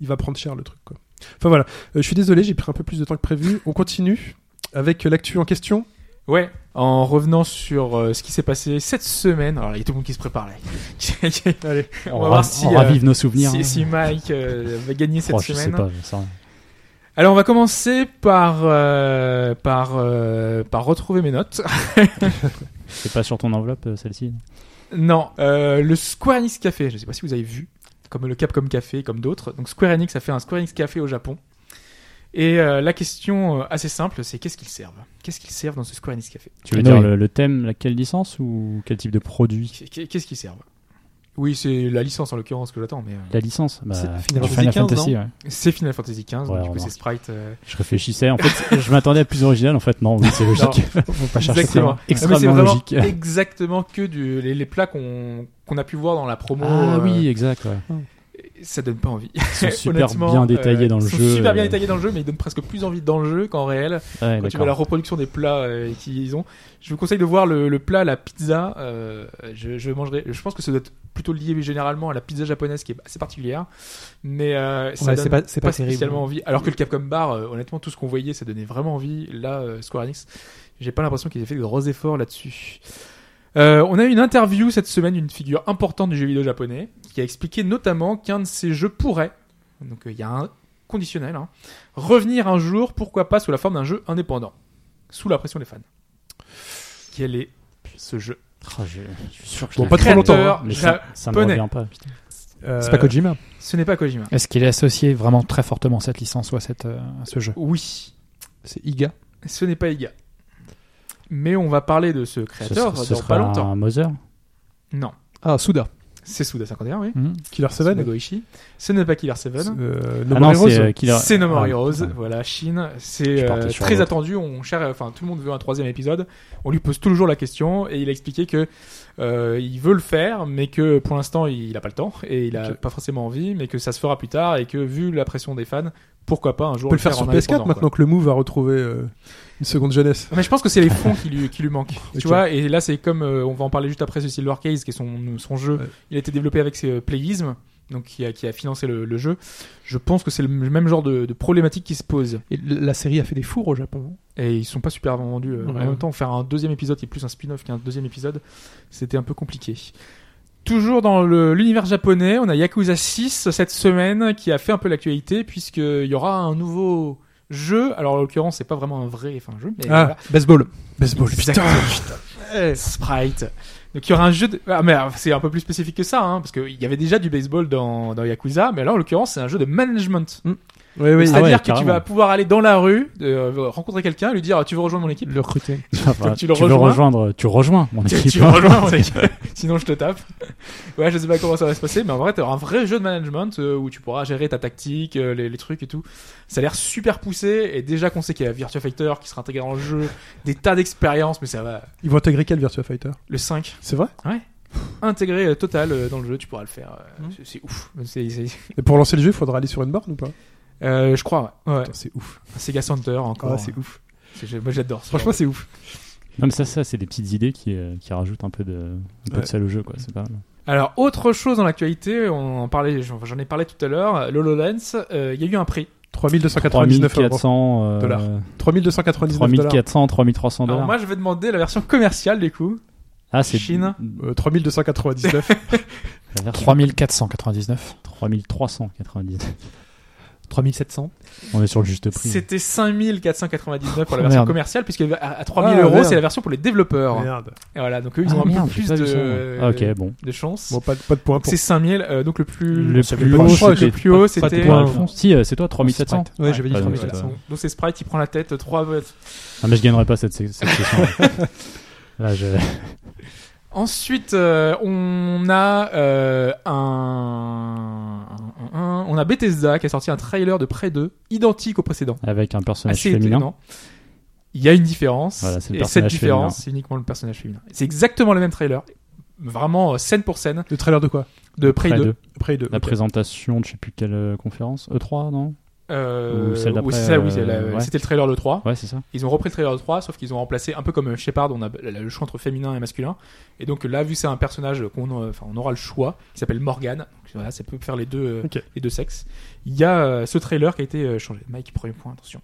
il va prendre cher le truc. Quoi. Enfin voilà, Euh, je suis désolé, j'ai pris un peu plus de temps que prévu. On continue avec l'actu en question. Ouais, en revenant sur euh, ce qui s'est passé cette semaine. Alors, il y a tout le monde qui se prépare là. [LAUGHS] Allez, on On, va voir si, on euh, ravive nos souvenirs. si, hein. si Mike euh, va gagner cette Oh, je sais semaine. pas, j'en sais rien. Alors, on va commencer par euh, par euh, par retrouver mes notes. [LAUGHS] C'est pas sur ton enveloppe celle-ci non, euh, le Square Enix Café. Je sais pas si vous avez vu, comme le Capcom Café, comme d'autres. Donc, Square Enix a fait un Square Enix Café au Japon. Et euh, la question euh, assez simple, c'est qu'est-ce qu'ils servent? Qu'est-ce qu'ils servent dans ce Square Enix Café? Tu veux dire le, le thème, la quelle licence ou quel type de produit? Qu'est- Qu'est-ce qu'ils servent? Oui, c'est la licence en l'occurrence que j'attends, mais euh, La licence bah, C'est Final Final Fantasy ouais. c'est Final Fantasy XV. Ouais, donc du coup, remarque. c'est Sprite. euh, Je réfléchissais. En fait, je m'attendais à plus original. En fait, non, oui, c'est [LAUGHS] logique. [LAUGHS] Faut pas chercher Exactement. Ah, mais Extrêmement logique. [LAUGHS] exactement que du, les, les plats qu'on qu'on a pu voir dans la promo. Ah euh, oui, exact. Ouais. Ça donne pas envie. Ils sont [LAUGHS] super bien détaillés euh, dans le ils sont jeu. Super bien euh, détaillés dans le jeu, mais ils donnent presque plus envie dans le jeu qu'en réel. ouais, Quand tu vois la reproduction des plats euh, qu'ils ont, je vous conseille de voir le, le plat, la pizza. euh, je, je mangerai. Je pense que ça doit être plutôt lié généralement à la pizza japonaise qui est assez particulière, mais euh, ça Ouais, donne c'est pas- c'est pas terrible. spécialement envie. Alors que le Capcom Bar, euh, honnêtement, tout ce qu'on voyait, ça donnait vraiment envie. Là, euh, Square Enix, j'ai pas l'impression qu'ils aient fait de gros efforts là-dessus. Euh, on a eu une interview cette semaine d'une figure importante du jeu vidéo japonais qui a expliqué notamment qu'un de ces jeux pourrait, donc euh, il y a un conditionnel, hein, revenir un jour, pourquoi pas sous la forme d'un jeu indépendant, sous la pression des fans. Quel est ce jeu Ah, je, je suis sûr que je Bon, l'ai pas trop longtemps, hein. Mais ça, ça me revient pas. putain. Euh, C'est pas Kojima. Ce n'est pas Kojima. Est-ce qu'il est associé vraiment très fortement à cette licence ou à, cette, euh, à ce jeu? Oui, C'est Iga. ce n'est pas Iga. Mais on va parler de ce Ce, créateur ce dans sera pas longtemps. un Mother. Non, Ah, Suda. C'est Suda 51, oui. Hmm. Killer 7 Nogoishi. Ce n'est pas Killer 7. euh, No Ah More non, c'est Heroes euh, Killer- C'est No More Ah, Heroes, voilà, Chine. C'est euh, très attendu. On cherche, enfin, tout le monde veut un troisième épisode. On lui pose toujours la question et il a expliqué que euh, il veut le faire, mais que pour l'instant il a pas le temps et il a Ok. pas forcément envie, mais que ça se fera plus tard et que vu la pression des fans, pourquoi pas un jour On peut le faire en sur indépendant, PS4 quoi. maintenant que le Move va retrouver euh, une seconde jeunesse. Mais je pense que c'est les fonds qui lui, qui lui [LAUGHS] manquent. Tu vois, et là c'est comme, euh, on va en parler juste après, ce Silver Case, qui est son, son jeu. Ouais. Il a été développé avec ses, euh, Playism, donc qui a, qui a financé le, le jeu. Je pense que c'est le même genre de, de problématique qui se pose. Et la série a fait des fours au Japon. Et ils sont pas super vendus. euh, Ouais. En même temps, faire un deuxième épisode qui est plus un spin-off qu'un deuxième épisode, c'était un peu compliqué. Toujours dans l'univers japonais, on a Yakuza 6 cette semaine qui a fait un peu l'actualité puisqu'il y aura un nouveau jeu. Alors en l'occurrence, c'est pas vraiment un vrai enfin, jeu, mais Ah. voilà. Baseball. Baseball, Exactement. Eh, Sprite. Donc il y aura un jeu de... Ah mais c'est un peu plus spécifique que ça, hein, parce qu'il y avait déjà du baseball dans, dans Yakuza, mais là en l'occurrence c'est un jeu de management. Oui, oui. C'est-à-dire ouais, que tu vas pouvoir aller dans la rue, euh, rencontrer quelqu'un, et lui dire tu veux rejoindre mon équipe Le recruter. [LAUGHS] Enfin, tu le rejoins rejoindre, tu rejoins mon [LAUGHS] équipe. tu rejoins mon [LAUGHS] équipe. sinon je te tape. Ouais, je sais pas comment ça va se passer, mais en vrai, tu un vrai jeu de management euh, où tu pourras gérer ta tactique, euh, les, les trucs et tout. Ça a l'air super poussé, et déjà qu'on sait qu'il y a Virtua Fighter qui sera intégré dans le jeu, des tas d'expériences, mais ça va. Ils vont intégrer quel Virtua Fighter? Le 5, C'est vrai? Intégré euh, total euh, dans le jeu, tu pourras le faire. euh, c'est- C'est ouf. C'est- c'est- Et pour lancer le jeu, il faudra aller sur une borne ou pas? Euh, je crois, ouais. C'est ouf. Sega Center encore. Ah, c'est ouf. C'est- Moi j'adore. Franchement, c'est ouf. Non, mais ça, ça c'est des petites idées qui, euh, qui rajoutent un peu de, un peu Ouais. de sel au jeu, quoi. C'est pas mal. Alors, autre chose dans l'actualité, on en parlait, j'en ai parlé tout à l'heure, l'HoloLens, euh, il y a eu un prix. 3299 euros. 3400 euh, dollars. 3299 dollars. 3400, 3300 Alors dollars. moi je vais demander la version commerciale du coup. Ah, c'est Chine. Euh, 3299. la version [LAUGHS] 3499. 3390. 3700. On est sur le juste prix. C'était 5499 pour la Oh, version merde. commerciale, puisque à, à 3000 Ah, euros merde. c'est la version pour les développeurs. Merde. Et voilà, donc eux ils Ah, ont un merde, peu plus de. Ah, ok, bon. de chance. Bon, pas, de- pas de points pour. c'est 5000, euh, donc le plus, Le c'est plus pas- haut, je crois que c'était- le plus haut pas de c'était. point. Alphonse Si, euh, c'est toi, 3700. Ouais, j'avais dit Ah, donc, 3700. euh, Donc c'est Sprite qui prend la tête, 3 votes. Ah, mais je gagnerai pas cette, cette session. [LAUGHS] Là, je... Ensuite, euh, on a euh, un, un- un- on a Bethesda qui a sorti un trailer de Prey 2 identique au précédent. Avec un personnage Assez féminin. étonnant. Il y a une différence. Voilà, c'est le et cette personnage différence, féminin. c'est uniquement le personnage féminin. C'est exactement le même trailer. Vraiment euh, scène pour scène Le trailer de quoi? De Prey Prey 2. 2. Après deux. La ok. présentation de je sais plus quelle euh, conférence. E3, non? Euh, Ou celle d'après, oui, c'est ça, oui, c'est la- ouais. c'était le trailer de 3. Ouais, c'est ça. Ils ont repris le trailer de 3, sauf qu'ils ont remplacé un peu comme Shepard, on a le choix entre féminin et masculin. Et donc là, vu que c'est un personnage qu'on euh, enfin, on aura le choix, qui s'appelle Morgan, donc voilà, ça peut faire les deux, euh, Ok. les deux sexes. Il y a euh, ce trailer qui a été euh, changé. Mike, premier point, attention.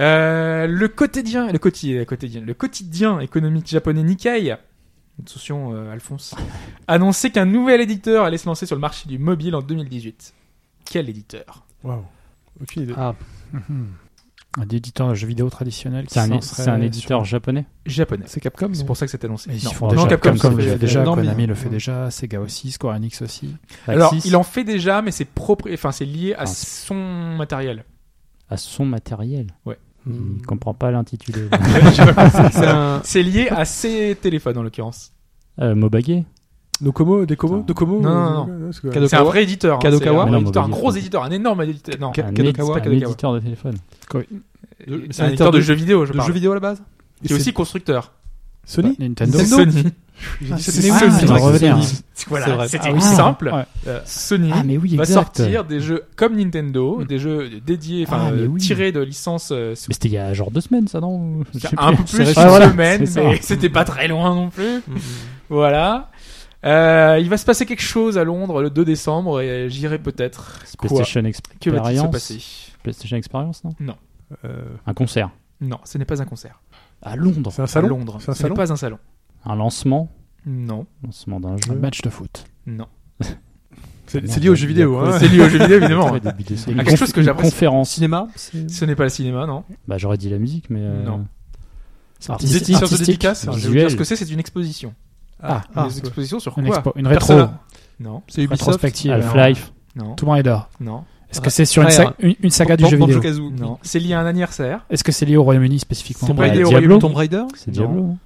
Euh, le quotidien, le quotidien, le quotidien, le quotidien économique japonais Nikkei, attention euh, Alphonse, [LAUGHS] a annoncé qu'un nouvel éditeur allait se lancer sur le marché du mobile en 2018. Quel éditeur? Waouh. Aucune idée. Ah, Un éditeur de jeux vidéo traditionnel C'est un, c'est éditeur japonais. Japonais. c'est Capcom. C'est non pour ça que c'est annoncé. Ils Non. font Non, déjà, Capcom, Capcom, ça le fait- déjà, non, mais- Konami le fait déjà, Sega aussi, Square Enix aussi. Alors, Axis, il en fait déjà, mais c'est propre, enfin, c'est lié à son matériel. à son matériel. Hmm. Il comprend pas l'intitulé. [LAUGHS] C'est [LAUGHS] un. C'est lié à ses téléphones, en l'occurrence. euh, Mobagé Dekomo Non. Dokomo Non, non, non. c'est quoi Kadokawa C'est un vrai éditeur. hein. Kadokawa un, gros éditeur, un énorme éditeur. Non, Kadokawa, un éditeur de téléphone. c'est un éditeur de jeux vidéo, je de parle. jeux vidéo à la base C'est aussi constructeur. Sony Nintendo. C'est Sony. C'est Sony. Ah, Voilà, vrai. c'était Ah, aussi ah, simple. ouais. Euh, Sony Ah, mais oui, va sortir des jeux comme Nintendo, des jeux dédiés, enfin Ah, euh, oui. tirés de licences euh, Mais c'était il y a genre deux semaines, ça, non un peu plus qu'une Ah, voilà, semaine, mais c'était pas très loin non plus. Hmm. Voilà. Euh, il va se passer quelque chose à Londres le 2 décembre et j'irai peut-être. PlayStation Que va-t-il se Experience. passer PlayStation Experience, non Euh, Un concert. Non, ce n'est pas un concert. À Londres. C'est un À salon Londres. C'est un Ce n'est salon pas un salon. Un lancement. Non, Lancement d'un Un jeu. match de foot. non. [LAUGHS] C'est lié aux jeux vidéo. hein. C'est lié aux jeux vidéo, évidemment. Ah, Une quelque chose que j'apprécie. conférence. Cinéma Ce n'est pas le cinéma, non. Bah, j'aurais dit la musique, mais. euh, Non. C'est Artistique. artistique. Dédicace. Je vais vous dire ce que c'est, c'est une exposition. Ah, Ah, Une exposition sur une, quoi expo, une rétro, Persona. Non, c'est Ubisoft rétrospective. Half-Life. non, Tomb Raider. non, Est-ce que c'est sur une, Rare. sa- une, une saga du jeu vidéo non. C'est lié à un anniversaire. Est-ce que c'est lié au Royaume-Uni spécifiquement pas Raider, lié au Diablo. Royaume-Uni. Tomb Raider C'est Diablo.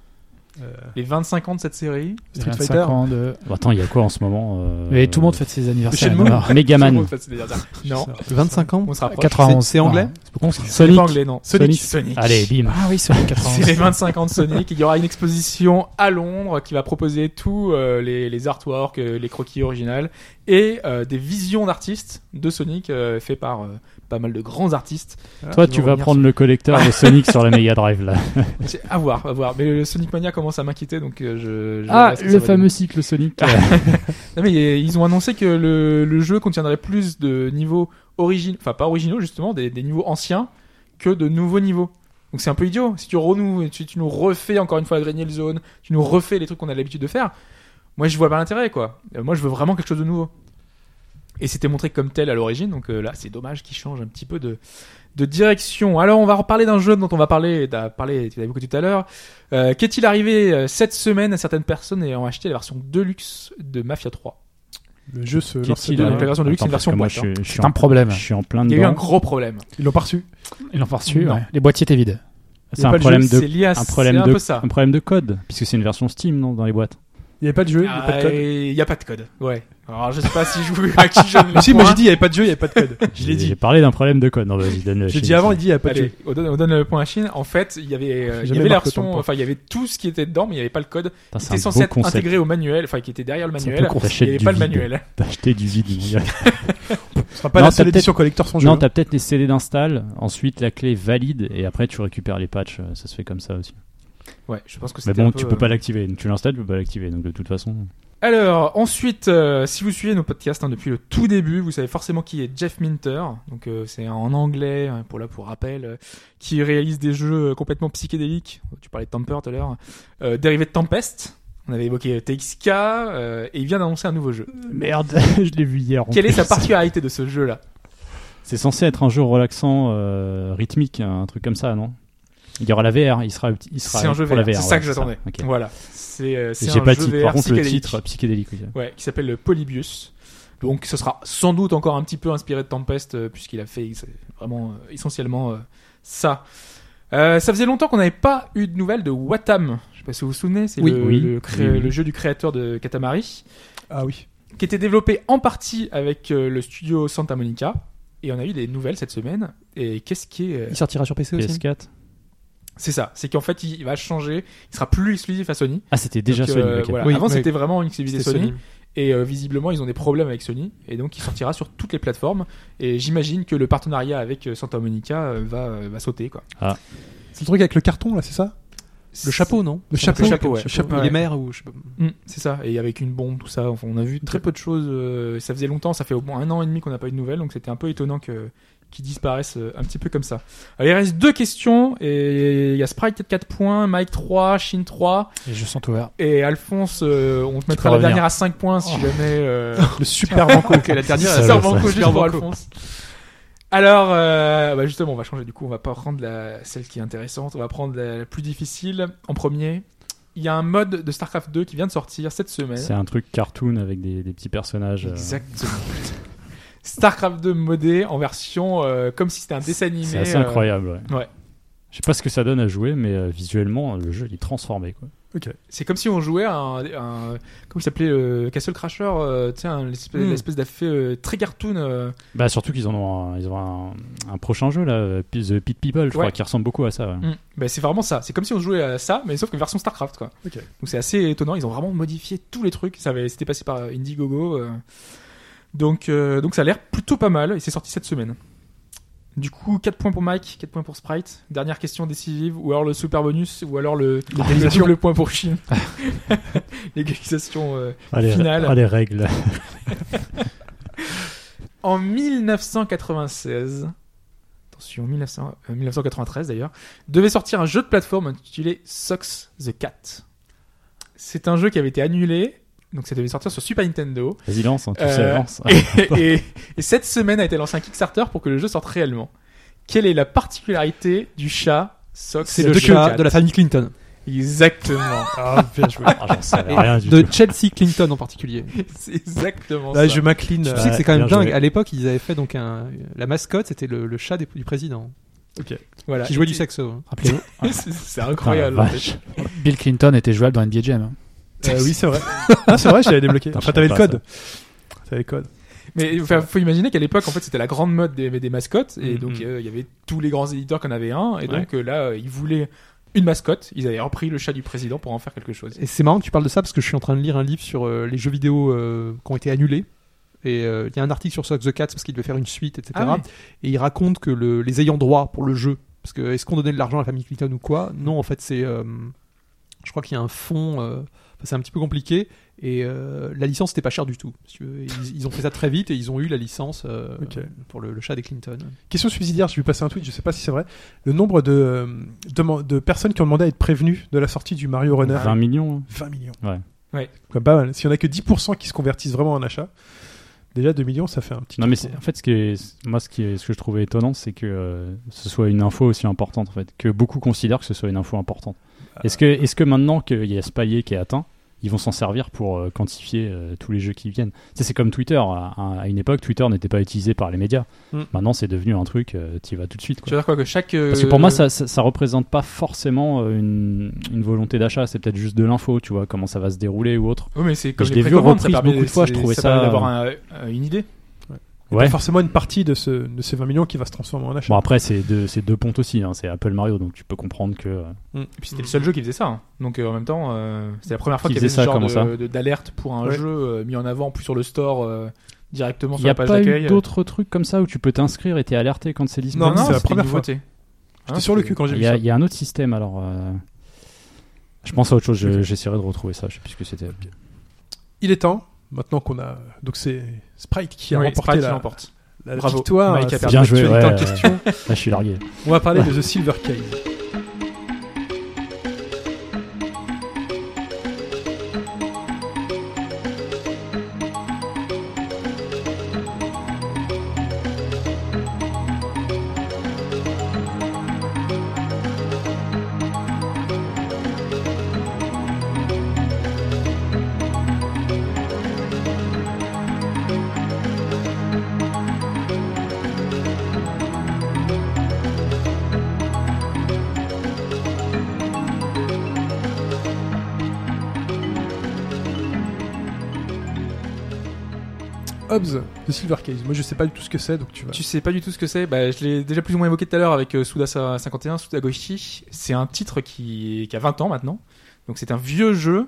Hein. Les 25 ans de cette série. Street 25 Fighter. ans de... Attends, il y a quoi en ce moment euh, Et tout le monde fête ses anniversaires. Shenmue. alors. Tout le Megaman. monde fait ses anniversaires. [LAUGHS] Non, 25 ans on se rapproche. 91. C'est- c'est anglais Non, C'est pas anglais, non. Sonic. Sonic. Allez, bim. Ah oui, Sonic [LAUGHS] C'est 91. les 25 ans de Sonic. Il y aura une exposition à Londres qui va proposer tous euh, les, les artworks, euh, les croquis originales et euh, des visions d'artistes de Sonic euh, fait par euh, pas mal de grands artistes. Toi, Ils tu vas prendre le collecteur de Sonic sur la Mega Drive là. [LAUGHS] À voir, à voir. Mais le Sonic Mania commence à m'inquiéter, donc euh, je. je Ah, le fameux donner. cycle Sonic. [LAUGHS] Non, mais euh, ils ont annoncé que le, le jeu contiendrait plus de niveaux originaux, enfin pas originaux justement, des, des niveaux anciens que de nouveaux niveaux. Donc c'est un peu idiot. Si tu, renou, tu nous refais encore une fois la Grenier Zone, tu nous refais les trucs qu'on a l'habitude de faire, moi je vois pas l'intérêt quoi. Euh, moi je veux vraiment quelque chose de nouveau. Et c'était montré comme tel à l'origine, donc euh, là c'est dommage qu'ils changent un petit peu de, de direction. Alors on va reparler d'un jeu dont on va parler, t'as parlé, tu l'as évoqué tout à l'heure. Euh, Qu'est-il arrivé euh, cette semaine à certaines personnes ayant acheté la version Deluxe de Mafia 3 Le jeu se lance. La version de luxe, Attends, c'est une version boîte, C'est un en- problème. Je suis en plein Il y a eu un dedans. gros problème. Ils l'ont pas reçu. Ils l'ont pas reçu. Non. ouais. Les boîtiers étaient vides. C'est un problème de lié à un c'est problème un de peu ça. un problème de code puisque c'est une version Steam non dans les boîtes. Il n'y avait pas de jeu, il n'y avait pas de code. Ah, Il n'y a pas de code. Ouais. Alors je sais pas si je vous à qui je [LAUGHS] si, moi j'ai dit il n'y avait pas de jeu, il n'y avait pas de code. [LAUGHS] Je l'ai J'ai dit. parlé d'un problème de code. Non, vas-y, donne. J'ai dit avant, il dit il n'y avait pas de jeu. On donne, on donne le point à Chine. En fait, il y avait, euh, il y Jamais avait la version, enfin, il y avait tout ce qui était dedans, mais il n'y avait pas le code Putain, qui C'est était un censé beau être concept. intégré au manuel, enfin, qui était derrière le manuel. Il n'y avait du pas le vide. manuel. T'as acheté du vide. Ce sera pas Non, la seule peut-être- édition collector sans jeu. Non, t'as peut-être les CD d'install, ensuite la clé valide et après tu récupères les patchs. Ça se fait comme ça aussi. Ouais, je pense que Mais bon, un tu peu, peux pas euh, l'activer. Tu l'installes, tu peux pas l'activer. Donc de toute façon. Alors, ensuite, euh, si vous suivez nos podcasts hein, depuis le tout début, vous savez forcément qui est Jeff Minter. Donc, euh, c'est en anglais, hein, pour là, pour rappel, euh, qui réalise des jeux complètement psychédéliques. Tu parlais de Temper tout à l'heure. Dérivé de Tempest. On avait évoqué TXK, et il vient d'annoncer un nouveau jeu. Merde, [LAUGHS] je l'ai vu hier. en Quelle est sa particularité de ce jeu-là? C'est censé être un jeu relaxant, rythmique, un truc comme ça, non? Il y aura la VR. Il sera, il sera C'est un jeu pour VR. la C'est VR. ça ouais, que j'attendais. Voilà. C'est euh, c'est un pas jeu titre. VR Par contre, le titre psychédélique. oui. Ouais, qui s'appelle le Polybius. Donc, ce sera sans doute encore un petit peu inspiré de Tempest, euh, puisqu'il a fait c'est vraiment euh, essentiellement euh, ça. Euh, ça faisait longtemps qu'on n'avait pas eu de nouvelles de Watam. Je sais pas si vous vous souvenez, c'est Oui. le, Oui. le cré- Oui, oui. le jeu du créateur de Katamari, Ah oui. qui était développé en partie avec euh, le studio Santa Monica. Et on a eu des nouvelles cette semaine. Et qu'est-ce qui est... euh, Il sortira sur PC aussi PS4. C'est ça, c'est qu'en fait, il, va changer. Il sera plus exclusif à Sony. Ah, c'était déjà Donc, Sony. euh, ok. voilà. Oui, Avant, mais- c'était vraiment une exclusivité Sony. Sony. Et euh, visiblement, ils ont des problèmes avec Sony. Et donc, il sortira sur toutes les plateformes. Et j'imagine que le partenariat avec euh, Santa Monica euh, va, euh, va sauter. Quoi. C'est le truc avec le carton là, c'est ça? Le chapeau, non? Le chapeau, Le chapeau, ouais. le chapeau. Ouais. est maire ou je sais pas. Mm, c'est ça. Et avec une bombe, tout ça. Enfin, on a vu très peu de choses. euh, ça faisait longtemps. Ça fait au moins un an et demi qu'on n'a pas eu de nouvelles. Donc, c'était un peu étonnant que qu'ils disparaissent euh, un petit peu comme ça. Alors, il reste deux questions. Et il y a Sprite 4 points, Mike 3, Shin 3. Les jeux sont ouverts. Et Alphonse, euh, on te mettra la revenir. dernière à 5 points si jamais. euh, [LAUGHS] Le super banco. Ok, la dernière, sort ça. banco juste Super pour. Alphonse. Alors, euh, bah justement, on va changer du coup. On va pas prendre la, celle qui est intéressante. On va prendre la, la plus difficile en premier. Il y a un mode de StarCraft 2 qui vient de sortir cette semaine. C'est un truc cartoon avec des, des petits personnages. euh, Exactement. StarCraft 2 modé en version euh, comme si c'était un dessin animé. C'est assez euh, incroyable. Ouais. ouais. Je sais pas ce que ça donne à jouer, mais euh, visuellement, le jeu il est transformé. Quoi. c'est comme si on jouait à un, un- comment il s'appelait euh, Castle Crasher, euh, tu sais, un espèce, Mm. l'espèce d'affaire euh, très cartoon. euh, Bah surtout qu'ils en ont, un, ils ont un, un prochain jeu là, The Pit People, je Ouais. crois, qui ressemble beaucoup à ça. ouais. Mm. Ben, c'est vraiment ça. C'est comme si on jouait à ça, mais sauf que version StarCraft, quoi. Ok. Donc c'est assez étonnant. Ils ont vraiment modifié tous les trucs. Ça avait, c'était passé par Indiegogo. Donc, euh, donc ça a l'air plutôt pas mal. Et c'est sorti cette semaine. Du coup, 4 points pour Mike, 4 points pour Sprite. Dernière question décisive, ou alors le super bonus, ou alors le, le double point pour Chine. [LAUGHS] L'égalisation euh, les, finale. ah, les règles. [LAUGHS] En 1996, attention, 1900, euh, 1993 d'ailleurs, devait sortir un jeu de plateforme intitulé Sox the Cat. C'est un jeu qui avait été annulé Donc ça devait sortir sur Super Nintendo. Vas-y, lance, hein, tu Euh, sais, lance. [LAUGHS] et, et- et cette semaine a été lancé un Kickstarter pour que le jeu sorte réellement. Quelle est la particularité du chat Sox C'est le chat de la famille Clinton. Exactement. [LAUGHS] Ah, bien joué. Ah, j'en savais Et rien du de tout. Chelsea Clinton en particulier. [LAUGHS] c'est exactement Là, ça. je m'incline. Tu sais que c'est quand même dingue. joué. À l'époque, ils avaient fait donc un la mascotte, c'était le, le chat des- du président Voilà. qui jouait Et- du saxo. Rappelez-vous, c'est incroyable. vache. Bill Clinton était jouable dans NBA Jam. hein. Euh, oui, c'est vrai. Ah, c'est vrai, j'avais débloqué. Putain, Enfin, je t'avais le code. T'avais le code. Mais enfin, faut imaginer qu'à l'époque, en fait, c'était la grande mode des, des mascottes, et Mhm. donc euh, il y avait tous les grands éditeurs qui en avaient un, et donc euh, là, euh, ils voulaient une mascotte. Ils avaient repris le chat du président pour en faire quelque chose. Et c'est marrant que tu parles de ça parce que je suis en train de lire un livre sur euh, les jeux vidéo euh, qui ont été annulés. Et euh, il y a un article sur Sox the Cat parce qu'il devait faire une suite, etc. Ah ouais. Et il raconte que le- les ayants droit pour le jeu, parce que est-ce qu'on donnait de l'argent à la famille Clinton ou quoi? Non, en fait, c'est. euh, je crois qu'il y a un fonds. C'est un petit peu compliqué. Et euh, la licence n'était pas chère du tout. Ils, ils ont fait ça très vite et ils ont eu la licence euh, pour le, le chat des Clinton. Question subsidiaire, j'ai vu passer un tweet, je sais pas si c'est vrai. Le nombre de, euh, de, de personnes qui ont demandé à être prévenues de la sortie du Mario Runner. 20 millions. hein. 20 millions. Ouais. Ouais. Comme pas mal. S'il y en a que 10% qui se convertissent vraiment en achat, déjà 2 millions, ça fait un petit. Non mais en fait ce qui est, moi ce qui est, ce que je trouvais étonnant c'est que euh, ce soit une info aussi importante en fait que beaucoup considèrent que ce soit une info importante. Est-ce que est-ce que maintenant qu'il y a ce palier qui est atteint ils vont s'en servir pour euh, quantifier euh, tous les jeux qui viennent. C'est comme Twitter. À, à une époque, Twitter n'était pas utilisé par les médias. Mm. Maintenant, c'est devenu un truc, euh, tu y vas tout de suite. Tu Quoi. veux dire quoi que chaque. Parce que pour moi, ça, ça, ça représente pas forcément une, une volonté d'achat. C'est peut-être juste de l'info, tu vois, comment ça va se dérouler ou autre. Oui, mais c'est comme Je l'ai vu reprise beaucoup de fois, je trouvais ça. ça- d'avoir un- une idée. Il y a Ouais. pas forcément une partie de, ce, de ces 20 millions qui va se transformer en achat. Bon après, c'est deux, deux pontes aussi. hein. C'est Apple Mario, donc tu peux comprendre que. euh, Et puis c'était le seul jeu qui faisait ça. hein. Donc euh, en même temps, euh, c'est la première fois Qui qu'il y avait faisait ce ça, genre ça d'alerte pour un Ouais. jeu euh, mis en avant, plus sur le store euh, directement Il sur n'y a la page pas d'accueil. eu d'autres trucs comme ça où tu peux t'inscrire et t'es alerté quand c'est Non, disponible non, c'est la première fois. nouveauté. J'étais Hein, sur le cul quand j'ai Il vu y, a, ça. il y a un autre système alors. euh, Je pense à autre chose. je- J'essaierai de retrouver ça. Je sais plus ce que c'était. Il est temps, maintenant qu'on a. Donc c'est Sprite qui a Oui, remporté Sprite qui la, l'emporte. la Bravo. victoire. Mike a perdu. Bien joué. l'actualité Ouais, en question. Là, je suis largué. On va parler de The Silver Cave. The Silver Cave. Moi je sais pas du tout ce que c'est, donc tu vas. Tu sais pas du tout ce que c'est? Bah, Je l'ai déjà plus ou moins évoqué tout à l'heure avec euh, Suda 51, Suda Goichi. C'est un titre qui, a 20 ans maintenant. Donc c'est un vieux jeu.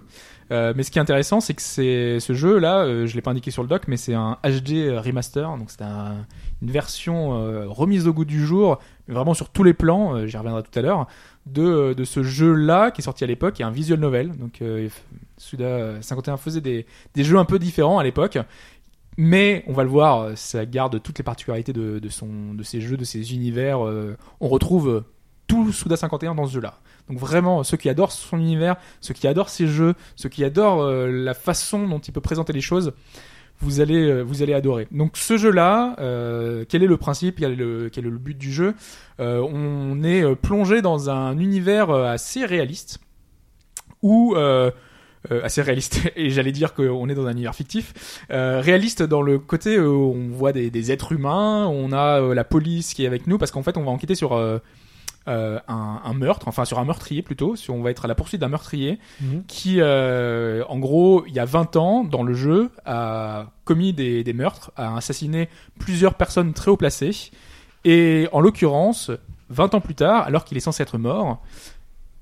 Euh, mais ce qui est intéressant, c'est que c'est ce jeu-là, euh, je l'ai pas indiqué sur le doc, mais c'est un HD remaster. Donc c'est un- une version euh, remise au goût du jour, mais vraiment sur tous les plans. euh, J'y reviendrai tout à l'heure. De, de ce jeu-là qui est sorti à l'époque, et un visual novel. Donc euh, Suda 51 faisait des jeux un peu différents à l'époque. Mais on va le voir, euh, ça garde toutes les particularités de, de, son, de ses jeux, de ses univers. euh, on retrouve euh, tout Suda 51 dans ce jeu-là. Donc vraiment, ceux qui adorent son univers, ceux qui adorent ses jeux, ceux qui adorent euh, la façon dont il peut présenter les choses, vous allez, vous allez adorer. Donc ce jeu-là, euh, quel est le principe, quel est le, quel est le but du jeu? On est plongé dans un univers assez réaliste, où assez réaliste, [LAUGHS] et j'allais dire qu'on est dans un univers fictif, euh, réaliste dans le côté où on voit des, des êtres humains, on a euh, la police qui est avec nous, parce qu'en fait on va enquêter sur euh, euh, un, un meurtre, enfin sur un meurtrier plutôt, si on va être à la poursuite d'un meurtrier, Mhm. qui euh, en gros il y a 20 ans dans le jeu a commis des, des meurtres, a assassiné plusieurs personnes très haut placées, et en l'occurrence, 20 ans plus tard, alors qu'il est censé être mort,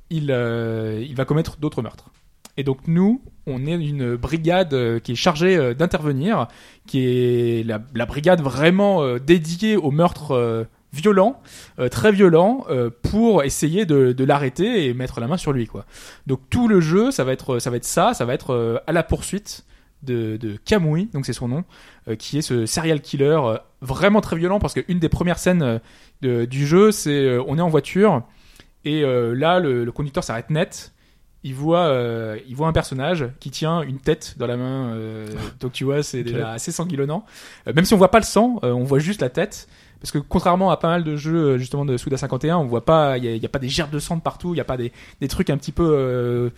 il, euh, il va commettre d'autres meurtres. Et donc nous, on est une brigade euh, qui est chargée euh, d'intervenir, qui est la, brigade vraiment euh, dédiée euh, violents, euh, très violents, euh, pour essayer de, l'arrêter et mettre la main sur lui, quoi. Donc tout le jeu, ça va être, ça ça, va être à la poursuite de, de Kamui, donc c'est son nom, qui est ce serial killer vraiment très violent parce qu'une des premières scènes du jeu, c'est on est en voiture et là le conducteur s'arrête net il voit, euh, il voit un personnage qui tient une tête dans la main. euh, donc tu vois, c'est déjà assez sanguillonnant. Euh, même si on voit pas le sang, euh, on voit juste la tête. Parce que contrairement à pas mal de jeux euh, justement de Suda 51, on voit pas, il y a, il y a pas des gerbes de sang de partout, il y a pas des, des trucs un petit peu euh,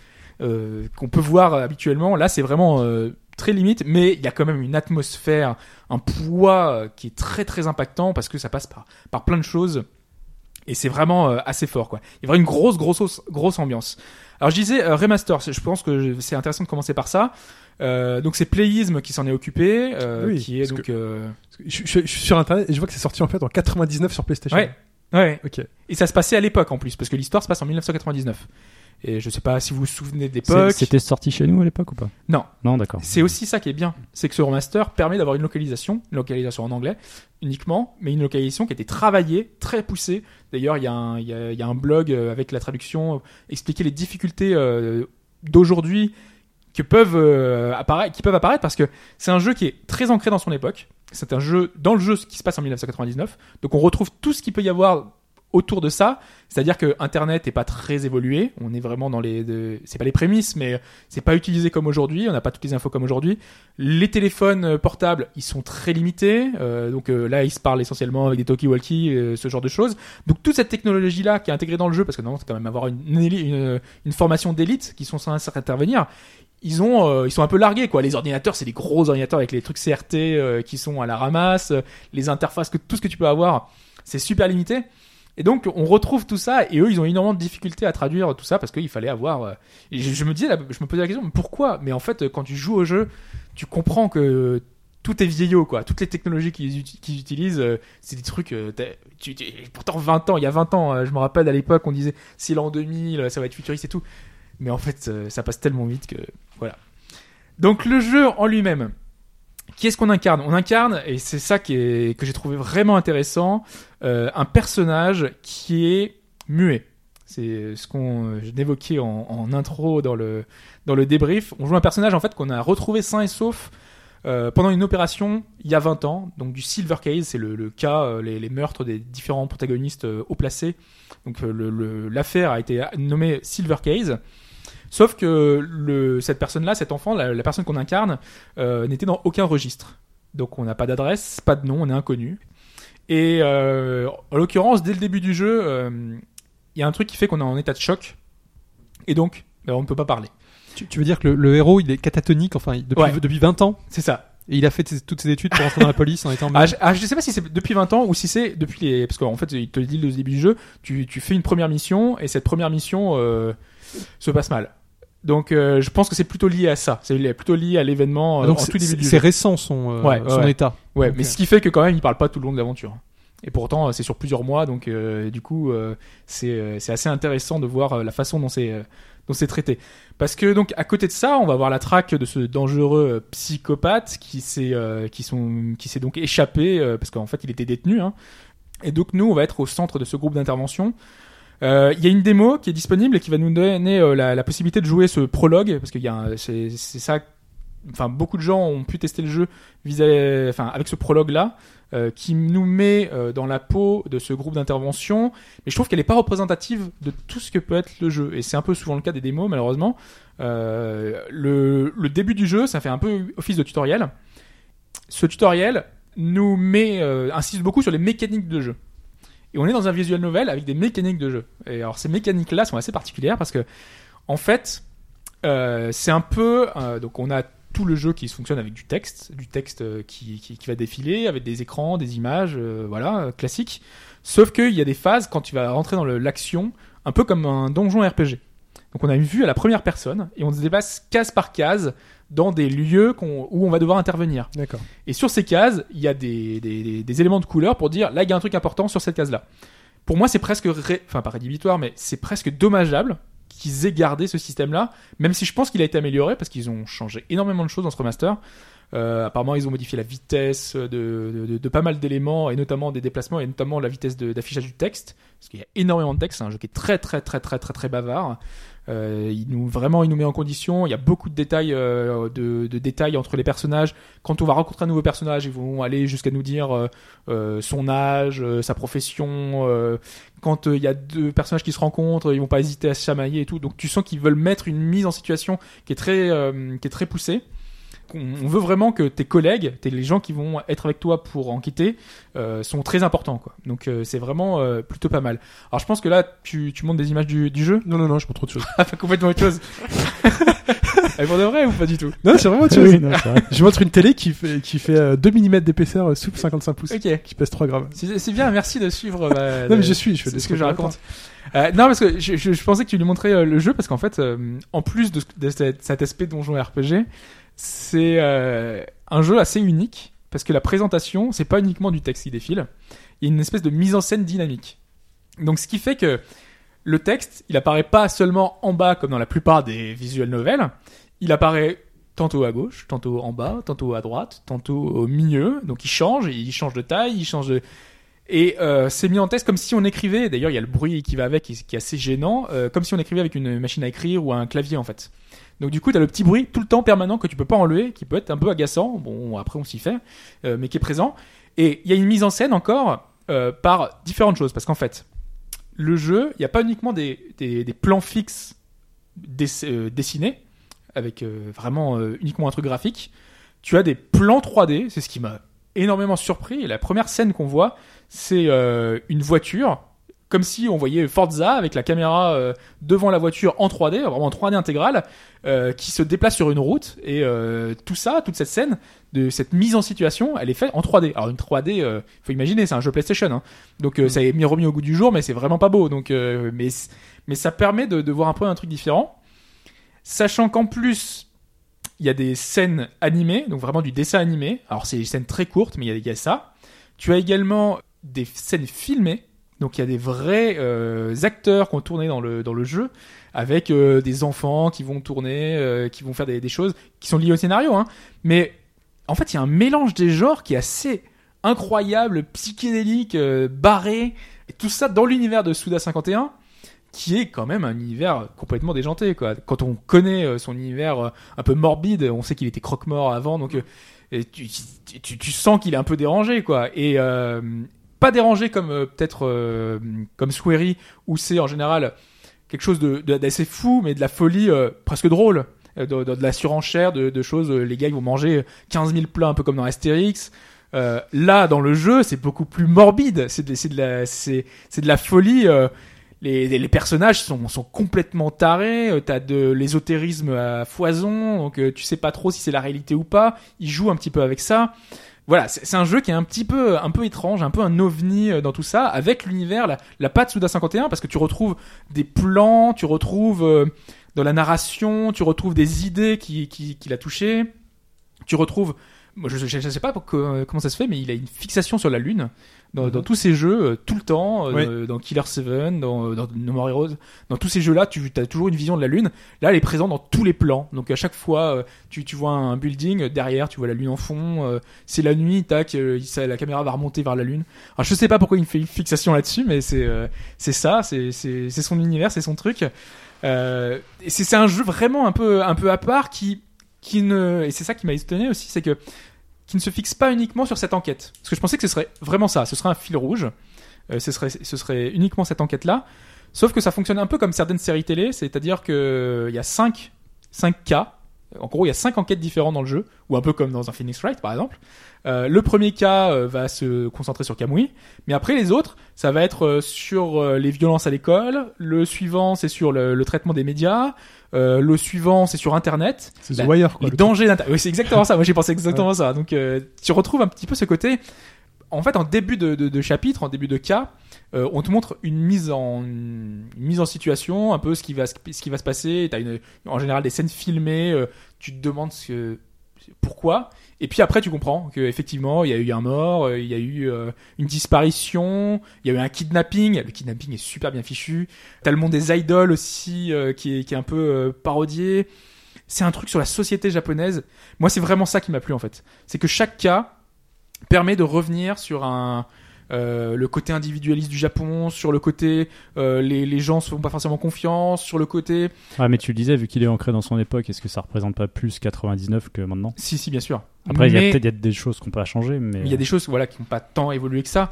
euh, qu'on peut voir habituellement. Là, c'est vraiment euh, très limite, mais il y a quand même une atmosphère, un poids qui est très très impactant parce que ça passe par par plein de choses et c'est vraiment euh, assez fort quoi. Il y a vraiment une grosse grosse grosse ambiance. Alors je disais euh, remaster, je pense que c'est intéressant de commencer par ça. Euh, donc c'est Playism qui s'en est occupé, euh, Oui, qui est donc que- euh, Je, je- je suis sur internet et je vois que c'est sorti en fait en 99 sur PlayStation. ouais ouais Ok. et ça se passait à l'époque en plus parce que l'histoire se passe en 1999. Et je sais pas si vous vous souvenez de l'époque. C'était sorti chez nous à l'époque ou pas? Non. Non, d'accord. C'est aussi ça qui est bien, c'est que ce remaster permet d'avoir une localisation, une localisation en anglais uniquement, mais une localisation qui a été travaillée, très poussée. D'ailleurs, il y, a un- il y a- il y a un blog euh, avec la traduction, euh, expliquer les difficultés euh, d'aujourd'hui que peuvent euh, apparaître, qui peuvent apparaître parce que c'est un jeu qui est très ancré dans son époque. C'est un jeu dans le jeu qui se passe en 1999, donc on retrouve tout ce qu'il peut y avoir autour de ça, c'est-à-dire que Internet est pas très évolué. On est vraiment dans les, de- c'est pas les prémices, mais c'est pas utilisé comme aujourd'hui. On n'a pas toutes les infos comme aujourd'hui. Les téléphones euh, portables, ils sont très limités. Euh, donc euh, là, ils se parlent essentiellement avec des talkie-walkie, ce genre de choses. Donc toute cette technologie-là qui est intégrée dans le jeu, parce que normalement, c'est quand même avoir une, formation d'élite qui sont censés intervenir. Ils ont, ils sont un peu largués quoi. Les ordinateurs, c'est des gros ordinateurs avec les trucs CRT qui sont à la ramasse, les interfaces, tout ce que tu peux avoir, c'est super limité. Et donc on retrouve tout ça et eux ils ont énormément de difficultés à traduire tout ça parce qu'il fallait avoir. euh, je, me disais, je me posais la question, mais pourquoi? Mais en fait, quand tu joues au jeu, tu comprends que tout est vieillot quoi. Toutes les technologies qu'ils uti- qu'ils utilisent, euh, c'est des trucs. euh, tu, tu- pourtant 20 ans, il y a 20 ans, je me rappelle à l'époque on disait c'est l'an 2000, euh, ça va être futuriste et tout. Mais en fait, ça passe tellement vite que voilà. Donc le jeu en lui-même. Qui est-ce qu'on incarne? On incarne, et c'est ça qui est, que j'ai trouvé vraiment intéressant, euh, un personnage qui est muet. C'est ce qu'on euh, évoquait en, intro dans le, dans le débrief. On joue un personnage en fait qu'on a retrouvé sain et sauf euh, pendant une opération il y a 20 ans, donc du Silver Case, c'est le, cas, les, les meurtres des différents protagonistes haut placés. Donc l'affaire a été nommée Silver Case. Sauf que le, cette personne-là, cet enfant, la, la personne qu'on incarne, euh, n'était dans aucun registre. Donc on n'a pas d'adresse, pas de nom, on est inconnu. Et euh, en l'occurrence, dès le début du jeu, euh, il y a un truc qui fait qu'on est en état de choc. Et donc, ben, on ne peut pas parler. Tu, tu veux dire que le, le héros, il est catatonique, enfin, depuis, Ouais. depuis 20 ans, C'est ça. et il a fait toutes ses études pour rentrer dans la police en étant. Ah, je, ah, je sais pas si c'est depuis 20 ans ou si c'est depuis les. Parce qu'en fait, il te le dit au début du jeu, tu, tu fais une première mission et cette première mission euh, se passe mal. Donc euh, je pense que c'est plutôt lié à ça. C'est plutôt lié à l'événement euh, Donc en tout début c'est récent son, euh, Ouais, son ouais. état. Ouais, mais ce qui fait que quand même il parle pas tout le long de l'aventure. Et pourtant euh, c'est sur plusieurs mois, donc euh, du coup euh, c'est euh, c'est assez intéressant de voir la façon dont c'est euh, dont c'est traité. Parce que donc à côté de ça, on va voir la traque de ce dangereux psychopathe qui s'est euh, qui sont qui s'est donc échappé euh, parce qu'en fait il était détenu. Hein. Et donc nous on va être au centre de ce groupe d'intervention. Euh, Il y a une démo qui est disponible et qui va nous donner euh, la, possibilité de jouer ce prologue parce un- c'est ça. Enfin beaucoup de gens ont pu tester le jeu avec ce prologue là euh, qui nous met dans la peau de ce groupe d'intervention, mais je trouve qu'elle n'est pas représentative de tout ce que peut être le jeu. Et c'est un peu souvent le cas des démos, malheureusement. Le, le début du jeu, ça fait un peu office de tutoriel. Ce tutoriel nous met, insiste beaucoup sur les mécaniques de jeu. Et on est dans un visual novel avec des mécaniques de jeu. Et alors ces mécaniques-là sont assez particulières parce que, en fait, euh, c'est un peu, euh, donc on a tout le jeu qui fonctionne avec du texte, du texte euh, qui, qui, va défiler, avec des écrans, des images, voilà, classique. Sauf qu'il y a des phases quand tu vas rentrer dans l'action, un peu comme un donjon RPG. Donc on a une vue à la première personne et on se déplace case par case dans des lieux où on va devoir intervenir. D'accord. Et sur ces cases, il y a des, des, des- des éléments de couleur pour dire là, il y a un truc important sur cette case-là. Pour moi, c'est presque, ré- enfin pas rédhibitoire, mais c'est presque dommageable qu'ils aient gardé ce système-là, même si je pense qu'il a été amélioré parce qu'ils ont changé énormément de choses dans ce remaster. Euh, apparemment, ils ont modifié la vitesse de, de, de- de pas mal d'éléments et notamment des déplacements et notamment la vitesse d'affichage du texte parce qu'il y a énormément de texte. C'est un jeu qui est très très très très très très bavard. Euh, il nous vraiment, il nous met en condition. Il y a beaucoup de détails, euh, de, détails entre les personnages. Quand on va rencontrer un nouveau personnage, ils vont aller jusqu'à nous dire euh, euh, son âge, sa profession. quand il y a deux personnages qui se rencontrent, ils vont pas hésiter à se chamailler et tout. Donc tu sens qu'ils veulent mettre une mise en situation qui est très, qui est très poussée. On veut vraiment que tes collègues, tes, les gens qui vont être avec toi pour enquêter, euh, sont très importants. Quoi. Donc euh, c'est vraiment euh, plutôt pas mal. Alors je pense que là, tu, tu montres des images du, du jeu? Non, non, non, je montre trop [LAUGHS] de choses. Ah, pas complètement autre chose. [LAUGHS] Et pour de vrai ou pas du tout? Non, c'est vraiment autre chose. Oui, non, [LAUGHS] c'est vrai. Je montre une télé qui fait, qui fait euh, 2 mm d'épaisseur euh, souple 55 pouces. Ok. Qui pèse 3 grammes. C'est c'est bien, merci de suivre. bah, Non, mais de- je suis, je fais ce que je raconte. Euh, non, parce que je, je, je pensais que tu lui montrais euh, le jeu, parce qu'en fait, euh, en plus de, de cet, cet aspect donjon RPG, c'est euh, un jeu assez unique, parce que la présentation, c'est pas uniquement du texte qui défile, il y a une espèce de mise en scène dynamique. Donc, ce qui fait que le texte, il apparaît pas seulement en bas comme dans la plupart des visual novels, il apparaît tantôt à gauche, tantôt en bas, tantôt à droite, tantôt au milieu. Donc il change, il change de taille, il change de... Et euh, c'est mis en test comme si on écrivait, d'ailleurs il y a le bruit qui va avec qui, qui est assez gênant, euh, comme si on écrivait avec une machine à écrire ou un clavier en fait. Donc du coup tu as le petit bruit tout le temps permanent que tu peux pas enlever, qui peut être un peu agaçant, bon après on s'y fait, euh, mais qui est présent. Et il y a une mise en scène encore euh, par différentes choses, parce qu'en fait, le jeu, il n'y a pas uniquement des, des, plans fixes euh, dessinés, avec vraiment uniquement un truc graphique. Tu as des plans 3D, c'est ce qui m'a énormément surpris. La première scène qu'on voit, c'est une voiture, comme si on voyait Forza avec la caméra euh, devant la voiture en 3D, vraiment en 3D intégrale, euh, qui se déplace sur une route. Et euh, tout ça, toute cette scène, de cette mise en situation, elle est faite en 3D. Alors une 3D, euh, faut imaginer, c'est un jeu PlayStation, hein. donc euh, ça est mis remis au goût du jour, mais c'est vraiment pas beau. Donc, mais mais ça permet de, de voir un peu un truc différent, sachant qu'en plus il y a des scènes animées, donc vraiment du dessin animé. Alors c'est des scènes très courtes, mais il y y a ça. Tu as également des scènes filmées, donc il y a des vrais euh, acteurs qui ont tourné dans le dans le jeu, avec euh, des enfants qui vont tourner, euh, qui vont faire des, choses qui sont liées au scénario, hein. Mais en fait, il y a un mélange des genres qui est assez incroyable, psychédélique, barré, et tout ça dans l'univers de Suda 51 qui est quand même un univers complètement déjanté quoi. Quand on connaît son univers un peu morbide, on sait qu'il était croque-mort avant donc tu, tu, sens qu'il est un peu dérangé quoi et pas dérangé comme euh, peut-être euh, comme Swery où c'est en général quelque chose de d'assez fou mais de la folie euh, presque drôle. De, la surenchère de, choses les gars ils vont manger 15 000 plats un peu comme dans Astérix. Là dans le jeu c'est beaucoup plus morbide. C'est de, de la c'est de la folie les, les, personnages sont, sont complètement tarés, t'as de l'ésotérisme à foison, donc tu sais pas trop si c'est la réalité ou pas, ils jouent un petit peu avec ça. Voilà, c'est un jeu qui est un petit peu, un peu étrange, un peu un ovni euh, dans tout ça, avec l'univers, la, la patte Suda 51, parce que tu retrouves des plans, tu retrouves euh, dans la narration, tu retrouves des idées qui, qui, qui l'a touché, tu retrouves, moi je, je sais pas pour que- comment ça se fait, mais il a une fixation sur la lune dans, dans tous ces jeux euh, tout le temps, euh, Ouais. dans- Killer 7, dans, dans No More Heroes, dans tous ces jeux-là, tu as toujours une vision de la lune. Là, elle est présente dans tous les plans. Donc à chaque fois, euh, tu, tu vois un building euh, derrière, tu vois la lune en fond. euh, c'est la nuit, tac, euh, ça- la caméra va remonter vers la lune. Alors je sais pas pourquoi il fait une fixation là-dessus, mais c'est euh, c'est ça, c'est son univers, c'est son truc. Euh, c'est un jeu vraiment un peu un peu à part qui qui ne et c'est ça qui m'a étonné aussi, c'est que qui ne se fixe pas uniquement sur cette enquête. Parce que je pensais que ce serait vraiment ça, ce serait un fil rouge. Euh, ce serait uniquement cette enquête-là. Sauf que ça fonctionne un peu comme certaines séries télé, c'est-à-dire que il y a 5 cinq cas. En gros, il y a cinq enquêtes différentes dans le jeu, ou un peu comme dans un Phoenix Wright par exemple. Euh, le premier cas euh, va se concentrer sur Kamui, mais après les autres, ça va être euh, sur les violences à l'école. Le suivant, c'est sur le, le traitement des médias. Le suivant, c'est sur Internet. C'est Wire, quoi. les le dangers d'Internet. Oui, c'est exactement ça. Moi, j'ai pensé exactement ça. Donc, tu retrouves un petit peu ce côté. En fait, en début de, de, de chapitre, en début de cas, euh, on te montre une mise en mise en situation, un peu ce qui va ce qui va se passer. T'as en général des scènes filmées. euh, tu te demandes pourquoi. Et puis après, tu comprends que effectivement, il y a eu un mort, euh, il y a eu une disparition, il y a eu un kidnapping. Le kidnapping est super bien fichu. T'as le monde des idoles aussi qui, est, qui est un peu parodié. C'est un truc sur la société japonaise. Moi, c'est vraiment ça qui m'a plu en fait. C'est que chaque cas permet de revenir sur un euh, le côté individualiste du Japon, sur le côté euh, les, les gens se font pas forcément confiance, sur le côté Ah, mais tu le disais, vu qu'il est ancré dans son époque, est-ce que ça représente pas plus 99 que maintenant? Si si bien sûr. Après, il y a peut-être des choses qu'on peut changer, mais. Mais il y a des choses voilà, qui n'ont pas tant évolué que ça.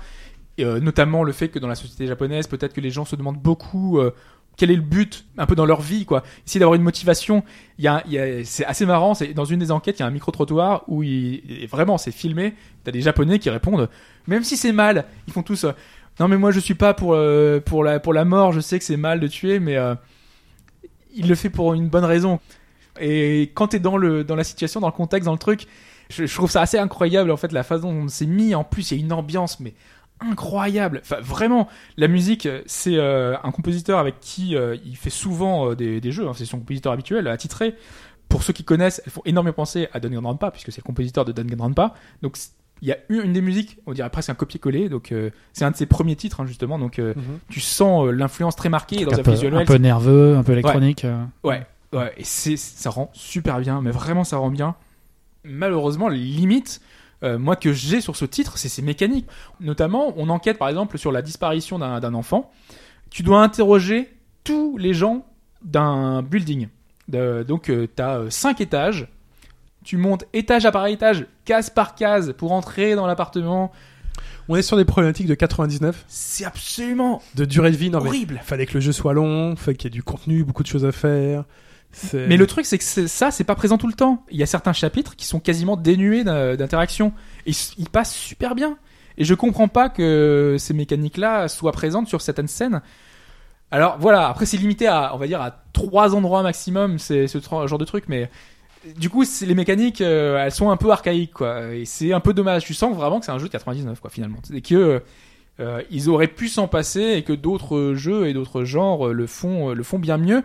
Et, euh, notamment le fait que dans la société japonaise, peut-être que les gens se demandent beaucoup euh, quel est le but un peu dans leur vie. quoi. Essayer d'avoir une motivation. Il y a, il y a- c'est assez marrant. C'est dans une des enquêtes, il y a un micro-trottoir où il, vraiment c'est filmé. T'as des Japonais qui répondent, même si c'est mal, ils font tous. euh, non mais moi je suis pas pour euh, pour la pour la mort. Je sais que c'est mal de tuer, mais euh, il le fait pour une bonne raison. Et quand t'es dans le dans la situation, dans le contexte, dans le truc, je, je trouve ça assez incroyable en fait la façon dont c'est mis. En plus, il y a une ambiance mais incroyable. Enfin, vraiment, la musique, euh, c'est euh, un compositeur avec qui euh, il fait souvent euh, des, des jeux. hein. c'est son compositeur habituel, attitré. Pour ceux qui connaissent, elles font énormément penser à Danganronpa puisque c'est le compositeur de Danganronpa. Donc il y a eu une des musiques, on dirait presque un copier-coller. Donc euh, c'est un de ses premiers titres hein, justement. Donc euh, Mhm. tu sens euh, l'influence très marquée dans un, un peu, visuel. un peu nerveux, un peu électronique. euh. Ouais, ouais, et c'est, ça rend super bien, mais vraiment ça rend bien. Malheureusement, les limites, euh, moi que j'ai sur ce titre, c'est ses mécaniques. Notamment, on enquête par exemple sur la disparition d'un, enfant. Tu dois interroger tous les gens d'un building. Donc, tu as cinq étages. Tu montes étage par étage, case par case, pour entrer dans l'appartement. On est sur des problématiques de 99, C'est absolument de durée de vie. Non, mais horrible. fallait que le jeu soit long, fallait qu'il y ait du contenu, beaucoup de choses à faire. Mais le truc, c'est que ça, c'est pas présent tout le temps. Il y a certains chapitres qui sont quasiment dénués d'in- d'interaction. Et ils passent super bien. Et je comprends pas que ces mécaniques-là soient présentes sur certaines scènes. Alors voilà, après c'est limité à, on va dire, à trois endroits maximum, ce genre de truc, mais du coup, les mécaniques, euh, elles sont un peu archaïques. Et c'est un peu dommage. Tu sens vraiment que c'est un jeu de 99, quoi, finalement. C'est que euh, ils auraient pu s'en passer et que d'autres jeux et d'autres genres euh, le font, le font bien mieux.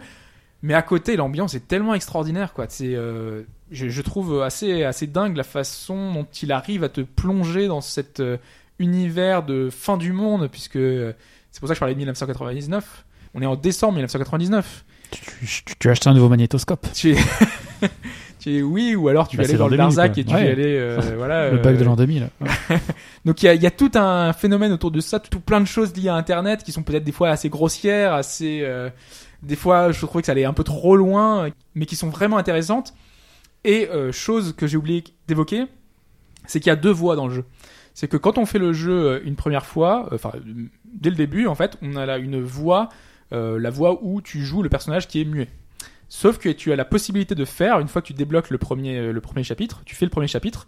Mais à côté, l'ambiance est tellement extraordinaire, quoi. C'est, euh, je, je trouve assez, assez dingue la façon dont il arrive à te plonger dans cet euh, univers de fin du monde, puisque euh, c'est pour ça que je parlais de 1999. On est en décembre 1999. Tu, tu- tu as acheté un nouveau magnétoscope. Tu es, [LAUGHS] tu es oui, ou alors tu Bah, allé c'est dans le 2000, Larzac et tu Ouais. allé, euh, [LAUGHS] voilà. Le bug de l'an 2000. [LAUGHS] donc il y a, y a tout un phénomène autour de ça, tout, plein de choses liées à Internet qui sont peut-être des fois assez grossières, assez, des fois je trouvais que ça allait un peu trop loin, mais qui sont vraiment intéressantes. Et euh, chose que j'ai oublié d'évoquer, c'est qu'il y a deux voix dans le jeu. C'est que quand on fait le jeu euh, une première fois, euh, enfin dès le début en fait, on a là une voix, la voix où tu joues le personnage qui est muet. Sauf que tu as la possibilité de faire, une fois que tu débloques le premier, le premier chapitre, tu fais le premier chapitre,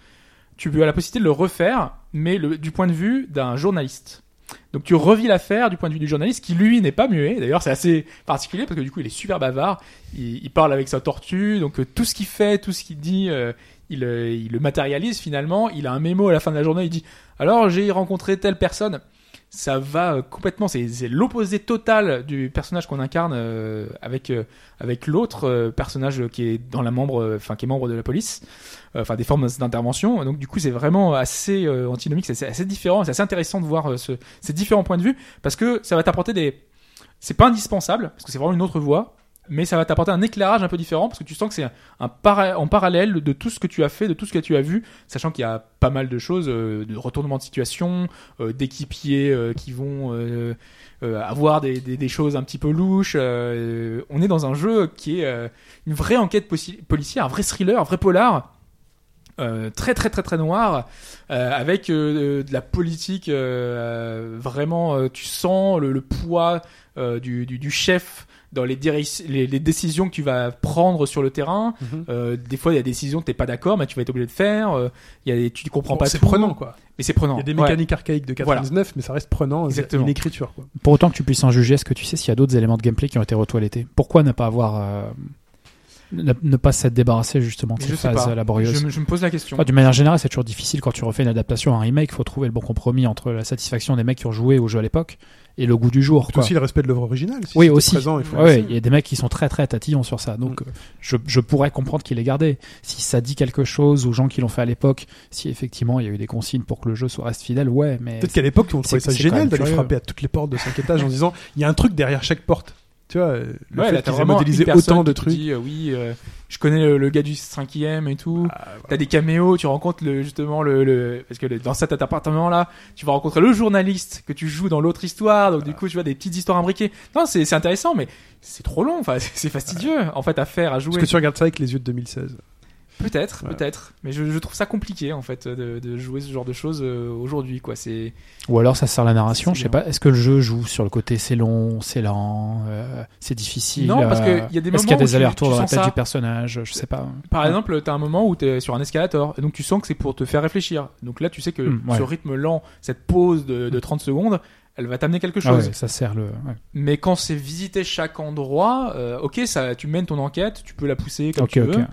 tu as la possibilité de le refaire, mais du point de vue d'un journaliste. Donc tu revis l'affaire du point de vue du journaliste qui lui n'est pas muet. D'ailleurs c'est assez particulier parce que du coup il est super bavard. Il, il parle avec sa tortue, donc euh, tout ce qu'il fait, tout ce qu'il dit, euh, il, euh, il le matérialise finalement. Il a un mémo à la fin de la journée. Il dit alors j'ai rencontré telle personne. Ça va euh, complètement. C'est l'opposé total du personnage qu'on incarne euh, avec euh, avec l'autre euh, personnage qui est dans la membre, euh, enfin qui est membre de la police euh, enfin des formes d'intervention. Donc du coup, c'est vraiment assez antinomique, c'est assez différent, c'est assez intéressant de voir ce- ces différents points de vue parce que ça va t'apporter des. C'est pas indispensable parce que c'est vraiment une autre voie, mais ça va t'apporter un éclairage un peu différent parce que tu sens que c'est un, un en parallèle de tout ce que tu as fait, de tout ce que tu as vu, sachant qu'il y a pas mal de choses, euh, de retournement de situation, euh, d'équipiers euh, qui vont euh, avoir des, des, choses un petit peu louches. on est dans un jeu qui est une vraie enquête policière, un vrai thriller, un vrai polar. très très très très noir avec de la politique vraiment tu sens le, poids du, du chef dans les, diri- les, les décisions que tu vas prendre sur le terrain Mhm. euh, des fois il y a des décisions que t'es pas d'accord mais tu vas être obligé de faire euh, il y a des, tu comprends Bon, pas c'est tout, prenant quoi. mais c'est prenant Il y a des Ouais. mécaniques archaïques de 99, mais ça reste prenant. Exactement. Une écriture quoi. Pour autant que tu puisses en juger, est-ce que tu sais s'il y a d'autres éléments de gameplay qui ont été retoilettés? Pourquoi ne pas avoir. Ne, ne pas s'être débarrassé justement de ces phases pas. laborieuses je, me- je me pose la question Enfin, D'une manière générale, c'est toujours difficile quand tu refais une adaptation, un remake. Il faut trouver le bon compromis entre la satisfaction des mecs qui ont joué au jeu à l'époque et le goût du jour. C'est quoi. aussi le respect de l'œuvre originale. Si Oui, aussi. Présent, il faut Ouais, le ouais, laisser. il y a des mecs qui sont très très tatillons sur ça. Donc, euh, je, je pourrais comprendre qu'il ait gardé. Si ça dit quelque chose aux gens qui l'ont fait à l'époque, si effectivement il y a eu des consignes pour que le jeu soit reste fidèle, ouais, mais. Peut-être qu'à l'époque, on trouvait ça génial d'aller frapper à toutes les portes de 5 étages en disant il y a un truc derrière chaque porte. Tu vois, euh, le ouais, fait qu'ils aient modélisé autant de trucs. dit, euh, oui, euh, je connais le, le gars du cinquième et tout. Ah, voilà. T'as des caméos, tu rencontres le, justement le, le parce que le- dans cet appartement là, tu vas rencontrer le journaliste que tu joues dans l'autre histoire, donc du coup tu vois des petites histoires imbriquées. Non, c'est c'est intéressant, mais c'est trop long. Enfin, [LAUGHS] c'est fastidieux en fait à faire, à jouer. que tu regardes ça avec les yeux de 2016. Peut-être, peut-être, mais je, je trouve ça compliqué en fait de, de jouer ce genre de choses euh, aujourd'hui quoi. C'est Ou alors ça sert la narration, je sais pas. Est-ce que le jeu joue sur le côté c'est long, c'est lent, euh, c'est difficile Non, parce que euh, y a des Est-ce qu'il y a moments des allers-retours dans la tête ça. du personnage Je sais pas. Par exemple, t'as un moment où t'es sur un escalator, et donc tu sens que c'est pour te faire réfléchir. Donc là, tu sais que Mm, ouais. ce rythme lent, cette pause de, de 30 secondes, elle va t'amener quelque Ah chose. ouais, ça sert le. ouais. Mais quand c'est visiter chaque endroit, euh, ok, ça, tu mènes ton enquête, tu peux la pousser comme tu veux. ouais.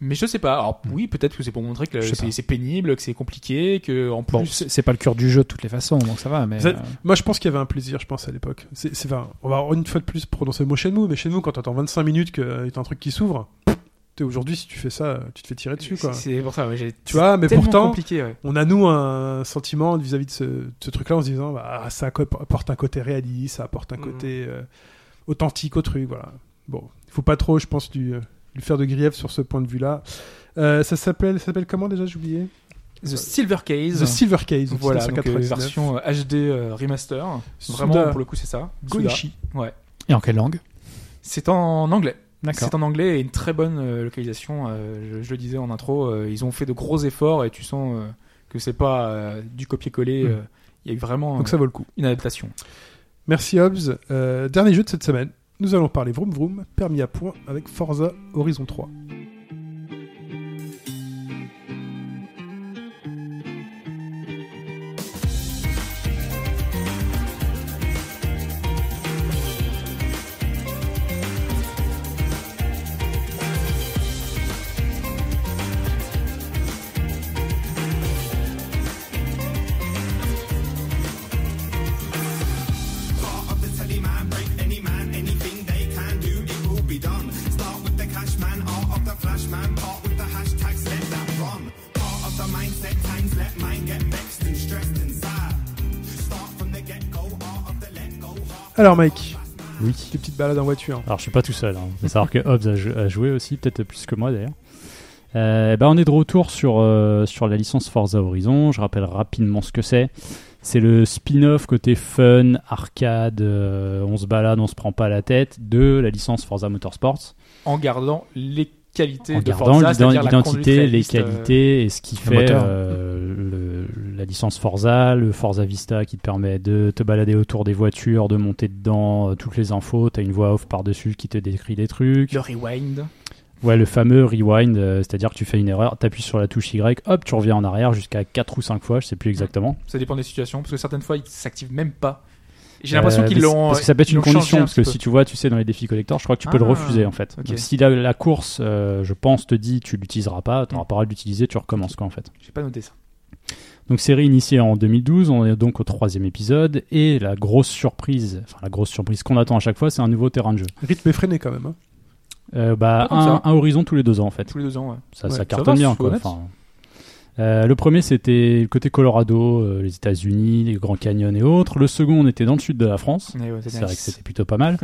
Mais je sais pas. Alors oui, peut-être que c'est pour montrer que c'est pénible, que c'est compliqué, que en plus. Bon, c'est pas le cœur du jeu de toutes les façons, donc ça va. Mais Ça- euh, Moi, je pense qu'il y avait un plaisir, je pense, à l'époque. C'est, enfin, on va une fois de plus prononcer le mot Shenmue, mais Shenmue, quand t'attends 25 minutes qu'il y a un truc qui s'ouvre, t'es aujourd'hui, si tu fais ça, tu te fais tirer dessus, quoi. c'est pour ça. Ouais, Tu vois, mais pourtant. Ouais. on a, nous, un sentiment vis-à-vis de ce, truc-là en se disant, bah, ça apporte un côté réaliste, ça apporte un Mhm. côté euh, authentique au truc, voilà. Bon, il faut pas trop, je pense, euh, lui faire de grief sur ce point de vue-là. Euh, ça s'appelle, ça s'appelle comment déjà, j'ai oublié? The Silver Case. The Silver Case. donc Voilà, c'est donc, euh, 1999. version HD euh, remaster. Suda Vraiment, pour le coup, c'est ça. Suda. Goichi. Ouais. Et en quelle langue? C'est en anglais. D'accord. C'est en anglais et une très bonne euh, localisation. euh, je, je le disais en intro, euh, ils ont fait de gros efforts et tu sens euh, que c'est pas euh, du copier-coller. Mm. euh, Il y a eu vraiment Donc euh, ça vaut le coup. une adaptation. Merci Hobbs. Euh, dernier jeu de cette semaine. Nous allons parler vroom vroom, permis à point avec Forza Horizon 3. Alors Mike, Oui. des petites balades en voiture. Alors je suis pas tout seul. Hein. Faut savoir que Hobbs a, jou- a joué aussi, peut-être plus que moi d'ailleurs. Euh, bah, on est de retour sur, euh, sur la licence Forza Horizon. Je rappelle rapidement ce que c'est. C'est le spin-off côté fun, arcade, euh, on se balade, on se prend pas la tête de la licence Forza Motorsports. En gardant les qualités En de gardant Forza, l'identité, les qualités et ce qui le fait euh, le- la licence Forza, le Forza Vista qui te permet de te balader autour des voitures, de monter dedans, euh, toutes les infos. T'as une voix off par-dessus qui te décrit des trucs. le rewind. Ouais, le fameux rewind, euh, c'est-à-dire que tu fais une erreur, t'appuies sur la touche Y, hop, tu reviens en arrière jusqu'à 4 ou 5 fois, je sais plus exactement. Ça dépend des situations, parce que certaines fois, ils s'activent même pas. J'ai l'impression Euh, qu'ils mais c'est- l'ont. Parce que ça peut être une condition, un parce que si tu vois, tu sais, dans les défis collector, je crois que tu peux le Ah, refuser en fait. Donc si la, la course, euh, je pense, te dit tu l'utiliseras pas, t'auras Mm. pas le droit de l'utiliser, tu recommences quoi en fait. J'ai pas noté ça. Donc série initiée en 2012, on est donc au troisième épisode, et la grosse surprise, enfin la grosse surprise qu'on attend à chaque fois, c'est un nouveau terrain de jeu. Rythme effréné quand même. hein. Euh, bah, un, horizon tous les deux ans en fait. Tous les deux ans, ouais. Ça, Ouais, ça ça cartonne va, bien quoi. Enfin, euh, le premier c'était le côté Colorado, euh, les États-Unis, les Grands Canyons et autres. Le second on était dans le sud de la France. Ouais, ouais, C'est nice. vrai que c'était plutôt pas mal.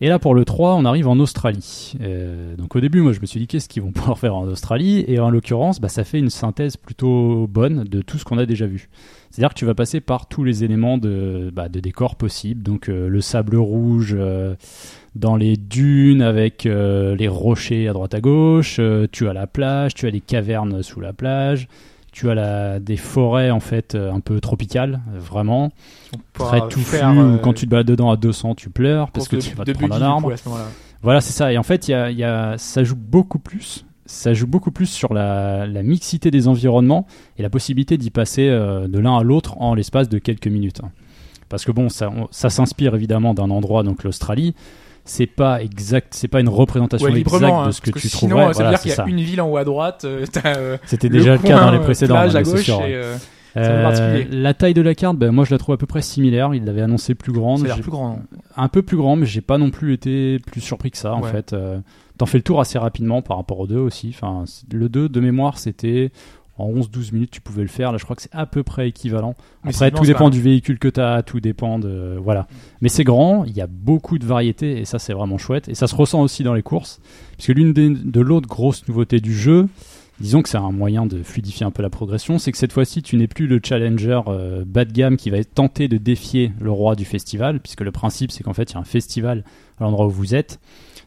et là pour le 3 on arrive en Australie. Euh, donc au début moi je me suis dit qu'est-ce qu'ils vont [LAUGHS] pouvoir faire en Australie? Et en l'occurrence bah, ça fait une synthèse plutôt bonne de tout ce qu'on a déjà vu. C'est-à-dire que tu vas passer par tous les éléments de, bah, de décor possibles. Donc euh, le sable rouge euh, dans les dunes avec euh, les rochers à droite à gauche. tu as la plage, tu as les cavernes sous la plage. Tu as la, des forêts en fait un peu tropicales, vraiment très touffu. faire, où quand tu te balades dedans à 200, tu pleures parce que de- tu vas te prendre un arbre. coup. Voilà, c'est ça. Et en fait, a, y a- ça joue beaucoup plus. Ça joue beaucoup plus sur la, la mixité des environnements et la possibilité d'y passer euh, de l'un à l'autre en l'espace de quelques minutes. hein. Parce que bon, ça, on- ça s'inspire évidemment d'un endroit, donc l'Australie. C'est pas exact, c'est pas une représentation Ouais, exacte librement, hein, de ce que parce tu sinon, trouverais. ça veut Voilà, dire c'est qu'il y a ça. une ville en haut à droite, euh, euh, C'était déjà le, cas dans les précédents. plage ouais, à gauche, euh, Euh, la taille de la carte, ben, moi je la trouve à peu près similaire. Il l'avait annoncé plus grande. plus grand. un peu plus grand, mais j'ai pas non plus été plus surpris que ça en fait. Euh, T'en fais le tour assez rapidement par rapport au 2 aussi. Enfin, le 2 de mémoire, c'était En 11-12 minutes, tu pouvais le faire. Là, je crois que c'est à peu près équivalent. Après, tout dépend du véhicule que tu as, tout dépend de. Voilà. Mais c'est grand, il y a beaucoup de variétés et ça, c'est vraiment chouette. Et ça se ressent aussi dans les courses. Puisque l'une des- de l'autre grosse nouveauté du jeu, disons que c'est un moyen de fluidifier un peu la progression, c'est que cette fois-ci, tu n'es plus le challenger euh, bas de gamme qui va tenter de défier le roi du festival. Puisque le principe, c'est qu'en fait, il y a un festival à l'endroit où vous êtes.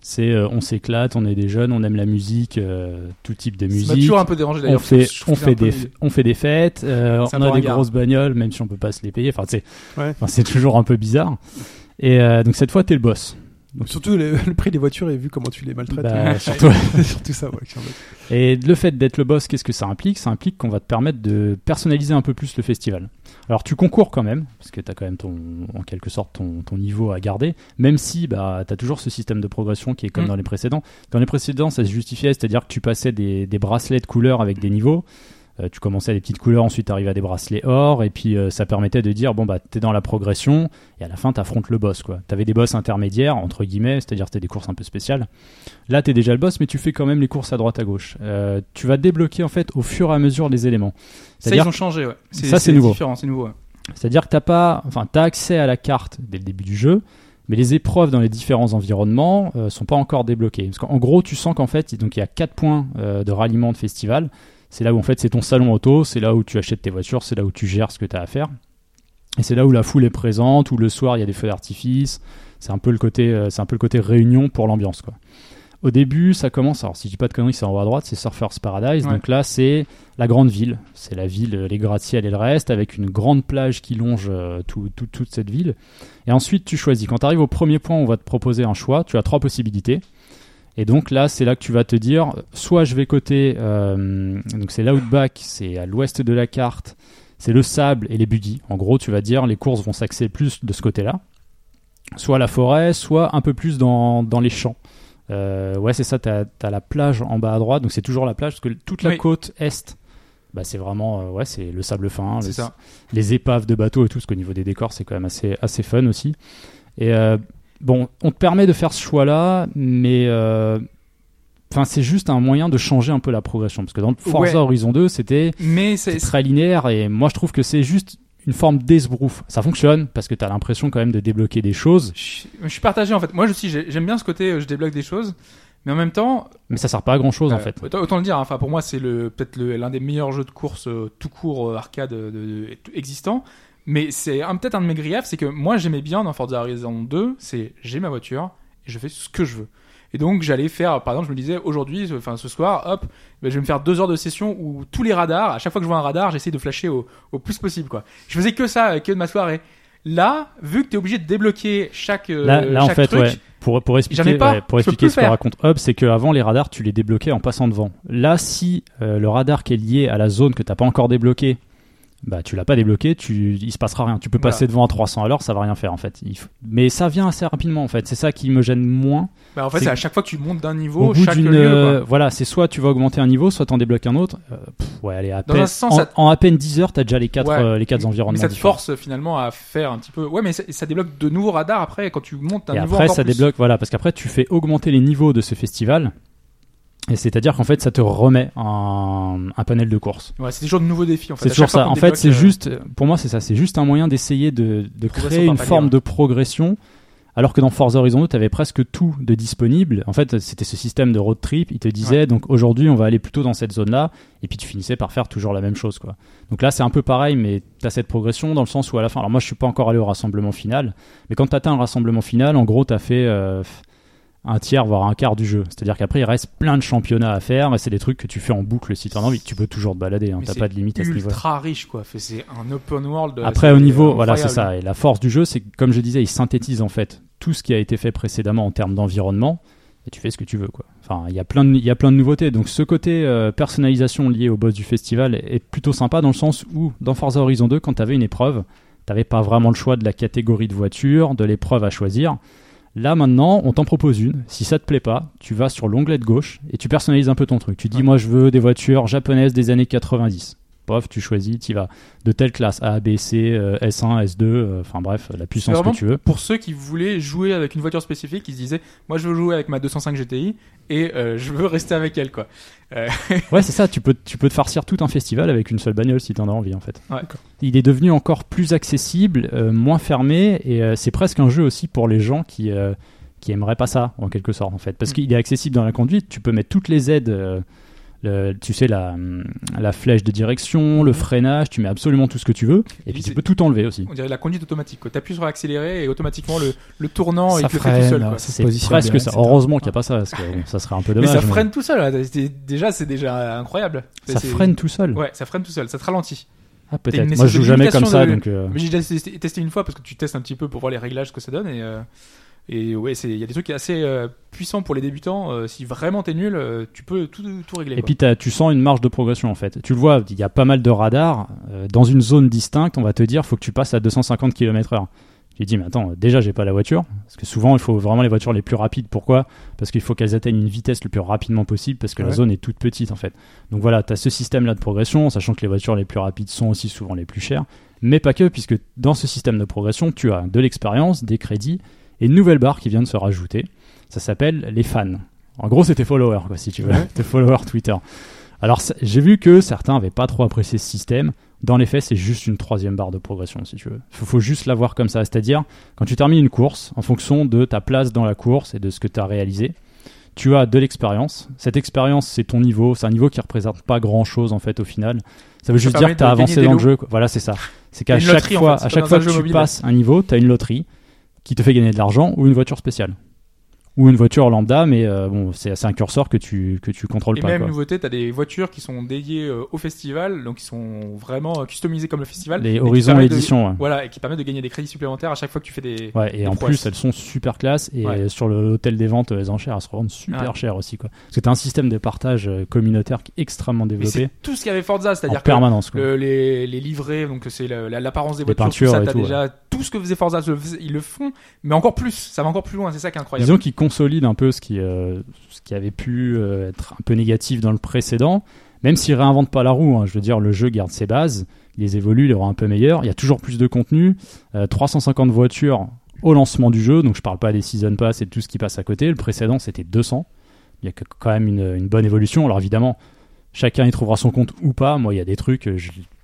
C'est euh, on s'éclate, on est des jeunes, on aime la musique, euh, tout type de Ça m'a musique toujours un peu dérangé on d'ailleurs. fait, on, fait un peu- des, on fait des fêtes, euh, on a des grosses bagnoles, même si on peut pas se les payer. Enfin, c'est Ouais. enfin, toujours un peu bizarre. Et donc cette fois, t'es le boss. Donc, surtout le, le prix des voitures et vu comment tu les maltraites. Bah, surtout. [LAUGHS] Surtout ça, ouais. Et le fait d'être le boss, qu'est-ce que ça implique? Ça implique qu'on va te permettre de personnaliser un peu plus le festival. Alors tu concours quand même, parce que tu as quand même ton, en quelque sorte ton, ton niveau à garder, même si bah, tu as toujours ce système de progression qui est comme Mm. dans les précédents. Dans les précédents, ça se justifiait, c'est-à-dire que tu passais des, des bracelets de couleurs avec des niveaux. Euh, tu commençais à des petites couleurs, ensuite tu arrives à des bracelets or, et puis euh, ça permettait de dire bon bah t'es dans la progression, et à la fin t'affrontes le boss quoi. T'avais des boss intermédiaires, entre guillemets, c'est-à-dire c'était des courses un peu spéciales. Là t'es déjà le boss, mais tu fais quand même les courses à droite à gauche. Euh, tu vas débloquer en fait au fur et à mesure les éléments. Ça, ils ont changé, ouais. Ça, c'est nouveau. différent, c'est nouveau. ouais. c'est-à-dire que t'as pas, enfin, t'as accès à la carte dès le début du jeu, mais les épreuves dans les différents environnements euh, sont pas encore débloquées. Parce qu'en gros, tu sens qu'en fait, donc il y a quatre points euh, de ralliement de festival. C'est là où en fait c'est ton salon auto, c'est là où tu achètes tes voitures, c'est là où tu gères ce que tu as à faire. Et c'est là où la foule est présente, où le soir il y a des feux d'artifice. C'est un peu le côté, euh, c'est un peu le côté réunion pour l'ambiance quoi. Au début, ça commence. Alors, si je dis pas de conneries, c'est en haut à droite, c'est Surfers Paradise. Ouais. Donc là, c'est la grande ville. C'est la ville, euh, les gratte-ciel et le reste, avec une grande plage qui longe euh, tout- tout- toute cette ville. Et ensuite, tu choisis. Quand tu arrives au premier point, on va te proposer un choix. Tu as trois possibilités. Et donc là, c'est là que tu vas te dire, soit je vais côté, euh, donc c'est l'outback, c'est à l'ouest de la carte, c'est le sable et les buggy. En gros, tu vas dire, les courses vont s'axer plus de ce côté-là. Soit la forêt, soit un peu plus dans, dans les champs. Euh, ouais, c'est ça, tu as, la plage en bas à droite, donc c'est toujours la plage, parce que toute la Oui. côte est, bah, c'est vraiment, euh, ouais, c'est le sable fin, C'est le- ça. les épaves de bateaux et tout, parce qu'au niveau des décors, c'est quand même assez, assez fun aussi. Et euh, bon, on te permet de faire ce choix-là, mais euh, enfin, c'est juste un moyen de changer un peu la progression. Parce que dans Forza Ouais. Horizon 2, c'était très linéaire, et moi je trouve que c'est juste une forme d'esbrouf. Ça fonctionne, parce que tu as l'impression quand même de débloquer des choses, Je, je suis partagé en fait. Moi aussi, j'ai- j'aime bien ce côté, euh, je débloque des choses, mais en même temps, mais ça sert pas à grand-chose en euh, fait. autant, autant le dire. hein, pour moi, c'est le peut-être l'un des meilleurs jeux de course euh, tout court euh, arcade de, de- existant. Mais c'est un- peut-être un de mes griefs, c'est que moi j'aimais bien dans Forza Horizon 2, c'est j'ai ma voiture et je fais ce que je veux. Et donc j'allais faire, par exemple, je me disais aujourd'hui, ce- enfin ce soir, hop, ben, je vais me faire deux heures de session où tous les radars, à chaque fois que je vois un radar, j'essaie de flasher au, au plus possible, quoi. Je faisais que ça, que de ma soirée. Là, vu que t'es obligé de débloquer chaque, euh, Là, là en chaque fait, truc, ouais, pour, pour expliquer, pas, ouais, pour expliquer ce que raconte Hub, c'est qu'avant les radars, tu les débloquais en passant devant. Là, si euh, le radar qui est lié à la zone que t'as pas encore débloqué, bah tu l'as pas débloqué, tu, il se passera rien. Tu peux Voilà. passer devant à 300 à l'heure, ça va rien faire en fait. Il faut- Mais ça vient assez rapidement en fait. C'est ça qui me gêne moins. bah, en fait, c'est- à chaque fois que tu montes d'un Au niveau, bout chaque lieu, euh, voilà, c'est soit tu vas augmenter un niveau, soit t'en débloques un autre. Euh, pff, ouais, allez, à peine- sens, en, ça- en à peine 10 heures, t'as déjà les quatre, Ouais. euh, les quatre environnements. Mais ça te force finalement à faire un petit peu. Ouais, mais ça, ça débloque de nouveaux radars après quand tu montes un Et niveau après, ça plus. débloque, voilà, parce qu'après, tu fais augmenter les niveaux de ce festival. Et c'est-à-dire qu'en fait, ça te remet un, un panel de course. Ouais, c'est toujours de nouveaux défis en fait. C'est toujours ça. En fait, c'est euh, juste, pour moi, c'est ça. C'est juste un moyen d'essayer de, de Progression créer une forme de progression. Alors que dans Forza Horizon 2, tu avais presque tout de disponible. En fait, c'était ce système de road trip. Il te disait, donc aujourd'hui, on va aller plutôt dans cette zone-là. Et puis tu finissais par faire toujours la même chose. Quoi. Donc là, c'est un peu pareil, mais tu as cette progression dans le sens où à la fin, alors moi, je suis pas encore allé au rassemblement final. Mais quand tu atteins le rassemblement final, en gros, tu as fait euh, un tiers, voire un quart du jeu. C'est-à-dire qu'après, il reste plein de championnats à faire. Et c'est des trucs que tu fais en boucle si tu en as envie. Tu peux toujours te balader. Hein, T'as c'est pas de limite à ce niveau Ultra riche quoi. C'est un open world. euh, après, c'est au niveau, voilà, c'est ça. Et la force du jeu, c'est que, comme je disais, il synthétise en fait tout ce qui a été fait précédemment en termes d'environnement. Et tu fais ce que tu veux, quoi. Enfin, il y a plein de, il y a plein de nouveautés. Donc, ce côté euh, personnalisation lié au boss du festival est plutôt sympa dans le sens où, dans Forza Horizon 2, quand tu avais une épreuve, t'avais pas vraiment le choix de la catégorie de voiture, de l'épreuve à choisir. Là, maintenant, on t'en propose une. Si ça te plaît pas, tu vas sur l'onglet de gauche et tu personnalises un peu ton truc. Tu dis, Ouais. moi, je veux des voitures japonaises des années 90. Pof, tu choisis, tu vas de telle classe A, B, C, euh, S1, S2, euh, enfin bref, la puissance que tu veux. Pour ceux qui voulaient jouer avec une voiture spécifique, ils se disaient Moi, je veux jouer avec ma 205 GTI et euh, [LAUGHS] je veux rester avec elle, quoi. [LAUGHS] Ouais, c'est ça, tu peux, tu peux te farcir tout un festival avec une seule bagnole si t'en as envie en fait. Ouais. Il est devenu encore plus accessible, euh, moins fermé, et euh, c'est presque un jeu aussi pour les gens qui, euh, qui aimeraient pas ça, en quelque sorte en fait. Parce Mm. qu'il est accessible dans la conduite, tu peux mettre toutes les aides, euh, le- tu sais, la, la flèche de direction, le freinage, tu mets absolument tout ce que tu veux, et Et puis tu peux tout enlever aussi. On dirait la conduite automatique. Tu appuies sur l'accéléré et automatiquement le, le tournant il ça le fait tout seul. freine, C'est presque bien, ça. Heureusement qu'il n'y a pas ça, parce que bon, ça serait un peu Mais dommage. ça freine tout seul. Déjà, c'est déjà incroyable. Ça freine tout seul. Ouais, ça freine tout seul. Ça te ralentit. Ah, peut-être. Moi, je joue jamais comme ça, de- donc. euh, Mais j'ai déjà testé, une fois parce que tu testes un petit peu pour voir les réglages que ça donne et euh, et ouais, c'est il y a des trucs assez euh, puissants pour les débutants. euh, si vraiment t'es nul, euh, tu peux tout tout régler. Et quoi. puis tu sens une marge de progression en fait. Tu le vois, il y a pas mal de radars. dans une zone distincte, on va te dire faut que tu passes à 250 km/h. Tu dis mais attends, déjà j'ai pas la voiture parce que souvent il faut vraiment les voitures les plus rapides. Pourquoi? Parce qu'il faut qu'elles atteignent une vitesse le plus rapidement possible parce que la zone est toute petite en fait. Donc voilà, tu as ce système là de progression, sachant que les voitures les plus rapides sont aussi souvent les plus chères, mais pas que puisque dans ce système de progression, tu as de l'expérience, des crédits et une nouvelle barre qui vient de se rajouter. Ça s'appelle les fans. En gros, c'était followers, quoi, si tu veux. Tes [LAUGHS] followers Twitter. Alors, j'ai vu que certains avaient pas trop apprécié ce système. Dans les faits, c'est juste une troisième barre de progression, si tu veux. Il faut juste la voir comme ça. C'est-à-dire, quand tu termines une course, en fonction de ta place dans la course et de ce que tu as réalisé, tu as de l'expérience. Cette expérience, c'est ton niveau. C'est un niveau qui représente pas grand-chose, en fait, au final. Ça veut Ça juste dire que tu as avancé dans le jeu. quoi. Voilà, c'est ça. C'est qu'à chaque en fois, fait. à C'est chaque fois que tu passes un niveau, tu as une loterie qui te fait gagner de l'argent ou une voiture spéciale. Ou une voiture lambda, mais euh, bon, c'est c'est un curseur que tu, que tu contrôles Et pas. même quoi. nouveauté, t'as des voitures qui sont dédiées euh, au festival, donc qui sont vraiment euh, customisées comme le festival. Les et Horizon Edition. ouais. Voilà, et qui permettent de gagner des crédits supplémentaires à chaque fois que tu fais des. Ouais, et des en prouesses. plus, elles sont super classe. Et Ouais. sur l'hôtel des ventes, les enchères, elles se revendent super Ouais. cher aussi. Quoi. Parce que tu as un système de partage communautaire qui est extrêmement développé c'est tout ce qu'il y avait Forza, c'est-à-dire permanence. Quoi. le- les, les livrets, donc c'est l'apparence des Les voitures, peintures tout ça, et t'as tout, déjà tout ce que faisait Forza, ils le font, mais encore plus, ça va encore plus loin, c'est ça qui est incroyable. Disons qu'ils consolident un peu ce qui, euh, avait pu euh, être un peu négatif dans le précédent, même s'ils réinventent pas la roue. hein. Je veux dire, le jeu garde ses bases, il les évolue, il rend un peu meilleurs. Il y a toujours plus de contenu, euh, 350 voitures au lancement du jeu, donc je parle pas des season pass et de tout ce qui passe à côté. Le précédent c'était 200. Il y a quand même une, bonne évolution. Alors évidemment, chacun y trouvera son compte ou pas. Moi, il y a des trucs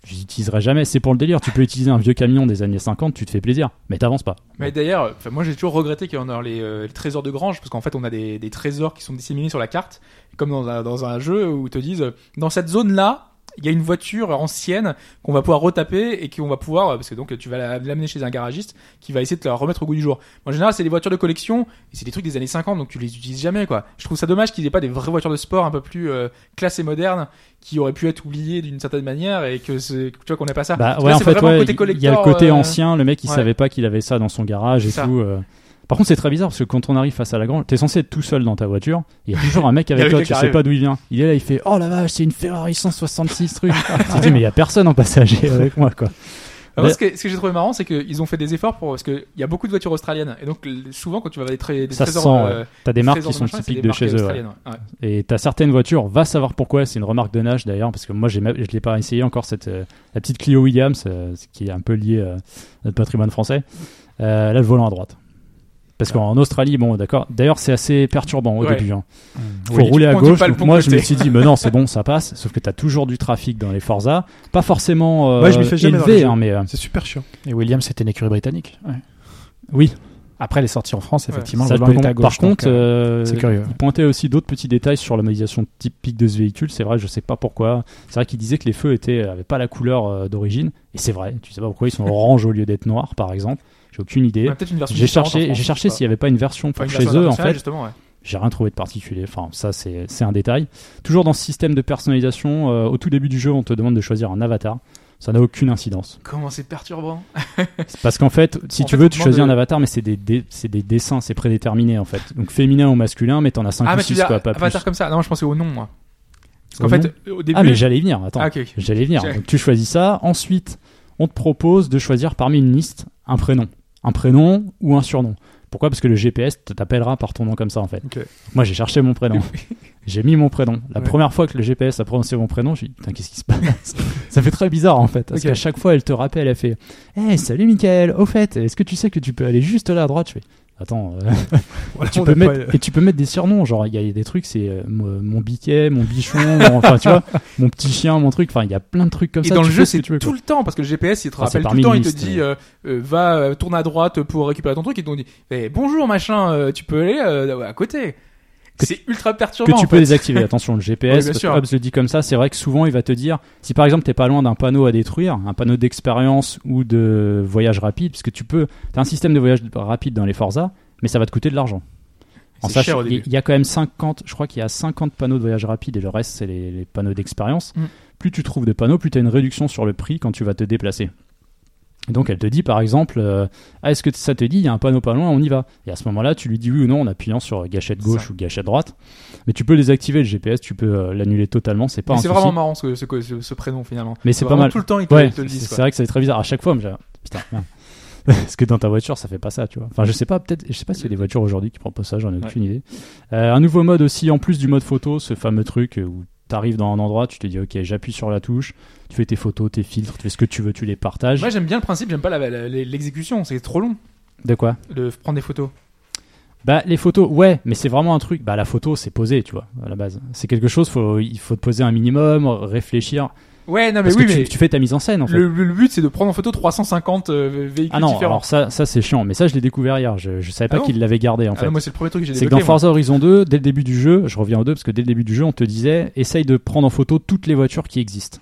je j'utiliserai jamais. C'est pour le délire. Tu peux utiliser un vieux camion des années 50, tu te fais plaisir, mais t'avances pas. Mais d'ailleurs, moi j'ai toujours regretté qu'il y en ait les, euh, les trésors de grange, parce qu'en fait on a des, trésors qui sont disséminés sur la carte, comme dans un, dans un jeu où ils te disent, dans cette zone-là, il y a une voiture ancienne qu'on va pouvoir retaper et qu'on va pouvoir, parce que donc tu vas la- l'amener chez un garagiste qui va essayer de te la remettre au goût du jour. En général, c'est des voitures de collection et c'est des trucs des années 50, donc tu les utilises jamais quoi. Je trouve ça dommage qu'ils aient pas des vraies voitures de sport un peu plus euh, classe et modernes qui auraient pu être oubliées d'une certaine manière et que c'est- tu vois qu'on n'ait pas ça. Bah ouais, là, en fait, ouais, il y a le côté euh, ancien, le mec il ouais. savait pas qu'il avait ça dans son garage et ça. tout. euh. Par contre, c'est très bizarre parce que quand on arrive face à la grange, t'es censé être tout seul dans ta voiture. Il y a toujours un mec avec [LAUGHS] toi, tu sais pas d'où il vient. Il est là, il fait Oh la vache, c'est une Ferrari 166 truc. [LAUGHS] tu dis, mais il y a personne en passager [LAUGHS] avec moi quoi. Alors, Mais- ce, que, j'ai trouvé marrant, c'est qu'ils ont fait des efforts pour parce qu'il y a beaucoup de voitures australiennes et donc souvent quand tu vas des, tré- des Ça trésors, sent, euh, ouais. T'as des marques qui sont machin, typiques de chez eux. ouais. australiennes, ouais. Ouais. Et t'as certaines voitures, va savoir pourquoi, c'est une remarque de nage d'ailleurs, parce que moi j'ai, je l'ai pas essayé encore, cette, euh, la petite Clio Williams, euh, qui est un peu liée euh, à notre patrimoine français. Euh, là, le volant à droite. Parce qu'en Australie, bon, d'accord. D'ailleurs, c'est assez perturbant au Ouais. début. Hein. Faut Oui, rouler à gauche. Donc moi, je me suis dit, mais non, c'est bon, [LAUGHS] ça passe. Sauf que t'as toujours du trafic dans les Forza. Pas forcément euh, Ouais, je m'y fais jamais élevé, les hein, mais euh, C'est super chiant. Et Williams, c'était une écurie britannique. Ouais. oui. Après, elle est sortie en France, effectivement. Ça, le volant à gauche. Par donc, contre, euh, euh, c'est curieux. il pointait aussi d'autres petits détails sur la modélisation typique de ce véhicule. C'est vrai, je sais pas pourquoi. C'est vrai qu'il disait que les feux étaient avaient pas la couleur euh, d'origine, et c'est vrai. Tu sais pas pourquoi ils sont orange au lieu d'être noirs, par exemple. J'ai aucune idée. Ouais, J'ai cherché, j'ai cherché s'il y avait pas une version pour Enfin, une chez version eux en fait. ouais. J'ai rien trouvé de particulier. Enfin, ça c'est c'est un détail. Toujours dans ce système de personnalisation, euh, au tout début du jeu, on te demande de choisir un avatar. Ça n'a aucune incidence. Comment c'est perturbant. [LAUGHS] Parce qu'en fait, si En tu fait, veux, tu choisis de- un avatar, mais c'est des, c'est des dessins, c'est prédéterminé en fait. Donc féminin ou masculin, mais t'en as 5 Ah ou mais tu 6 dis quoi, pas avatar plus. comme ça. Non, je pensais au nom moi. Parce qu'en fait, au début. Ah mais j'allais y venir, attends. Ah, ok, ok. J'allais venir. Donc tu choisis ça. Ensuite, on te propose de choisir parmi une liste un prénom. Un prénom ou un surnom. Pourquoi? Parce que le GPS t'appellera par ton nom comme ça en fait. Moi j'ai cherché mon prénom. [LAUGHS] j'ai mis mon prénom. La Ouais. première fois que le GPS a prononcé mon prénom, j'ai dit putain qu'est-ce qui se passe? [LAUGHS] Ça fait très bizarre en fait. Parce qu'à chaque fois elle te rappelle, elle fait Hey salut Michael, au fait, est-ce que tu sais que tu peux aller juste là à droite? Je fais Attends, euh, [LAUGHS] Voilà, tu peux pas- mettre, et tu peux mettre des surnoms, genre il y a des trucs, c'est euh, mon biquet, mon bichon, mon- enfin tu vois, [LAUGHS] mon petit chien, mon truc, enfin il y a plein de trucs comme Et ça. dans tu le jeu, c'est tout quoi. le temps parce que le GPS il te Ah, rappelle tout le temps, il te dit euh, euh, va euh, tourne à droite pour récupérer ton truc et donc dit eh, bonjour machin, euh, tu peux aller euh, à côté. Que- C'est ultra que perturbant. tu en peux fait. désactiver. Attention, le [LAUGHS] GPS, parce que. Hobbes le dit comme ça, c'est vrai que souvent il va te dire, si par exemple t'es pas loin d'un panneau à détruire, un panneau d'expérience ou de voyage rapide, puisque tu peux, t'as un système de voyage rapide dans les Forza, mais ça va te coûter de l'argent. En sachant- cher au il début. il y a quand même 50, je crois qu'il y a 50 panneaux de voyage rapide et le reste c'est les, les panneaux d'expérience. Mm. Plus tu trouves de panneaux, plus tu as une réduction sur le prix quand tu vas te déplacer. Donc elle te dit par exemple, euh, ah, est-ce que ça te dit, il y a un panneau pas loin, on y va. Et à ce moment-là, tu lui dis oui ou non en appuyant sur gâchette gauche Ça. ou gâchette droite. Mais tu peux désactiver le GPS, tu peux euh, l'annuler totalement, c'est pas Mais un c'est souci. vraiment marrant ce, ce, ce- ce prénom finalement. Mais c'est pas mal. Tout le temps ils te, Ouais, ils te le disent. c'est vrai que c'est très bizarre. À chaque fois, ah, putain, merde. [LAUGHS] Parce que dans ta voiture, ça fait pas ça, tu vois. Enfin, je sais pas, peut-être, je sais pas s'il y a des voitures aujourd'hui qui proposent ça, j'en ai aucune idée. Euh, un nouveau mode aussi, en plus du mode photo, ce fameux truc où t'arrives dans un endroit, tu te dis, ok, j'appuie sur la touche, tu fais tes photos, tes filtres, tu fais ce que tu veux, tu les partages. Moi j'aime bien le principe, j'aime pas la- la- l'exécution, c'est trop long De quoi? De prendre des photos. Bah, les photos, ouais, mais c'est vraiment un truc. Bah, la photo, c'est posé, tu vois, à la base. C'est quelque chose, faut, il faut te poser un minimum, réfléchir. Ouais, non mais Parce oui, que mais tu fais ta mise en scène, en fait. le, but c'est de prendre en photo 350 euh, véhicules Ah non, différents. alors ça, ça c'est chiant. Mais ça, je l'ai découvert hier. Je, je savais pas Ah qu'il l'avait gardé, en Ah fait. non, moi c'est le premier truc que j'ai C'est que dans moi. Forza Horizon 2, dès le début du jeu, je reviens au 2 parce que dès le début du jeu, on te disait essaye de prendre en photo toutes les voitures qui existent.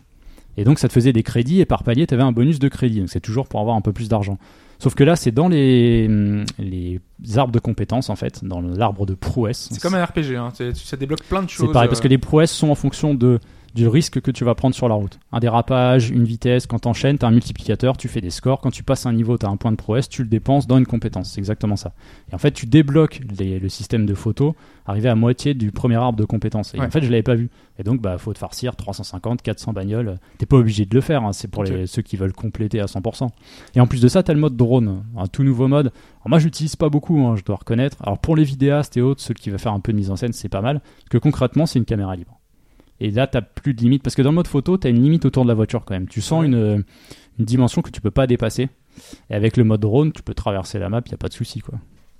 Et donc ça te faisait des crédits et par palier, tu avais un bonus de crédit. Donc c'est toujours pour avoir un peu plus d'argent. Sauf que là, c'est dans les, hum, les arbres de compétences en fait, dans l'arbre de prouesse. C'est comme un RPG, hein. ça débloque plein de choses. C'est pareil parce euh, que les prouesses sont en fonction de du risque que tu vas prendre sur la route. Un dérapage, une vitesse, quand t'enchaînes, t'as un multiplicateur, tu fais des scores. Quand tu passes un niveau, t'as un point de prouesse, tu le dépenses dans une compétence. C'est exactement ça. Et en fait, tu débloques les- le système de photo arrivé à moitié du premier arbre de compétences. Et Ouais. en fait, je l'avais pas vu. Et donc, bah, faut te farcir 350, 400 bagnoles. T'es pas obligé de le faire. hein. C'est pour les, ceux qui veulent compléter à 100%. Et en plus de ça, t'as le mode drone, un tout nouveau mode. Alors moi, je l'utilise pas beaucoup, hein, je dois reconnaître. Alors pour les vidéastes et autres, ceux qui veulent faire un peu de mise en scène, c'est pas mal. Parce que concrètement, c'est une caméra libre. Et là, t'as plus de limite. Parce que dans le mode photo, t'as une limite autour de la voiture quand même. Tu sens une, euh, une dimension que tu peux pas dépasser. Et avec le mode drone, tu peux traverser la map, y a pas de souci quoi.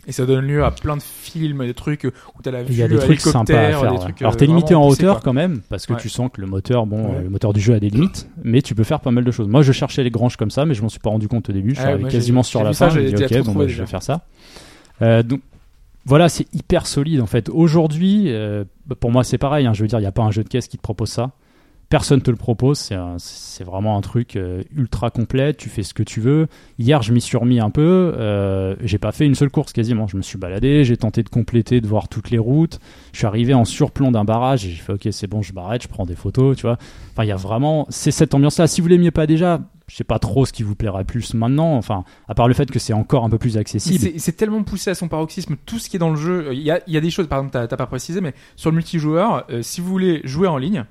Et ça donne lieu à plein de films, des trucs où t'as la vue Il y a des trucs sympas à faire. des trucs, Alors euh, t'es limité en hauteur quoi. quand même, parce que Ouais. tu sens que le moteur, bon, Ouais. le moteur du jeu a des limites, mais tu peux faire pas mal de choses. Moi, je cherchais les granges comme ça, mais je m'en suis pas rendu compte au début. Je suis arrivé quasiment sur la fin. j'ai dit, ok, bon, bah, je vais faire ça. Euh, donc voilà, c'est hyper solide en fait. Aujourd'hui, euh, pour moi, c'est pareil. hein, je veux dire, il n'y a pas un jeu de caisse qui te propose ça. Personne te le propose. C'est vraiment un truc euh, ultra complet. Tu fais ce que tu veux. Hier, je m'y suis remis un peu. Euh, j'ai pas fait une seule course quasiment. Je me suis baladé. J'ai tenté de compléter, de voir toutes les routes. Je suis arrivé en surplomb d'un barrage. et J'ai fait ok, c'est bon, je m'arrête, je prends des photos. Tu vois. Enfin, il y a vraiment. C'est cette ambiance-là. Si vous l'aimiez pas déjà, je sais pas trop ce qui vous plairait plus maintenant. Enfin, à part le fait que c'est encore un peu plus accessible. C'est tellement poussé à son paroxysme, tout ce qui est dans le jeu. Il y a, y a des choses, par exemple, t'as pas précisé, mais sur le multijoueur, euh, si vous voulez jouer en ligne,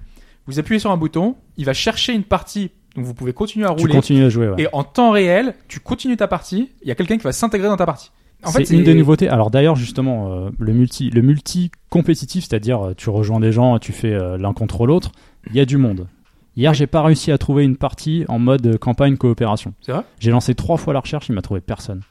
vous appuyez sur un bouton, il va chercher une partie, donc vous pouvez continuer à Tu rouler. continues à jouer. ouais. Et en temps réel, tu continues ta partie, il y a quelqu'un qui va s'intégrer dans ta partie. En fait, c'est une des nouveautés. Alors d'ailleurs justement euh, le multi le multi compétitif, c'est-à-dire euh, tu rejoins des gens, tu fais euh, l'un contre l'autre, il y a du monde. Hier, j'ai pas réussi à trouver une partie en mode campagne coopération. C'est vrai? J'ai lancé trois fois la recherche, il m'a trouvé personne.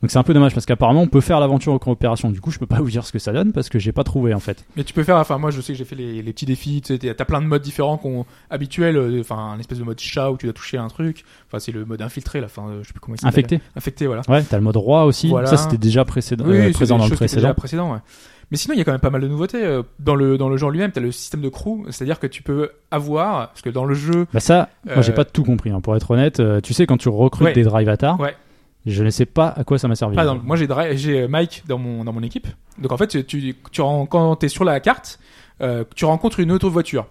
Donc c'est un peu dommage parce qu'apparemment on peut faire l'aventure en coopération. Du coup, je peux pas [LAUGHS] vous dire ce que ça donne parce que j'ai pas trouvé en fait. Mais tu peux faire, enfin moi je sais que j'ai fait les, les petits défis, tu sais, t'as plein de modes différents qu'on habituels, euh, enfin un espèce de mode chat où tu dois toucher un truc, enfin c'est le mode infiltré là, enfin euh, je sais plus comment il s'appelle. Infecté. Infecté voilà. Ouais, t'as le mode roi aussi. Voilà. Ça c'était déjà précédent, Oui, euh, présent dans le étaient déjà précédent. précédent, ouais. Mais sinon, il y a quand même pas mal de nouveautés. euh, Dans le, dans le genre lui-même, tu as le système de crew, c'est-à-dire que tu peux avoir, parce que dans le jeu, Bah ça, moi j'ai pas tout compris. hein, pour être honnête, tu sais quand tu recrutes Ouais. des drive avatars, Ouais. Je ne sais pas à quoi ça m'a servi. par exemple, moi j'ai Dra- j'ai euh, Mike dans mon, dans mon équipe. Donc en fait, tu, quand tu es sur la carte, euh, tu rencontres une autre voiture.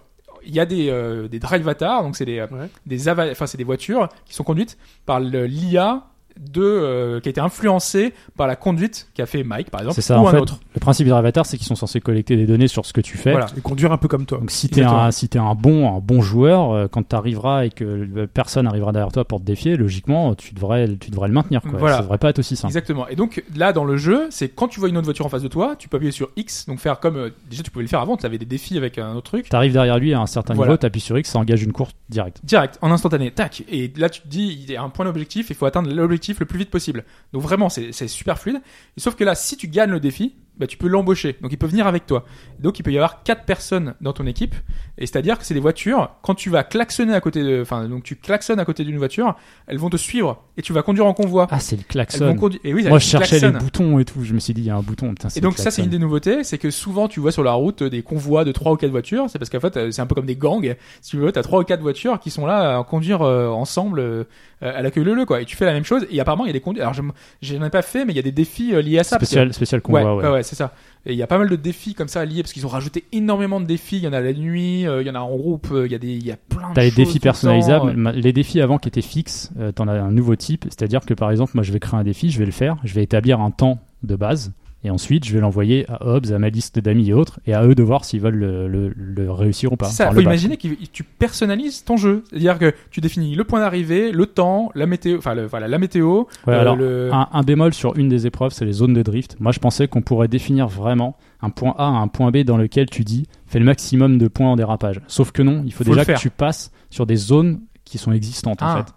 Il y a des, euh, des drive avatars, donc c'est des, euh, Ouais. des, ava- enfin, c'est des voitures qui sont conduites par le- l'IA de euh, qui a été influencé par la conduite qu'a fait Mike par exemple C'est ça, ou en un fait. autre. Le principe des avatars, c'est qu'ils sont censés collecter des données sur ce que tu fais. Voilà. Et conduire un peu comme toi. Donc si t'es un si t'es un bon un bon joueur, euh, quand t'arriveras et que personne arrivera derrière toi pour te défier, logiquement tu devrais tu devrais le maintenir quoi. Voilà. Ça devrait pas être aussi simple. Exactement. Et donc là dans le jeu, c'est quand tu vois une autre voiture en face de toi, tu peux appuyer sur X, donc faire comme euh, déjà tu pouvais le faire avant, tu avais des défis avec un autre truc. T'arrives derrière lui à un certain Voilà. niveau, t'appuies sur X, ça engage une course directe. Direct, en instantané, tac. Et là, tu te dis, il y a un point d'objectif, il faut atteindre l'objectif le plus vite possible. Donc vraiment, c'est super fluide. Et sauf que là, si tu gagnes le défi, bah, tu peux l'embaucher. Donc il peut venir avec toi. Donc il peut y avoir quatre personnes dans ton équipe. Et c'est-à-dire que c'est des voitures, quand tu vas klaxonner à côté de, enfin, donc tu klaxonnes à côté d'une voiture, elles vont te suivre et tu vas conduire en convoi. Ah, c'est le klaxon. Et oui, Moi je cherchais les klaxonnent. boutons et tout, je me suis dit il y a un bouton, putain, Et donc ça c'est une des nouveautés, c'est que souvent tu vois sur la route des convois de trois ou quatre voitures, c'est parce qu'en fait euh, c'est un peu comme des gangs, si tu veux, t'as trois ou quatre voitures qui sont là à conduire euh, ensemble euh, à la queue leu quoi, et tu fais la même chose, et apparemment il y a des conduites, alors je j'en ai pas fait, mais il y a des défis euh, liés à ça. parce que- spécial spécial convoi ouais, ouais. ouais, c'est ça. Et il y a pas mal de défis comme ça liés parce qu'ils ont rajouté énormément de défis. Il y en a la nuit, euh, il y en a en groupe, euh, il y a des, il y a plein de T'as les défis le personnalisables. Les défis avant qui étaient fixes, euh, t'en as un nouveau type. C'est-à-dire que par exemple, moi je vais créer un défi, je vais le faire, je vais établir un temps de base. Et ensuite, je vais l'envoyer à Hobbs, à ma liste d'amis et autres, et à eux de voir s'ils veulent le, le- le réussir ou pas. Ça, Enfin, faut imaginer que tu personnalises ton jeu. C'est-à-dire que tu définis le point d'arrivée, le temps, la météo, enfin le- voilà, la météo, Ouais, euh, alors, le... un, un bémol sur une des épreuves, c'est les zones de drift. Moi, je pensais qu'on pourrait définir vraiment un point A à un point B dans lequel tu dis fais le maximum de points en dérapage. Sauf que non, il faut, Faut déjà que tu passes sur des zones qui sont existantes en Ah. fait.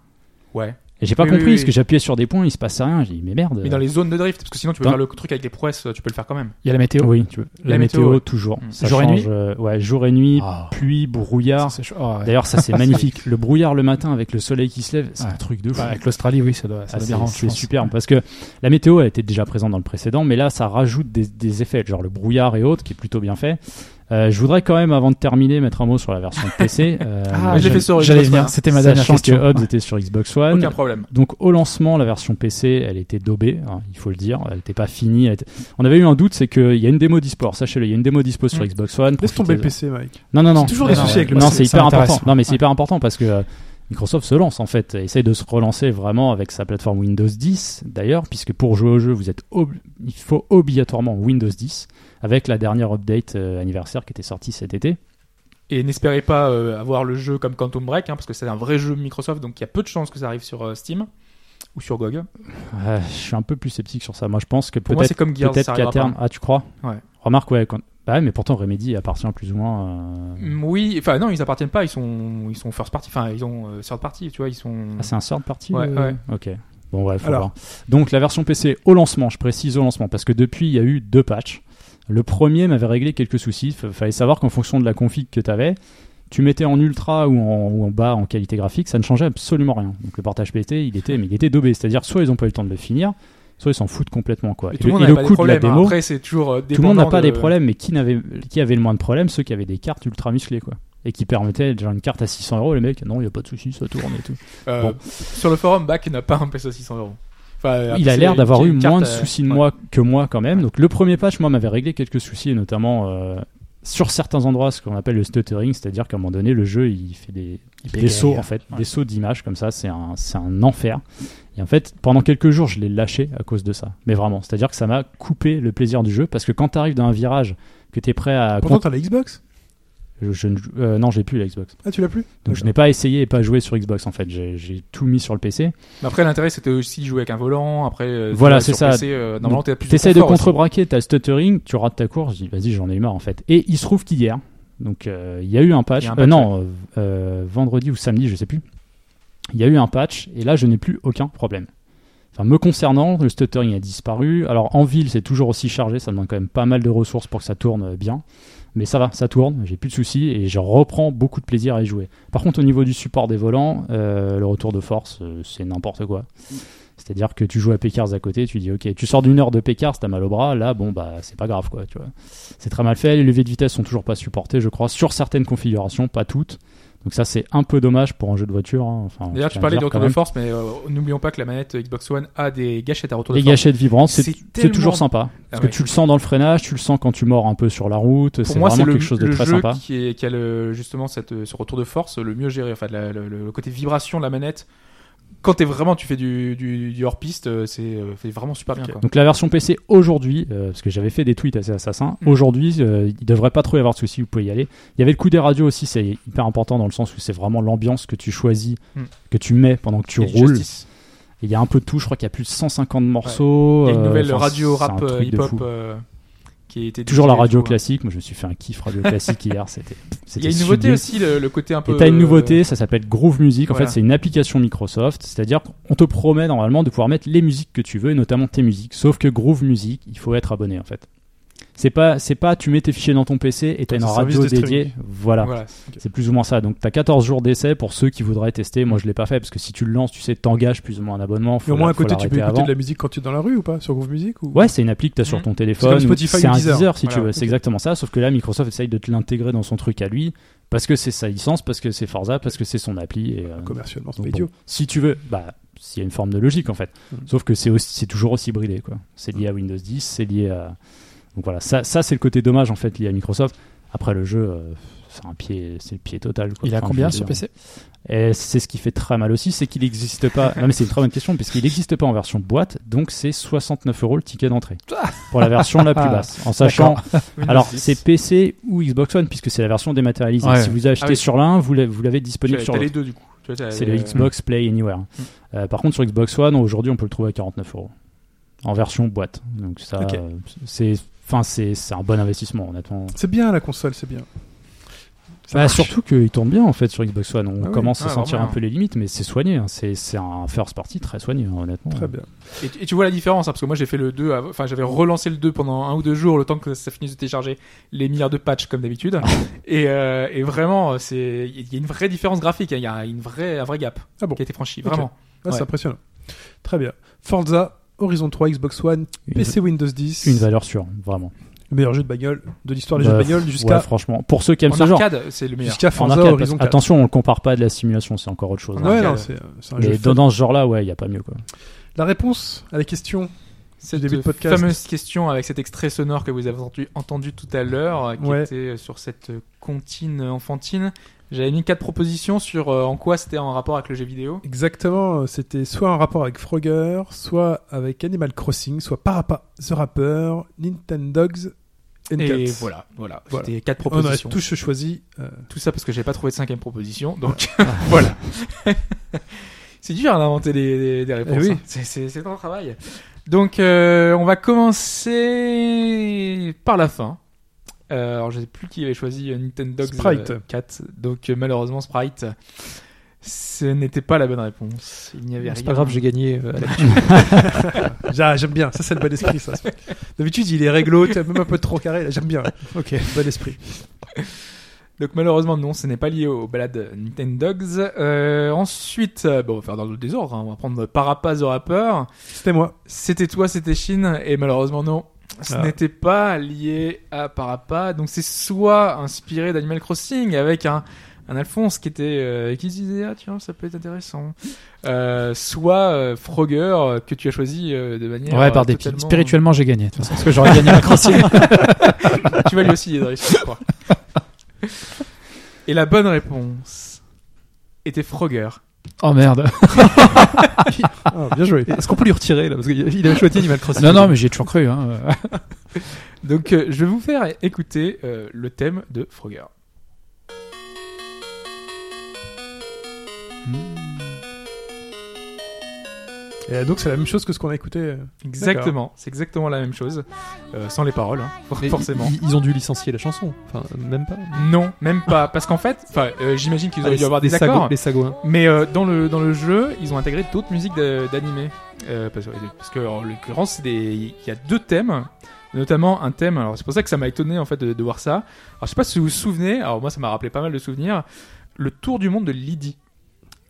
Ouais. Et j'ai pas Oui, compris oui, parce que j'appuyais sur des points, il se passait rien. J'ai dit mais merde. Mais dans les zones de drift, parce que sinon tu peux Dans- faire le truc avec des prouesses, tu peux le faire quand même. Il y a la météo. Oui, tu veux. La, La météo, météo, ouais. toujours. Mm. Ça Jour et nuit euh, Ouais, jour et nuit, Ah. pluie, brouillard. Oh, ouais. D'ailleurs, ça c'est [LAUGHS] magnifique. Le brouillard le matin avec le soleil qui se lève, c'est Ouais. un truc de fou. Bah, avec l'Australie, oui, ça doit, ça Ah, doit c'est superbe parce que la météo elle était déjà présente dans le précédent, mais là ça rajoute des, des effets, genre le brouillard et autres, qui est plutôt bien fait. Euh, je voudrais quand même, avant de terminer, mettre un mot sur la version PC. [LAUGHS] Euh, Ah, j'allais- fait sur J'allais Xbox venir. One. C'était ma dernière Sachant question. que Hobbs Ouais. était sur Xbox One. Aucun problème. Donc au lancement, la version PC, elle était daubée, hein, il faut le dire. Elle n'était pas finie. était- On avait eu un doute, c'est qu'il y a une démo d'e-sport. Sachez-le, il y a une démo dispo sur. Xbox One. Laisse tomber le. PC, Mike. Non, non, non. C'est toujours des soucis avec le Non, c'est hyper important. Non, mais c'est hyper important parce que euh, Microsoft se lance en fait, essaye de se relancer vraiment avec sa plateforme Windows 10 d'ailleurs, puisque pour jouer au jeu, vous êtes il faut obligatoirement Windows 10 avec la dernière update euh, anniversaire qui était sortie cet été. Et n'espérez pas euh, avoir le jeu comme Quantum Break, hein, parce que c'est un vrai jeu Microsoft, donc il y a peu de chances que ça arrive sur euh, Steam ou sur GOG. Je suis un peu plus sceptique sur ça. Moi, je pense que peut-être qu'à terme, pas. ah tu crois? Ouais. Remarque ouais, quand... bah ouais, mais pourtant Remedy appartient plus ou moins. euh, Oui, enfin non, ils appartiennent pas, ils sont, ils sont first party, enfin ils ont euh, third party, tu vois, ils sont. Ah, c'est un third party Ouais, euh, ouais. Ok. Bon, faut Alors. voir. Donc, la version PC au lancement, je précise au lancement, parce que depuis, il y a eu deux patchs. Le premier m'avait réglé quelques soucis. Il fallait savoir qu'en fonction de la config que tu avais, tu mettais en ultra ou en, ou en bas en qualité graphique, ça ne changeait absolument rien. Donc, le portage PT, il était, mais il était daubé. C'est-à-dire, soit ils n'ont pas eu le temps de le finir, soit ils s'en foutent complètement. Quoi. Et Et tout le monde n'a le pas des coût de la problèmes. hein. démo, Après, c'est toujours tout le monde n'a pas de- des problèmes, mais qui, n'avait, qui avait le moins de problèmes Ceux qui avaient des cartes ultra musclées. Quoi. Et qui permettaient, genre une carte à 600 euros, les mecs, non, il n'y a pas de souci, ça tourne et tout. Euh, Bon. Sur le forum, Back n'a pas [LAUGHS] un PC à 600 euros. Enfin, euh, il a l'air d'avoir eu moins de euh, soucis de ouais. moi que moi quand même. Donc le premier patch, moi, m'avait réglé quelques soucis, et notamment euh, sur certains endroits, ce qu'on appelle le stuttering, c'est-à-dire qu'à un moment donné, le jeu, il fait des, des sauts, en fait, des sauts d'images comme ça, c'est un, c'est un enfer. Et en fait, pendant quelques jours, je l'ai lâché à cause de ça. Mais vraiment, c'est-à-dire que ça m'a coupé le plaisir du jeu, parce que quand tu arrives dans un virage, que tu es prêt à... Pourtant, t'as la Xbox? Je, je euh, non, j'ai plus la Xbox. Ah, tu l'as plus? Donc je n'ai pas essayé et pas joué sur Xbox, en fait. J'ai tout mis sur le PC. Mais après, l'intérêt, c'était aussi de jouer avec un volant. Après, euh, Voilà, c'est ça. PC, euh, normalement, t'as plus T'essayes de aussi. contrebraquer, t'as le stuttering, tu rates ta course, je dis vas-y j'en ai eu marre en fait. Et il se trouve qu'hier, donc euh, il y a eu un patch, un euh, patch, non, euh, euh, vendredi ou samedi, je sais plus. Il y a eu un patch et là je n'ai plus aucun problème. Enfin, me concernant, le stuttering a disparu. Alors en ville c'est toujours aussi chargé, ça demande quand même pas mal de ressources pour que ça tourne euh, bien. Mais ça va, ça tourne, j'ai plus de soucis et je reprends beaucoup de plaisir à y jouer. Par contre, au niveau du support des volants, euh, le retour de force, euh, c'est n'importe quoi. C'est-à-dire que tu joues à Pécars à côté, tu dis ok, tu sors d'une heure de Pécars, t'as mal au bras, là bon bah c'est pas grave quoi, tu vois. C'est très mal fait, les levées de vitesse sont toujours pas supportées, je crois, sur certaines configurations, pas toutes. Donc ça c'est un peu dommage pour un jeu de voiture. hein. Enfin, D'ailleurs, tu parlais de retour de force, mais euh, n'oublions pas que la manette Xbox One a des gâchettes à retour Les de force. gâchettes vibrantes, c'est tellement- toujours sympa. Parce Ah ouais. que tu le sens dans le freinage, tu le sens quand tu mords un peu sur la route, c'est vraiment le, quelque chose de le très jeu sympa. qui, est, qui a le, justement cette, ce retour de force le mieux géré. Enfin, la- le, le côté vibration de la manette quand t'es vraiment, tu fais du, du, du hors piste, euh, c'est euh, fait vraiment super bien. Quoi. Donc la version PC aujourd'hui, euh, parce que j'avais fait des tweets assez assassins, Mm. aujourd'hui euh, il devrait pas trop y avoir de soucis, vous pouvez y aller. Il y avait le coup des radios aussi, c'est hyper important dans le sens où c'est vraiment l'ambiance que tu choisis, Mm. que tu mets pendant que tu Et roules. Il y a un peu de tout, je crois qu'il y a plus de 150 morceaux. Il y a une nouvelle radio c'est rap hip-hop qui Toujours la radio hein. classique, moi je me suis fait un kiff radio classique hier, [LAUGHS] c'était Il y a une nouveauté sublime. aussi, le, le côté un peu. Et t'as une euh, nouveauté, ça s'appelle Groove Music. En voilà. fait, c'est une application Microsoft. C'est-à-dire qu'on te promet normalement de pouvoir mettre les musiques que tu veux, et notamment tes musiques. Sauf que Groove Music, il faut être abonné en fait. C'est pas, c'est pas, tu mets tes fichiers dans ton PC et t'as une C'est un service radio dédiée. Voilà. Voilà. C'est plus ou moins ça. Donc t'as 14 jours d'essai pour ceux qui voudraient tester. Moi, je l'ai pas fait parce que si tu le lances, tu sais, t'engages plus ou moins un abonnement. Mais au moins la- à côté, tu peux écouter avant. de la musique quand tu es dans la rue ou pas Sur Groove Music ou... Ouais, c'est une appli que tu as sur Mhm. ton téléphone. C'est Spotify C'est un Deezer. Deezer si tu veux. C'est exactement ça. Sauf que là, Microsoft essaye de te l'intégrer dans son truc à lui parce que c'est sa licence, parce que c'est Forza, parce que c'est son appli. Et, euh, Commercialement, c'est pas bon, idiot. si tu veux, bah, s'il y a une forme de logique en fait. Mhm. Sauf que c'est aussi- c'est toujours aussi bridé quoi. C'est lié à Windows 10, c'est lié à. Donc voilà, ça, ça c'est le côté dommage en fait lié à Microsoft. Après le jeu, euh, c'est un pied, c'est le pied total. Quoi. Il a Enfin, combien sur. PC Et c'est ce qui fait très mal aussi, c'est qu'il n'existe pas. [LAUGHS] non mais c'est une très bonne question puisqu'il n'existe pas en version boîte, donc c'est 69 euros le ticket d'entrée [LAUGHS] pour la version la plus basse. En sachant, [LAUGHS] alors 10. c'est PC ou Xbox One puisque c'est la version dématérialisée. Ouais. Si vous achetez Ah oui. sur l'un, vous l'avez vous l'avez Tu disponible sur l'autre. les deux du coup. C'est le Xbox Play Anywhere. Euh, par contre, sur Xbox One, aujourd'hui, on peut le trouver à 49 euros en version boîte. Donc ça, c'est, enfin, c'est, un bon investissement, honnêtement. C'est bien la console, c'est bien. Bah, surtout qu'il tourne bien en fait sur Xbox One. On Ah oui. commence à Ah, sentir vraiment. un peu les limites, mais c'est soigné. hein. C'est, un first party très soigné, hein, honnêtement. Très bien. Et, tu- et tu vois la différence, hein, parce que moi j'ai fait le 2, av- enfin j'avais relancé le 2 pendant un ou deux jours, le temps que ça finisse de télécharger les milliards de patchs comme d'habitude. [LAUGHS] et, euh, et vraiment, c'est il y a une vraie différence graphique, hein. il y a une vraie, un vrai gap Ah bon qui a été franchi, vraiment. Ah, c'est Ouais. impressionnant. Très bien. Forza, Horizon 3, Xbox One, Une- PC Windows 10. Une valeur sûre, vraiment. Le meilleur jeu de bagnole de l'histoire des Bah, jeux de bagnole Ouais, jusqu'à franchement, pour ceux qui aiment En ce genre. arcade, c'est le meilleur. jusqu'à En Forza arcade, Horizon 4. attention, on le compare pas à de la simulation, c'est encore autre chose. hein. Ouais, arcade. non, c'est un jeu dans, dans ce genre-là, ouais, il y a pas mieux quoi. La réponse à la question Cette début de podcast. fameuse question avec cet extrait sonore que vous avez entendu, entendu tout à l'heure, euh, qui Ouais. était euh, sur cette euh, comptine enfantine. J'avais mis quatre propositions sur euh, en quoi c'était en rapport avec le jeu vidéo. Exactement, c'était soit un rapport avec Frogger, soit avec Animal Crossing, soit Parappa the Rapper, Nintendogs Et voilà, voilà. Voilà. C'était quatre On a propositions. tous choisi. euh, Tout ça parce que j'ai pas trouvé de cinquième proposition, donc [LAUGHS] voilà. [LAUGHS] c'est dur d'inventer des, des, des réponses. Eh oui. hein. C'est- un travail. Donc euh, on va commencer par la fin. Euh, alors je sais plus qui avait choisi euh, Nintendo Sprite. 4. Donc euh, malheureusement Sprite, ce n'était pas la bonne réponse. Il n'y avait rien. C'est pas grave, j'ai gagné. euh, [LAUGHS] [LAUGHS] J'aime bien, ça c'est le bon esprit. Ça. D'habitude il est réglo, même un peu trop carré. Là, J'aime bien. Ok, bon esprit. Donc malheureusement non, ce n'est pas lié aux balades Nintendogs. Euh, ensuite, bon, on va faire dans le désordre. hein. On va prendre Parappa the Rapper. C'était moi. C'était toi, c'était Chine, et malheureusement non. Ce Ah. n'était pas lié à Parappa, donc c'est soit inspiré d'Animal Crossing avec un, un Alphonse qui était euh, qui disait ah tiens ça peut être intéressant, euh, soit euh, Frogger euh, que tu as choisi euh, de manière Ouais, par euh, dépit. Spirituellement, j'ai gagné. De toute façon, parce que j'aurais gagné un crossing. [LAUGHS] [LAUGHS] tu vas lui aussi Idriss, je crois. Et la bonne réponse était Frogger. Oh merde. [LAUGHS] Ah, bien joué. Est-ce qu'on peut lui retirer là? Parce qu'il il avait choisi Animal Crossing. Non, non, mais j'y ai toujours cru. Hein. [LAUGHS] Donc euh, je vais vous faire écouter euh, le thème de Frogger. Et donc c'est la même chose que ce qu'on a écouté. euh. Exactement, c'est exactement la même chose, euh, sans les paroles, hein, for- Mais [LAUGHS] forcément. Ils, ils ont dû licencier la chanson. Enfin, même pas. Non, même pas, parce qu'en fait, enfin, euh, j'imagine qu'ils auraient Ah, dû avoir des sago- accords, Les sagouins. mais euh, dans le dans le jeu, ils ont intégré d'autres musiques d'animé, euh, parce, parce que en l'occurrence, c'est des, il y a deux thèmes, notamment un thème. Alors c'est pour ça que ça m'a étonné en fait de, de voir ça. Alors je sais pas si vous vous souvenez, alors moi ça m'a rappelé pas mal de souvenirs, le tour du monde de Lydie.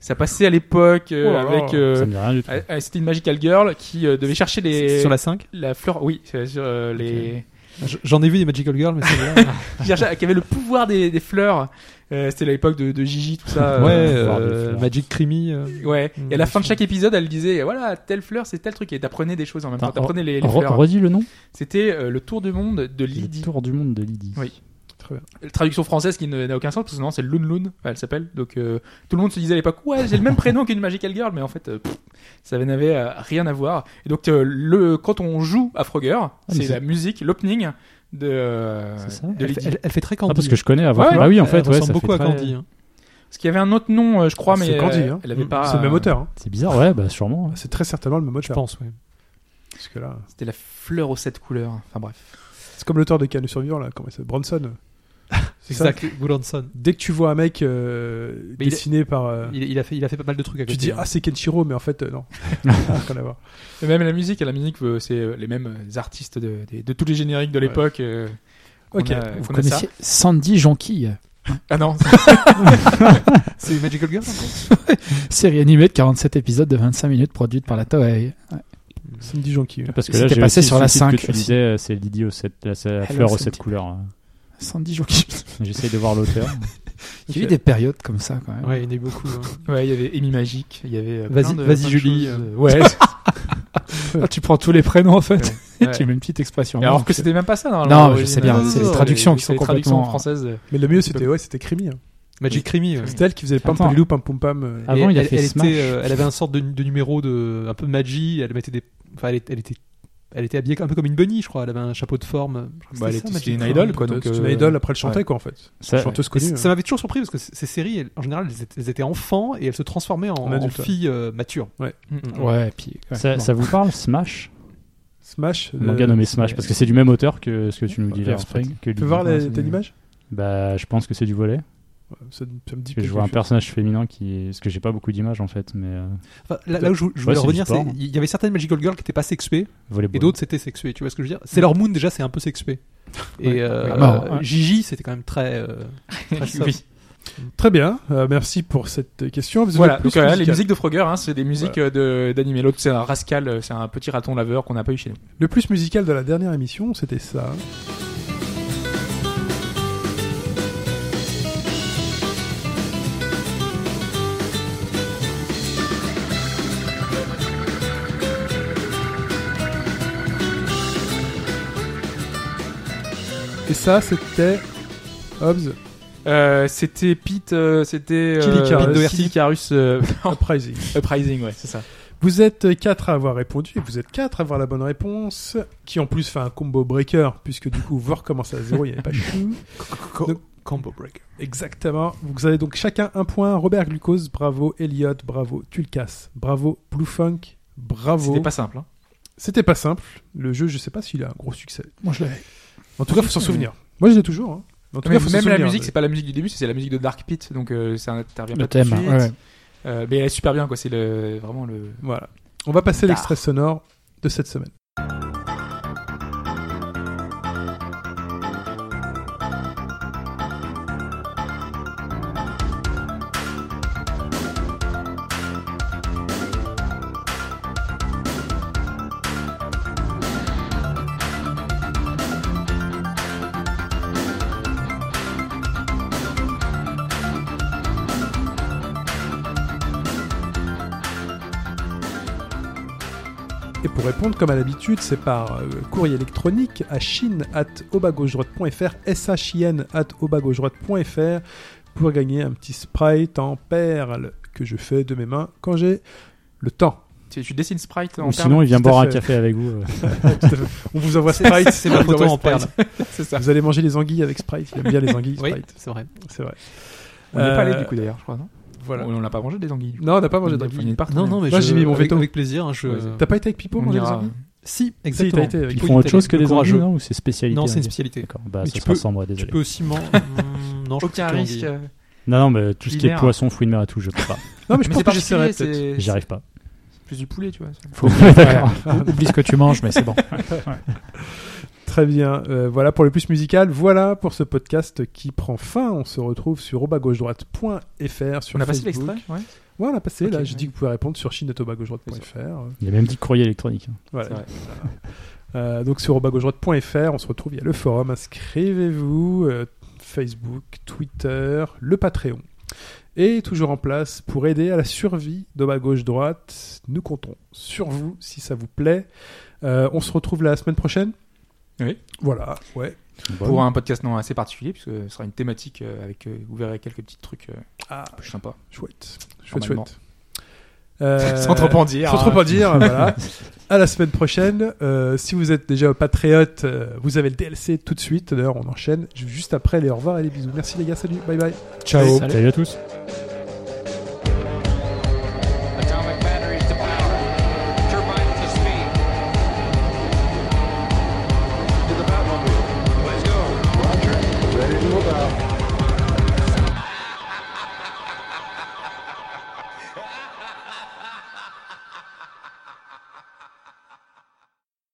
Ça passait à l'époque euh, Oh avec. euh, Ça me dit rien du tout. euh, C'était une magical girl qui euh, devait chercher les Sur la 5 la fleur. Oui, c'est sur euh, les. J'en ai vu des Magical Girls, mais c'est [LAUGHS] qui, avait le pouvoir des, des fleurs. Euh, C'était l'époque de, de Gigi, tout ça. Ouais, euh, euh. Magic Creamy. euh. ouais. Mm, Et à la fin de chaque épisode, elle disait voilà, telle fleur, c'est telle truc. Et t'apprenais des choses en même temps. T'apprenais les, les fleurs. Redis le nom C'était euh, le tour du monde de Le Lydie. tour du monde de Lydie. Oui. Très bien. La traduction française qui n'a aucun sens parce que non, c'est Loon Loon, elle s'appelle. Donc euh, tout le monde se disait à l'époque, ouais, j'ai le même prénom qu'une Magical Girl, mais en fait, euh, pff, ça n'avait euh, rien à voir. Et donc euh, le quand on joue à Frogger, Ah, c'est c'est- la musique, l'opening de euh, C'est ça de Elle, fait, elle- elle fait très Ah, Candy. parce que je connais avant. Ouais, bah oui, en fait, elle ouais, ressemble ça beaucoup fait à très- Candy. hein. Parce qu'il y avait un autre nom, je crois, mais C'est Candy, euh, hein. elle avait Mm. pas. C'est le même auteur. hein. C'est bizarre, ouais, bah sûrement. ouais. C'est très certainement le même Je auteur. pense, ouais. Parce que là, C'était la fleur aux sept couleurs. Enfin bref. c'est comme l'auteur de Can survivant là, comment s'appelle? Bronson. [LAUGHS] C'est ça. Dès que tu vois un mec euh, Mais il est- dessiné par, euh, Il, il a fait, il a fait pas mal de trucs à tu côté. dis hein. ah c'est Kenshiro, mais en fait euh, non, [LAUGHS] rien à voir. Et même la musique, la musique, euh, c'est les mêmes artistes de, tous les génériques de l'époque. euh, Ok. a- Vous ça. connaissiez Sandy Jonquille, Ah non, [LAUGHS] C'est Magical Girl série animée de 47 épisodes de 25 minutes produite par la Toei. Samedi Jonky. Parce que C'était là, j'ai passé sur la sous-titre 5 que tu aussi. disais, euh, c'est Lydie aux sept, la, la Hello, fleur aux Sandy. sept couleurs. Sandy Jonquille. [LAUGHS] J'essaye de voir l'auteur. [LAUGHS] Il y a eu des périodes comme ça quand même. Ouais, il y en a eu beaucoup. hein. ouais, il y avait Amy Magique, il y avait. euh, Vas-y- Julie, euh. Ouais. [LAUGHS] Ah, tu prends tous les prénoms en fait. Ouais. tu mets une petite expression. Alors que c'était même pas ça normalement. Non, je sais bien, c'est les traductions qui sont les traductions complètement- françaises. euh, Mais le mieux c'était ouais, c'était Crimi. hein. Magic Creamy. ouais. C'était elle qui faisait Pam Pam Pum Pam. euh, Avant, Et il a elle, fait elle Smash. était, euh, elle avait un sorte de, de numéro de un peu de magie. Elle mettait des, enfin, elle, elle était, elle était habillée un peu comme une bunny, je crois. Elle avait un chapeau de forme. Bah, elle était- ça, une idole, quoi. Donc, C'est euh, une idole après elle chantait ouais. quoi en fait. Ça- Chanteuse connue. c- hein. Ça m'avait toujours surpris parce que ces séries, elles- en général, elles étaient, elles étaient enfants et elles se transformaient en, En en adulte, ouais. filles euh, matures. mm, Ouais, et puis. ouais, Ça, ça vous parle, Smash? Smash. Un manga euh, nommé Smash, parce que c'est du même auteur que ce que tu nous dis là. Tu peux voir t'as l'image Bah, je pense que c'est du volet. Ouais, ça, ça me dit Parce que je vois un personnage féminin qui. Parce que j'ai pas beaucoup d'images en fait, mais. euh, Enfin, là, là où je, je voulais c'est revenir, c'est il y avait certaines Magical Girls qui étaient pas sexuées volleyball. et d'autres c'était sexué. Tu vois ce que je veux dire? Sailor Moon déjà c'est un peu sexué. Et euh, Ouais, euh. Gigi c'était quand même très. euh, [LAUGHS] très soft. Oui. Très bien, euh, merci pour cette question. Vous Voilà, donc euh, les musiques de Frogger, hein, c'est des musiques euh, de d'animé. L'autre, c'est un rascal, c'est un petit raton laveur qu'on n'a pas eu chez nous. Le plus musical de la dernière émission, c'était ça. Et ça, c'était Hobbs Euh, c'était Pete, euh, c'était Kid Icarus. Pete Doherty, Icarus, euh, [LAUGHS] Uprising. Uprising, ouais, c'est ça. Vous êtes quatre à avoir répondu, et vous êtes quatre à avoir la bonne réponse, qui en plus fait un combo breaker, puisque du coup, vous recommencez à zéro, il n'y avait pas chou. [LAUGHS] Combo break. Exactement. Vous avez donc chacun un point. Robert Glucose, bravo. Elliot, bravo. Tulkas, bravo. Blue Funk, bravo. C'était pas simple. Hein. C'était pas simple. Le jeu, je sais pas s'il a un gros succès. Moi je l'avais. En tout cas, faut s'en souvenir. Moi, je l'ai toujours. hein. En tout cas, faut s'en même la souvenir. musique, c'est pas la musique du début, c'est la musique de Dark Pit, donc euh, ça intervient Le pas tout de thème. suite. ouais. Euh, mais elle est super bien, quoi. C'est le vraiment le. Voilà. On va passer Tard. l'extrait sonore de cette semaine. Répondre, comme à l'habitude, c'est par euh, courrier électronique à chine at s-h-i-n at pour gagner un petit sprite en perles que je fais de mes mains quand j'ai le temps. Tu, tu dessines Sprite en Ou perles sinon, il vient boire un café avec vous. euh. [LAUGHS] On vous envoie sprite, C'est ma photo en Sprite. perles. [LAUGHS] Vous allez manger les anguilles avec sprite. Il aime bien les anguilles, Oui, sprite. c'est vrai. C'est vrai. On n'est pas allé Euh, du coup d'ailleurs, je crois, non? Voilà. On n'a pas mangé des anguilles. Non, on n'a pas mangé d'anguilles. une partie, Non, non, mais Moi, je- j'ai mis mon avec- veto. Avec plaisir. hein, je... Ouais, T'as pas été avec Pipo manger des anguilles Si, exactement. t'as été avec Ils font autre chose que le des courageux. anguilles, non Ou c'est spécialité Non, c'est une indienne spécialité. D'accord, bah Mais ça tu sera peux- sans moi, Tu désolé. peux aussi manger. [LAUGHS] Non, je Aucun risque. tu Non, non, mais tout ce qui est poisson, fruits de mer et tout, je peux pas. [LAUGHS] Non, mais je pense c'est que j'essaierai peut-être. J'y arrive pas. c'est plus du poulet, tu vois. Faut [LAUGHS] ouais, oublie ce que tu manges, mais c'est bon. Très bien. Euh, voilà pour le plus musical. Voilà pour ce podcast qui prend fin. On se retrouve sur obagaugedroite.fr sur On a passé l'extrait Ouais. Ouais, on a passé. Là, j'ai ouais. dit que vous pouvez répondre sur chine.obagaugedroite.fr. Il a même dit courrier électronique. hein. Voilà. C'est vrai. [LAUGHS] Euh, donc sur obagaugedroite.fr, on se retrouve. Il y a le forum. Inscrivez-vous. euh, Facebook, Twitter, le Patreon. Et toujours en place pour aider à la survie d'Oba Gauche Droite. Nous comptons sur vous si ça vous plaît. Euh, on se retrouve la semaine prochaine. Oui. Voilà, ouais. Bon. Pour un podcast non assez particulier, puisque ce sera une thématique euh, avec, euh, vous verrez quelques petits trucs euh, Ah, plus sympas. chouette. Chouette. Euh, [LAUGHS] Sans trop en dire. Sans trop hein. en dire, [LAUGHS] voilà. À la semaine prochaine. Euh, si vous êtes déjà patriote, euh, vous avez le DLC tout de suite. D'ailleurs, on enchaîne juste après les au revoir et les bisous. Merci les gars, salut, bye bye. Ciao. Salut à tous.